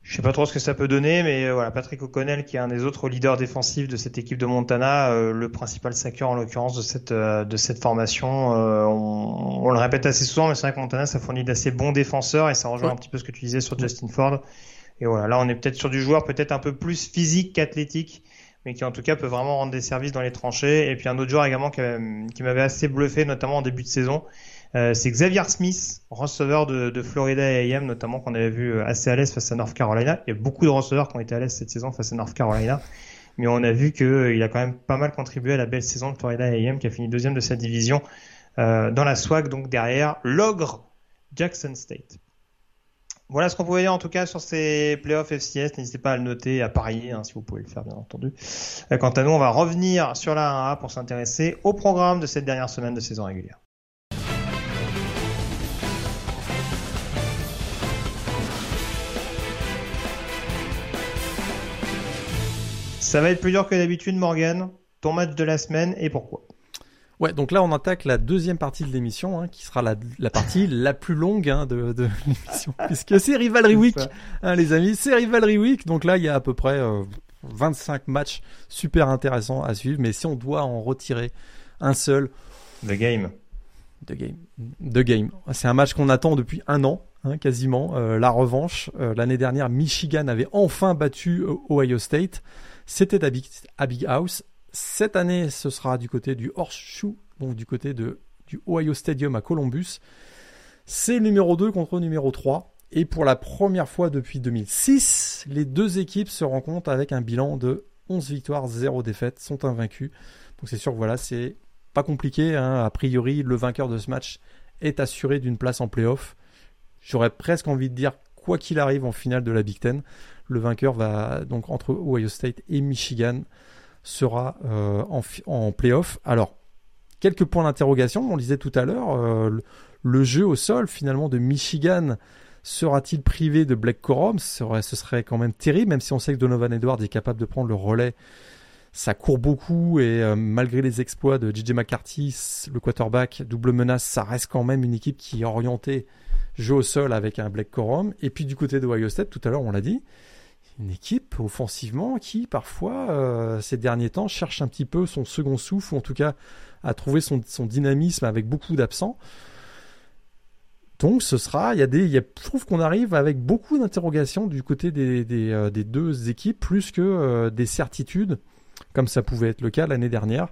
je sais pas trop ce que ça peut donner, mais euh, voilà, Patrick O'Connell, qui est un des autres leaders défensifs de cette équipe de Montana, euh, le principal sacker en l'occurrence de cette euh, de cette formation. On, on, le répète assez souvent, mais c'est vrai que Montana, ça fournit d'assez bons défenseurs et ça rejoint un petit peu ce que tu disais sur Justin Ford. Et voilà, là, on est peut-être sur du joueur peut-être un peu plus physique qu'athlétique. mais qui en tout cas peut vraiment rendre des services dans les tranchées. Et puis un autre joueur également qui, m'avait assez bluffé, notamment en début de saison, euh, c'est Xavier Smith, receveur de, de Florida A&M, notamment qu'on avait vu assez à l'aise face à North Carolina. Il y a beaucoup de receveurs qui ont été à l'aise cette saison face à North Carolina, mais on a vu qu'il a quand même pas mal contribué à la belle saison de Florida A&M, qui a fini deuxième de sa division euh, dans la SWAG, donc derrière l'ogre Jackson State. Voilà ce qu'on pouvait dire en tout cas sur ces playoffs FCS. N'hésitez pas à le noter à parier hein, si vous pouvez le faire bien entendu. Euh, quant à nous, on va revenir sur la 1A pour s'intéresser au programme de cette dernière semaine de saison régulière. Ça va être plus dur que d'habitude, Morgan. Ton match de la semaine et pourquoi Ouais, donc là on attaque la deuxième partie de l'émission, hein, qui sera la, la partie (laughs) la plus longue hein, de, de l'émission, puisque c'est Rivalry Week, hein, les amis, c'est Rivalry Week. Donc là il y a à peu près euh, 25 matchs super intéressants à suivre, mais si on doit en retirer un seul, The Game, The Game, The Game, c'est un match qu'on attend depuis un an. Quasiment euh, la revanche. Euh, l'année dernière, Michigan avait enfin battu euh, Ohio State. C'était à Big, House cette année, ce sera du côté du Horseshoe, donc du côté du Ohio Stadium à Columbus. C'est numéro 2 contre numéro 3. Et pour la première fois depuis 2006, les deux équipes se rencontrent avec un bilan de 11 victoires, 0 défaites, sont invaincus. Donc c'est sûr voilà, c'est pas compliqué. Hein. A priori, le vainqueur de ce match est assuré d'une place en playoff. J'aurais presque envie de dire, quoi qu'il arrive en finale de la Big Ten, le vainqueur va donc entre Ohio State et Michigan sera euh, en, playoff. Alors, quelques points d'interrogation. On disait tout à l'heure, euh, le, jeu au sol finalement de Michigan sera-t-il privé de Black Corum? Ce serait, ce serait quand même terrible, même si on sait que Donovan Edwards est capable de prendre le relais. Ça court beaucoup et euh, malgré les exploits de JJ McCarthy, le quarterback, double menace, ça reste quand même une équipe qui est orientée jeu au sol avec un Black Corum. Et puis du côté de Ohio State, tout à l'heure on l'a dit, une équipe offensivement qui parfois euh, ces derniers temps cherche un petit peu son second souffle ou en tout cas à trouver son, dynamisme avec beaucoup d'absents. Donc ce sera, il y a des, il y a, je trouve qu'on arrive avec beaucoup d'interrogations du côté des, des, euh, des, deux équipes plus que euh, des certitudes comme ça pouvait être le cas l'année dernière.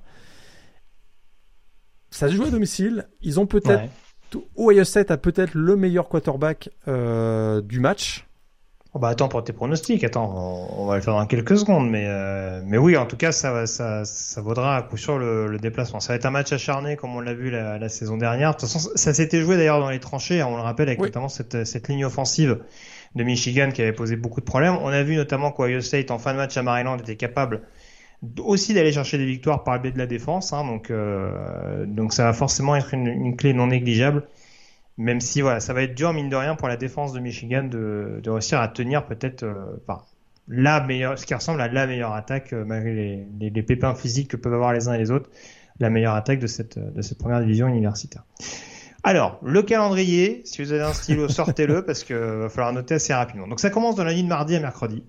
Ça se joue à domicile, ils ont peut-être ouais. Ohio State a peut-être le meilleur quarterback du match Oh, bah attends pour tes pronostics, attends, on, va le faire dans quelques secondes, mais euh, mais oui, en tout cas, ça ça ça vaudra à coup sûr le, le déplacement. Ça va être un match acharné comme on l'a vu la, la, saison dernière. De toute façon, ça s'était joué d'ailleurs dans les tranchées, hein, on le rappelle, avec notamment cette cette ligne offensive de Michigan qui avait posé beaucoup de problèmes. On a vu notamment qu'Ohio State en fin de match à Maryland était capable aussi d'aller chercher des victoires par le biais de la défense, hein, donc euh, donc ça va forcément être une, une clé non négligeable. Même si voilà, ça va être dur mine de rien pour la défense de Michigan de, de réussir à tenir peut-être euh, la meilleure, ce qui ressemble à la meilleure attaque euh, malgré les, les, les, pépins physiques que peuvent avoir les uns et les autres, la meilleure attaque de cette de cette première division universitaire. Alors, le calendrier, si vous avez un stylo, (laughs) sortez-le parce que va falloir noter assez rapidement. Donc ça commence dans la nuit de mardi à mercredi.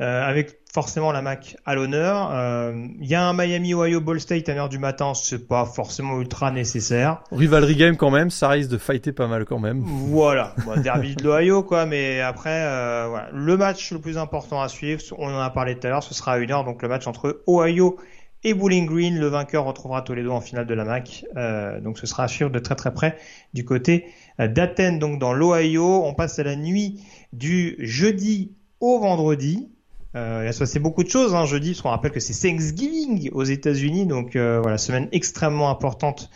Euh, avec forcément la Mac à l'honneur. Il euh, y a un Miami Ohio Ball State à l'heure du matin, c'est pas forcément ultra nécessaire. Rivalry game quand même, ça risque de fighter pas mal quand même. Voilà, derby de l'Ohio quoi, mais après euh, voilà. le match le plus important à suivre, on en a parlé tout à l'heure, ce sera à une heure, donc le match entre Ohio et Bowling Green. Le vainqueur retrouvera Toledo en finale de la MAC. Euh, donc ce sera à suivre de très très près du côté d'Athènes, donc dans l'Ohio. On passe à la nuit du jeudi au vendredi. Euh, il va se passer beaucoup de choses hein, jeudi, parce qu'on rappelle que c'est Thanksgiving aux États-Unis, donc euh, voilà, semaine extrêmement importante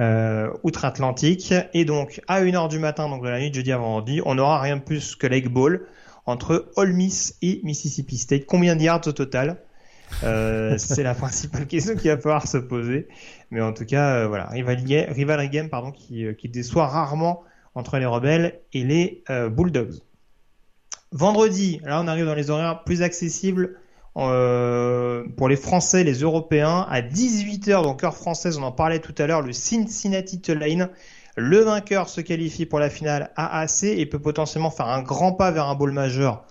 euh, outre-Atlantique. Et donc à 1h du matin, donc de la nuit jeudi à vendredi, on n'aura rien de plus que l'Egg Bowl entre Ole Miss et Mississippi State. Combien de yards au total? Euh, (laughs) C'est la principale question qui va falloir se poser. Mais en tout cas, euh, voilà, rivalry, game pardon, qui, qui déçoit rarement entre les rebelles et les Bulldogs. Vendredi, là on arrive dans les horaires plus accessibles euh, pour les Français, les Européens, à 18h, donc heure française, on en parlait tout à l'heure, le Cincinnati Tulane. Le vainqueur se qualifie pour la finale AAC et peut potentiellement faire un grand pas vers un bowl majeur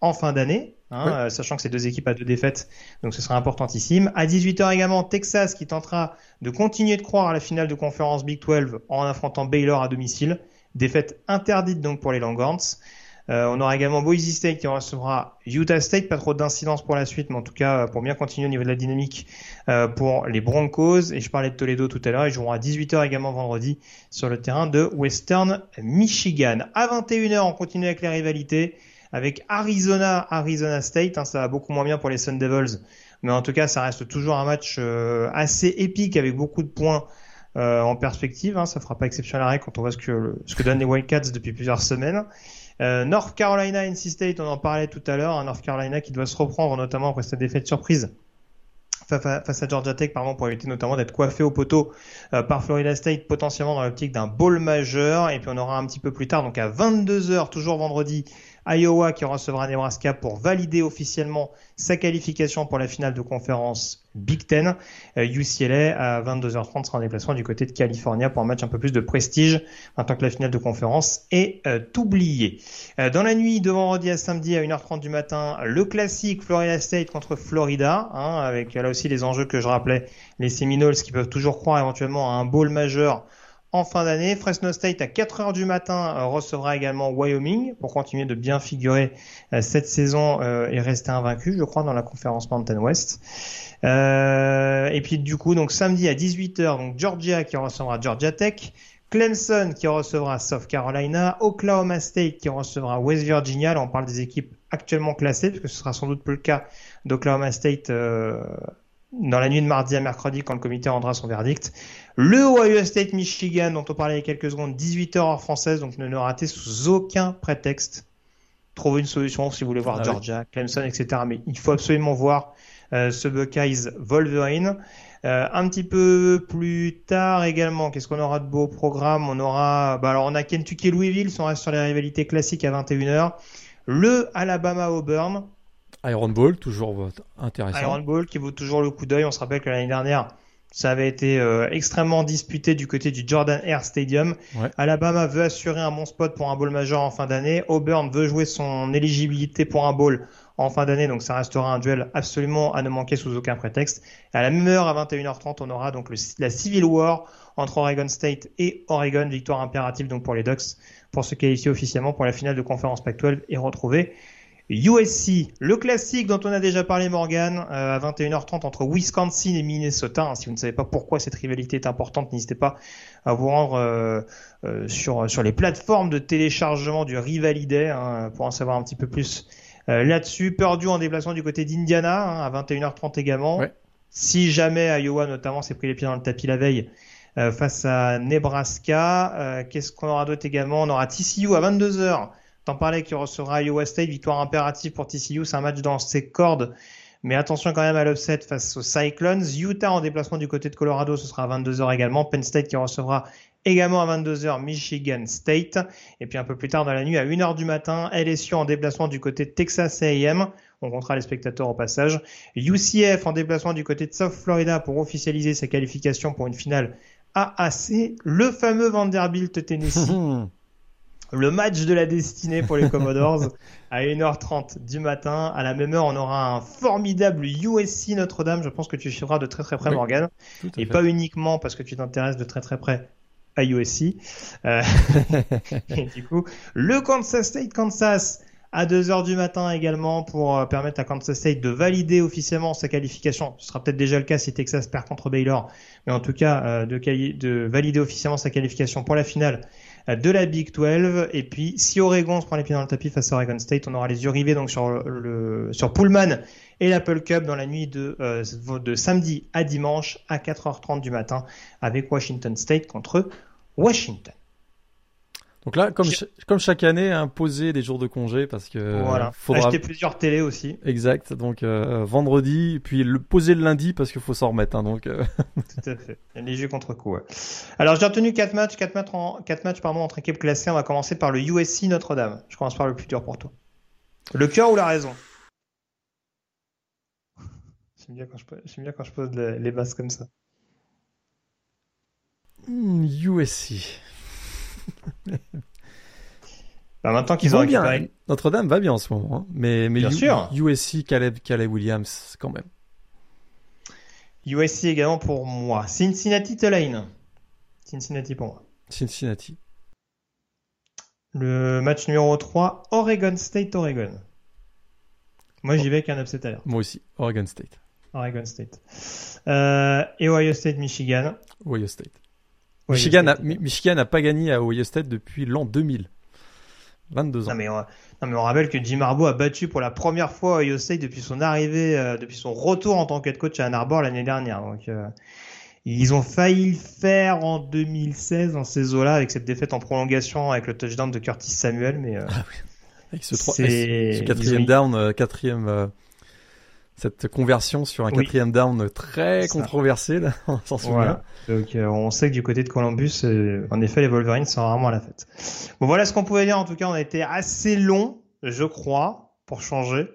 en fin d'année, hein, euh, sachant que c'est deux équipes à deux défaites, donc ce sera importantissime. À 18h également, Texas qui tentera de continuer de croire à la finale de conférence Big 12 en affrontant Baylor à domicile. Défaite interdite donc pour les Longhorns. Euh, on aura également Boise State qui recevra Utah State, pas trop d'incidence pour la suite, mais en tout cas pour bien continuer au niveau de la dynamique pour les Broncos. Et je parlais de Toledo tout à l'heure, ils joueront à 18h également vendredi sur le terrain de Western Michigan. À 21h, on continue avec les rivalités avec Arizona, Arizona State. Hein, ça va beaucoup moins bien pour les Sun Devils, mais en tout cas, ça reste toujours un match assez épique avec beaucoup de points euh, en perspective. Hein, ça fera pas exception à la règle quand on voit ce que, ce que donnent les Wildcats depuis plusieurs semaines. Euh, North Carolina, NC State, on en parlait tout à l'heure. North Carolina qui doit se reprendre notamment après cette défaite surprise face à Georgia Tech pardon, pour éviter notamment d'être coiffé au poteau euh, par Florida State potentiellement dans l'optique d'un bowl majeur et puis on aura un petit peu plus tard donc à 22h toujours vendredi Iowa qui recevra Nebraska pour valider officiellement sa qualification pour la finale de conférence Big Ten. UCLA euh, à 22h30 sera en déplacement du côté de California pour un match un peu plus de prestige maintenant que la finale de conférence est euh, oubliée. Euh, dans la nuit de vendredi à samedi à 1h30 du matin, le classique Florida State contre Florida, hein, avec là aussi les enjeux que je rappelais, les Seminoles qui peuvent toujours croire éventuellement à un bowl majeur en fin d'année. Fresno State à 4 heures du matin euh, recevra également Wyoming pour continuer de bien figurer euh, cette saison et rester invaincu, je crois, dans la conférence Mountain West. Et puis du coup, donc samedi à 18h, donc Georgia qui recevra Georgia Tech. Clemson qui recevra South Carolina, Oklahoma State qui recevra West Virginia. Là, on parle des équipes actuellement classées, puisque ce sera sans doute plus le cas d'Oklahoma State dans la nuit de mardi à mercredi quand le comité rendra son verdict. Le Ohio State Michigan dont on parlait il y a quelques secondes, 18h heure française, donc ne le ratez sous aucun prétexte. Trouvez une solution si vous voulez voir ah Georgia, Clemson, etc. Mais il faut absolument voir euh, ce Buckeyes Wolverine. Euh, un petit peu plus tard également, qu'est-ce qu'on aura de beau programme? On aura, bah alors on a Kentucky Louisville, si on reste sur les rivalités classiques à 21h. Le Alabama Auburn, Iron Ball, toujours intéressant. Iron Ball qui vaut toujours le coup d'œil. On se rappelle que l'année dernière, ça avait été euh, extrêmement disputé du côté du Jordan Air Stadium. Alabama veut assurer un bon spot pour un bowl majeur en fin d'année. Auburn veut jouer son éligibilité pour un bowl en fin d'année, donc ça restera un duel absolument à ne manquer sous aucun prétexte. À la même heure, à 21h30, on aura donc la Civil War entre Oregon State et Oregon, victoire impérative donc pour les Ducks pour se qualifier officiellement pour la finale de conférence Pac-12 et retrouver USC, le classique dont on a déjà parlé Morgan, euh, à 21h30 entre Wisconsin et Minnesota. Si vous ne savez pas pourquoi cette rivalité est importante, n'hésitez pas à vous rendre euh, euh, sur, sur les plateformes de téléchargement du Rivaliday hein, pour en savoir un petit peu plus là-dessus. Perdu en déplacement du côté d'Indiana hein, à 21h30 également. Si jamais Iowa notamment s'est pris les pieds dans le tapis la veille face à Nebraska, qu'est-ce qu'on aura d'autre également? On aura TCU à 22h T'en parlais qui recevra Iowa State, victoire impérative pour TCU, c'est un match dans ses cordes. Mais attention quand même à l'upset face aux Cyclones. Utah en déplacement du côté de Colorado, ce sera à 22h également. Penn State qui recevra également à 22h Michigan State. Et puis un peu plus tard dans la nuit, à 1h du matin, LSU en déplacement du côté de Texas A&M. On comptera les spectateurs au passage. UCF en déplacement du côté de South Florida pour officialiser sa qualification pour une finale AAC. Le fameux Vanderbilt Tennessee. (laughs) le match de la destinée pour les Commodores (laughs) à 1h30 du matin. À la même heure, on aura un formidable USC Notre-Dame. Je pense que tu suivras de très très près, Morgan. Et pas uniquement parce que tu t'intéresses de très très près à USC. (laughs) Euh, (laughs) et du coup, le Kansas State Kansas à 2h du matin également pour euh, permettre à Kansas State de valider officiellement sa qualification. Ce sera peut-être déjà le cas si Texas perd contre Baylor, mais en tout cas euh, de, de valider officiellement sa qualification pour la finale de la Big 12. Et puis, si Oregon se prend les pieds dans le tapis face à Oregon State, on aura les yeux rivés donc sur le, sur Pullman et l'Apple Cup dans la nuit de, euh, de samedi à dimanche à 4h30 du matin avec Washington State contre Washington. Donc là, comme, comme chaque année, imposer des jours de congé parce que voilà. faudra acheter plusieurs télés aussi. Exact. Donc euh, vendredi, puis le poser le lundi parce qu'il faut s'en remettre. Hein, donc. Euh. (laughs) Tout à fait. Les jeux contre coup. Ouais. Alors j'ai retenu quatre matchs, quatre matchs, en, quatre matchs pardon entre équipes classées. On va commencer par le USC Notre-Dame. Je commence par le plus dur pour toi. Le cœur ou la raison? (laughs) J'aime bien quand je, bien quand je pose les, bases comme ça. USC. Hmm, (laughs) bah, maintenant qu'ils ont récupéré. Notre-Dame va bien en ce moment, hein. mais, mais bien sûr. USC, Caleb, Caleb Williams, quand même. USC également pour moi. Cincinnati, Tulane. Cincinnati pour moi. Cincinnati. Le match numéro 3, Oregon State, Oregon. Moi, j'y vais avec un upset alert. Moi aussi, Oregon State. Oregon State. Euh, et Ohio State, Michigan. Ohio State. Michigan n'a pas gagné à Ohio State depuis l'an 2000. 22 ans. Non mais, on, non mais on rappelle que Jim Harbaugh a battu pour la première fois Ohio State depuis son arrivée, euh, depuis son retour en tant que coach à Ann Arbor l'année dernière. Donc euh, ils ont failli le faire en 2016 dans ces eaux-là avec cette défaite en prolongation avec le touchdown de Curtis Samuel, mais euh, Avec ce, trois- c'est- avec ce ils quatrième ont- down, euh, quatrième, cette conversion sur un Oui. quatrième down très controversé, là, (laughs) on s'en souvient. Donc euh, on sait que du côté de Columbus, euh, en effet, les Wolverines sont rarement à la fête. Bon voilà ce qu'on pouvait dire. En tout cas, on a été assez long, je crois, pour changer.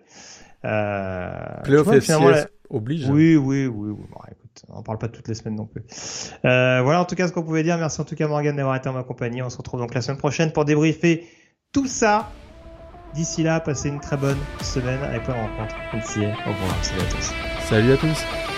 Euh, Playoff finalement, la- oblige. Oui, oui, oui. oui. Bon, écoute, on parle pas toutes les semaines non plus. Euh, voilà en tout cas ce qu'on pouvait dire. Merci en tout cas Morgan d'avoir été en ma compagnie. On se retrouve donc la semaine prochaine pour débriefer tout ça. D'ici là, passez une très bonne semaine avec plein de rencontres. NCA. Au revoir. Salut à tous. Salut à tous.